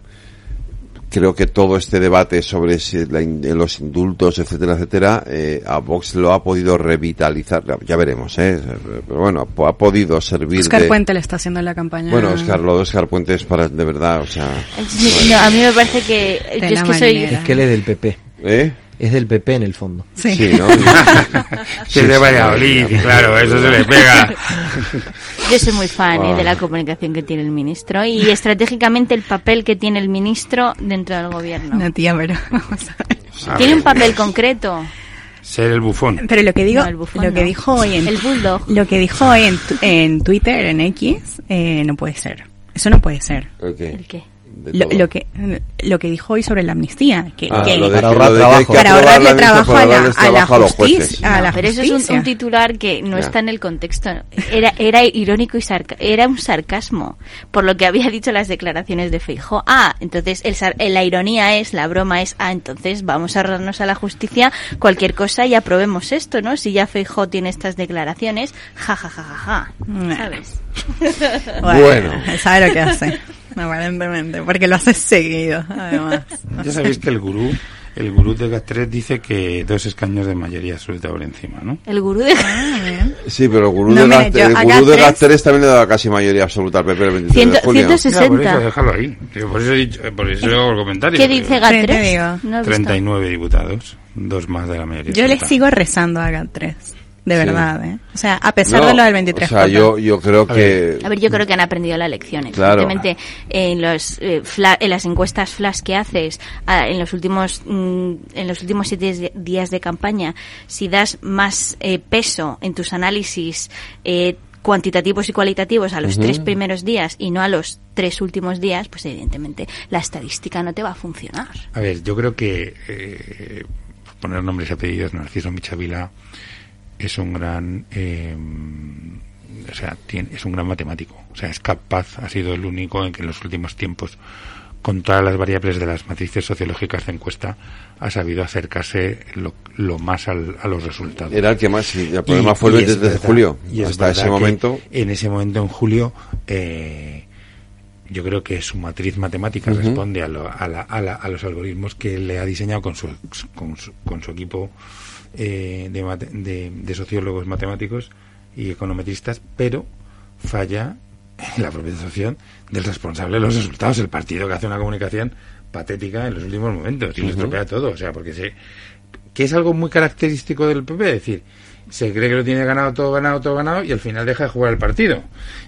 creo que todo este debate sobre si la in- eh, los indultos, etcétera, etcétera, eh, a Vox lo ha podido revitalizar. Ya veremos, ¿eh? Pero bueno, ha podido servir Oscar de... Puente le está haciendo la campaña. Bueno, Oscar, lo de Oscar Puente es para, de verdad, o sea... No, a mí me parece que yo es la que soy. Es que él es del PP. ¿Eh? Es del PP en el fondo. Sí. Sí, ¿no? Que es de Valladolid, claro, eso se le pega. Yo soy muy fan ¿eh? De la comunicación que tiene el ministro y estratégicamente el papel que tiene el ministro dentro del gobierno. No, tía, pero vamos a ver. A Tiene ver, un papel concreto. Ser el bufón. Pero lo que digo, No, el bufón lo que no. dijo hoy en El bulldog. lo que dijo hoy en, en Twitter, en X, eh, no puede ser. Eso no puede ser. Ok. ¿El qué? Lo, que lo que dijo hoy sobre la amnistía, que, Ah, que- lo de Para ahorrar trabajo. que para ahorrarle trabajo a la, a la trabajo a los justicia. jueces. A la pero eso es un, un titular que no Ya. está en el contexto. Era, era irónico y sarca- era un sarcasmo por lo que había dicho las declaraciones de Feijóo. Ah, entonces el, sar- la ironía es, la broma es, ah, entonces vamos a ahorrarnos a la justicia cualquier cosa y aprobemos esto, ¿no? Si ya Feijóo tiene estas declaraciones, ja, ja, ja, ja, ja. Nah. ¿Sabes? Bueno. sabe lo que hace, aparentemente, porque lo hace seguido, además. Ya sabéis que el gurú, el gurú de GAT3 dice que dos escaños de mayoría absoluta por encima, ¿no? El gurú de... Sí, pero el gurú No, de mira, Gat- yo el gurú de Gat3 GAT3 también le daba casi mayoría absoluta al PP el 23 Ciento- de julio. 160. Ya, por eso déjalo ahí. Por eso he dicho, por eso hago el comentario. ¿Qué dice digo. No he visto. 39 diputados, dos más de la mayoría. Yo le absoluta. sigo rezando a GAT3, de Sí. verdad, ¿eh? O sea, a pesar No, de lo del 23 O sea, yo, yo creo A que... A ver, yo creo que han aprendido la lección. Claro. Evidentemente, en, los, eh, fla- en las encuestas flash que haces en los últimos mm, en los últimos siete días de campaña, si das más eh, peso en tus análisis eh, cuantitativos y cualitativos a los Ujú. tres primeros días y no a los tres últimos días, pues evidentemente la estadística no te va a funcionar. A ver, yo creo que eh, poner nombres y apellidos, Narciso Michavila es un gran, eh, o sea, tiene, es un gran matemático. O sea, es capaz, ha sido el único en que en los últimos tiempos, con todas las variables de las matrices sociológicas de encuesta, ha sabido acercarse lo, lo más al- a los resultados. Era el que más, sí, el problema Y- fue el y es 23 de julio. y es Hasta ese momento. En ese momento, en julio, eh, yo creo que su matriz matemática responde a, lo- a, la- a la- a los algoritmos que le ha diseñado con su, con su, con su equipo eh, de, de, de sociólogos matemáticos y econometristas, pero falla en la propiciación del responsable de los resultados, el partido que hace una comunicación patética en los últimos momentos y lo estropea todo, o sea, porque se, que es algo muy característico del PP, es decir, se cree que lo tiene ganado, todo ganado, todo ganado, y al final deja de jugar el partido.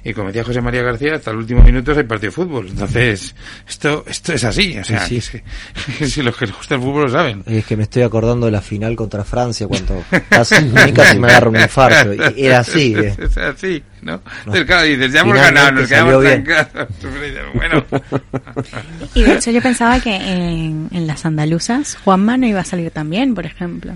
Y como decía José María García, hasta el último minuto hay partido de fútbol. Entonces, esto, esto es así, o sea, Sí, es que- si los que les gusta el fútbol lo saben. Es que me estoy acordando de la final contra Francia cuando casi, casi me agarra un infarto. Y Era así. eh. Es así, ¿no? Entonces, claro, dices, ya hemos ganado, nos quedamos bien. trancados. Bueno, Y de hecho yo pensaba que en, en las andaluzas Juanma no iba a salir también, por ejemplo.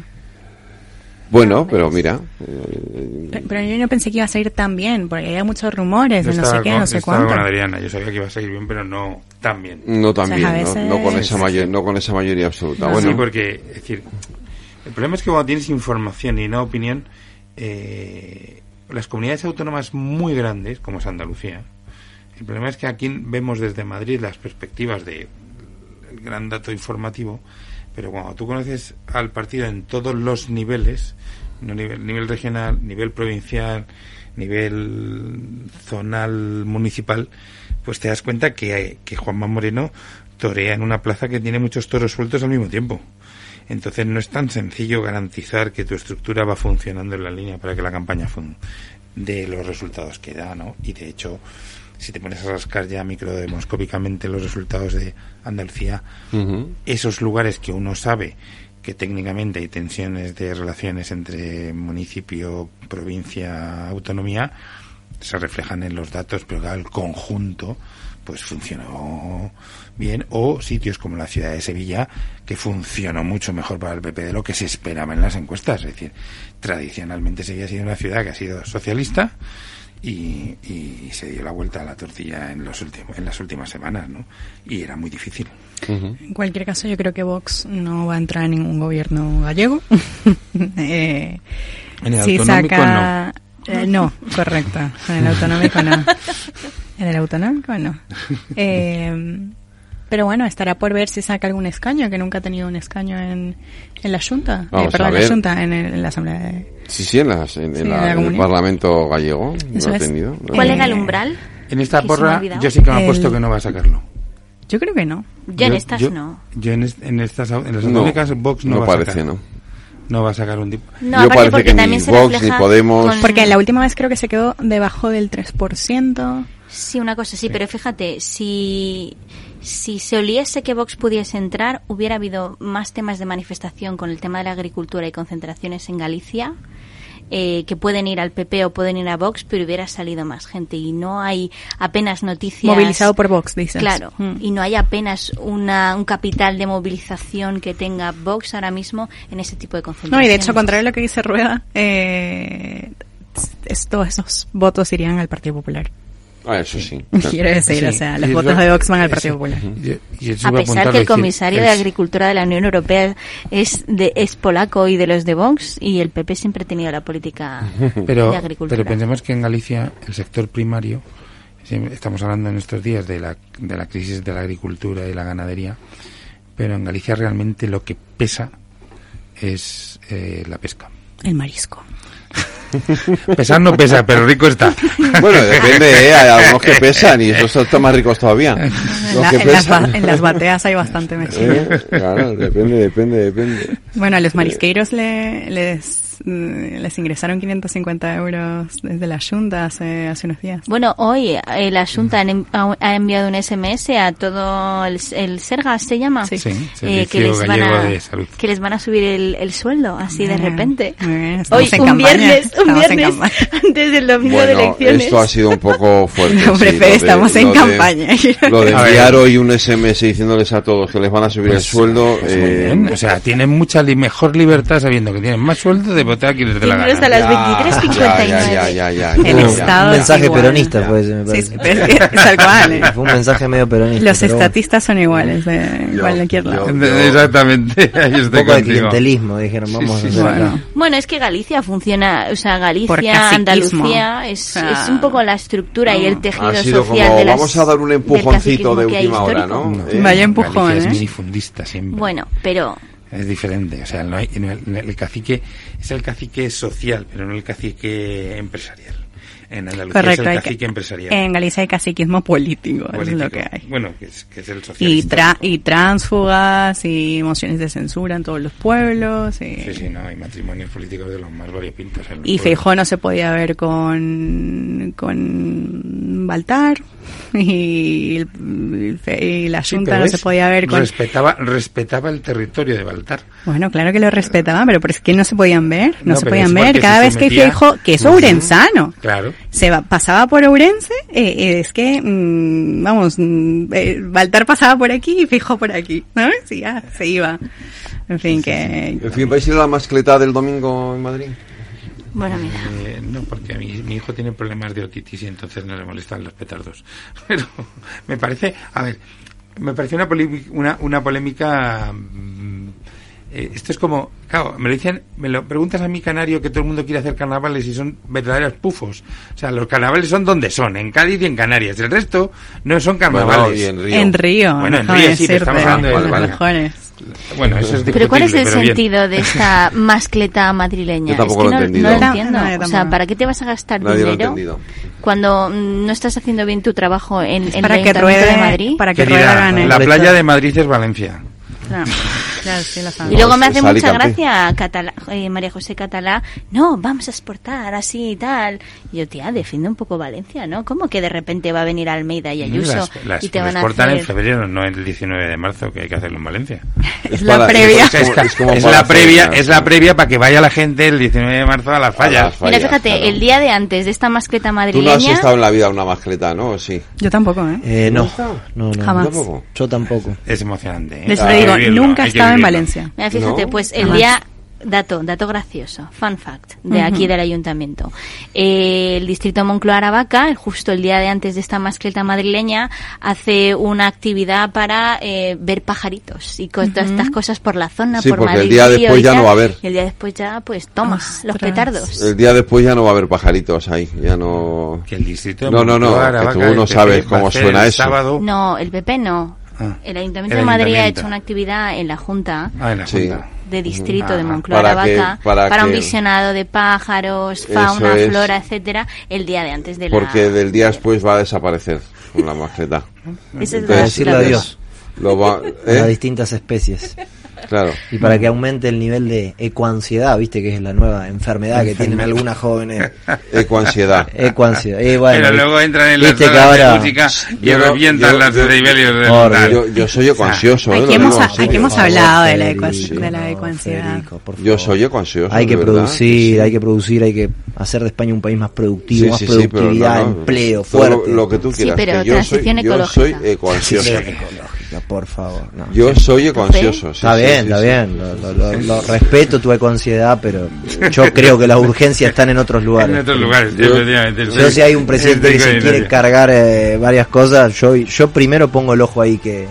Bueno, pero mira. eh, Pe- Pero yo no pensé que iba a salir tan bien, porque había muchos rumores de no sé qué, con- no sé estaba cuánto. con Adriana, yo sabía que iba a salir bien, pero no tan bien. No tan O sea, bien, a ¿no? veces- No, con esa mayor- no con esa mayoría absoluta. No, bueno, Sí, porque, es decir, el problema es que cuando tienes información y no opinión, eh, las comunidades autónomas muy grandes, como es Andalucía, el problema es que aquí vemos desde Madrid las perspectivas de el gran dato informativo, pero cuando tú conoces al partido en todos los niveles, no nivel, nivel regional, nivel provincial, nivel zonal, municipal, pues te das cuenta que, que Juanma Moreno torea en una plaza que tiene muchos toros sueltos al mismo tiempo. Entonces no es tan sencillo garantizar que tu estructura va funcionando en la línea para que la campaña de los resultados que da, ¿no? Y de hecho, si te pones a rascar ya microdemoscópicamente los resultados de Andalucía, esos lugares que uno sabe que técnicamente hay tensiones de relaciones entre municipio, provincia, autonomía, se reflejan en los datos, pero claro, el conjunto pues funcionó bien. O sitios como la ciudad de Sevilla que funcionó mucho mejor para el PP de lo que se esperaba en las encuestas, es decir, tradicionalmente Sevilla ha sido una ciudad que ha sido socialista y, y se dio la vuelta a la tortilla en los últimos en las últimas semanas, ¿no? Y era muy difícil. En cualquier caso, yo creo que Vox no va a entrar en ningún gobierno gallego. eh, En el si autonómico, saca... Eh, no, correcto. En el autonómico no. En el autonómico no. Eh, Pero bueno, estará por ver si saca algún escaño, que nunca ha tenido un escaño en, en la Junta. Eh, Vamos perdón, a en la ver. Junta, en, el- en la Asamblea de... Sí, sí, en, las- en, Sí, la- en la en el. Parlamento gallego. Eso lo ha tenido. ¿Cuál Eh, era el umbral? En esta porra yo sí que me he El- puesto que no va a sacarlo. Yo creo que no. Yo en estas yo- no. Yo en, est- en estas en las No, autonómicas Vox no, no va a parece, sacar. ¿no? No va a sacar un tipo. No, Yo parece porque que ni también Vox, ni Podemos- con- Porque la última vez creo que se quedó debajo del 3%. Sí, una cosa sí, pero fíjate, si, si se oliese que Vox pudiese entrar, hubiera habido más temas de manifestación con el tema de la agricultura y concentraciones en Galicia, eh, que pueden ir al PP o pueden ir a Vox, pero hubiera salido más gente y no hay apenas noticias. Movilizado por Vox, dices. Claro, Mm. y no hay apenas una, un capital de movilización que tenga Vox ahora mismo en ese tipo de No, concentraciones. y de hecho, contrario a lo que dice Rueda, eh, es- todos esos votos irían al Partido Popular. Ah, eso sí. Quiero decir, Sí, o sea, los y votos de Vox van al Partido Popular. y- A pesar que el decir, comisario de Agricultura de la Unión Europea es de es polaco y de los de Vox y el PP siempre ha tenido la política pero, de agricultura. pero pensemos que en Galicia el sector primario, estamos hablando en estos días de la, de la crisis de la agricultura y la ganadería, pero en Galicia realmente lo que pesa es eh, la pesca. El marisco. Pesar no pesa, pero rico está. Bueno, depende, ¿eh? hay algunos que pesan y esos están más ricos todavía. En, Los la- que en las, en las bateas hay bastante mezcla. ¿Eh? Claro, depende, depende, depende. Bueno, a los marisqueiros le- les, mm, les ingresaron 550 euros desde la Junta hace, hace unos días. Bueno, hoy eh, la Junta han en- ha, enviado un SMS a todo el, el Sergas, ¿se llama? Sí. Sí, Eh, que, les van a, de que les van a subir el, el sueldo, así de repente. bien, Hoy, en un campaña, viernes, un viernes antes del domingo de Bueno, elecciones. esto ha sido un poco fuerte. No, sí, de- estamos en lo de- campaña. Lo de enviar hoy un SMS diciéndoles a todos que les van a subir el Pues, sueldo. pues eh. O sea, tienen mucha li- mejor libertad sabiendo que tienen más sueldo de votar a quien dé la Tienen hasta gana. las 23.59. Ya, ya, ya, ya, El. Estado un mensaje igual. peronista, pues, me Sí, parece. sí, es que- tal cual. ¿eh? Fue un mensaje medio peronista. Los pero bueno. estatistas son iguales de Yo- cualquier lado. yo- Exactamente, ahí Un poco de clientelismo, dijeron, vamos sí, a sí. hacer acá. Bueno, Bueno, es que Galicia funciona, o sea, Galicia. Andalucía, es, O sea, es un poco la estructura y el tejido Ha sido social como, de las, vamos a dar un empujoncito de última hora, ¿no? Eh, Vaya empujón, ¿eh? es minifundista siempre. Bueno, pero Es diferente, o sea, no hay, no el, cacique es el cacique social, pero no el cacique empresarial. En Andalucía correcto. es el cacique que- empresarial. en Galicia hay caciquismo político, es político. lo que hay. Bueno, que es, que es el Y, tra y tránsfugas y mociones de censura en todos los pueblos. Y, Sí, sí, no, hay matrimonios políticos de los más variopintos. en los y. Feijó no se podía ver con, con Baltar y, el- y la Sí, Junta pero no se podía ver con... Respetaba, respetaba el territorio de Baltar. Bueno, claro que lo respetaban, pero, pero es que no se podían ver, no, No, se podían es ver. Cada vez se que Feijó, que es ourensano, Claro. Se va- pasaba por Ourense, eh, eh, es que, mm, vamos, mm, eh, Baltar pasaba por aquí y Feijó por aquí, ¿no? Sí, ya, se iba. En fin, que... En fin, ¿vais a ir a la mascleta del domingo en Madrid? bueno, mira. Eh, no, porque a mi, mi hijo tiene problemas de otitis y entonces no le molestan los petardos. Pero me parece, a ver, me parece una, polémica- una, una polémica. mm, eh, esto es como, claro, me lo dicen, me lo preguntas a mi canario que todo el mundo quiere hacer carnavales y son verdaderos pufos. O sea, los carnavales son donde son, en Cádiz y en Canarias. El resto no son carnavales. Bueno, y en Río. En Río, Bueno, en déjame Río sí, pero estamos hablando de- los vale. mejores. Bueno, eso es Pero ¿cuál es el bien. sentido de esta mascleta madrileña? Yo tampoco es que lo he no, entendido. no lo entiendo. no, o sea. ¿para qué te vas a gastar Nadie dinero cuando no estás haciendo bien tu trabajo en, en para el que ruede, de Madrid? para que Querida, ruede la playa de Madrid es Valencia. Claro, sí, Y luego me hace Sali mucha gracia Catala- eh, María José Catalá, no, vamos a exportar así y tal. Y yo, tía, defiende un poco Valencia, ¿no? ¿Cómo que de repente va a venir Almeida y Ayuso Las, las, y te van las a cortan hacer... en febrero, no el 19 de marzo, que hay que hacerlo en Valencia. Es la previa. Es, como- es como es la previa, es la previa para que vaya la gente el 19 de marzo a las A fallas. las Mira, fallas, fíjate, claro. el día de antes de esta mascleta Tú no has madrileña... estado en la vida una mascleta, ¿no? ¿O Sí. Yo tampoco, ¿eh? Eh, no, no, no. Jamás. Tampoco. Yo tampoco. Es emocionante. ¿eh? Les digo, vivirlo, nunca estado en. Valencia. Mira, fíjate, ¿No? pues el día... Dato, dato gracioso, fun fact, de aquí Ujú. del ayuntamiento. Eh, el distrito Moncloa-Aravaca, justo el día de antes de esta mascleta madrileña, hace una actividad para eh, ver pajaritos y con todas Ujú. estas cosas por la zona, Sí, por porque el Madrid día Río después ya tal. no va a haber. Y el día después ya, pues, tomas los petardos. El día después ya no va a haber pajaritos ahí. Ya no. Que el distrito No, no, no. Moncloa, Que Aravaca, tú el no sabes cómo suena el eso. sábado No, el PP no. Ah. El Ayuntamiento El de Madrid ha hecho una actividad en la Junta Ah, en la Sí. Junta. de distrito Ah, de Moncloa para que- Vaca para para, un visionado de pájaros, fauna, es. flora, etcétera, el día de antes de la Porque del día después va a desaparecer con la mascleta. Esa es Para la- decirle la- adiós Lo va, a ¿eh? distintas especies. Claro. Y para que aumente el nivel de ecoansiedad, viste que es la nueva enfermedad que tienen algunas jóvenes. Ecoansiedad. Ecoansiedad. Y bueno, Pero luego entran en de ahora- música y Yo revientan yo- las yo- Por soy ecoansioso, ¿eh? Aquí Lo hemos, aquí favor, hablado de la, de la ecoansiedad. Federico, Yo soy ecoansioso. Hay que producir, sí. hay que producir, hay que hacer de España un país más productivo, Sí, más productividad, no, empleo, lo- fuerte. Lo, que tú Sí, quieras. pero que yo soy, transición yo soy ecológica. ecoansioso. Por favor. no. Yo soy ecoansioso. sí, está sí, bien, sí, está sí. bien. Lo, lo- lo- lo respeto tu ecoansiedad, pero yo creo que las urgencias están en otros lugares. En otros lugares, Yo- si hay un presidente que se quiere cargar eh, varias cosas, yo yo primero pongo el ojo ahí que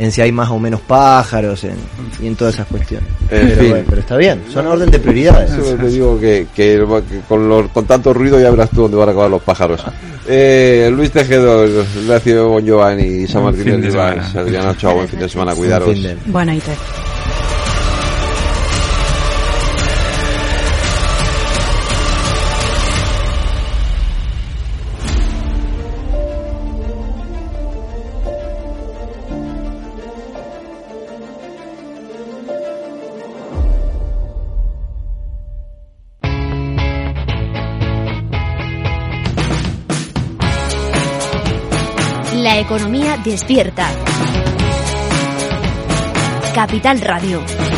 en si hay más o menos pájaros en, y en todas esas cuestiones. En pero, fin. bueno, pero está bien, son orden de prioridades. Eso te digo que, que, que con, lo- con tanto ruido ya verás tú dónde van a acabar los pájaros. Eh, Luis Tejedor, Ignacio Bon Giovanni, San Martín fin de. Adriana Ochoa, buen fin de semana, Buen cuidaros. fin de- despierta. Capital Radio.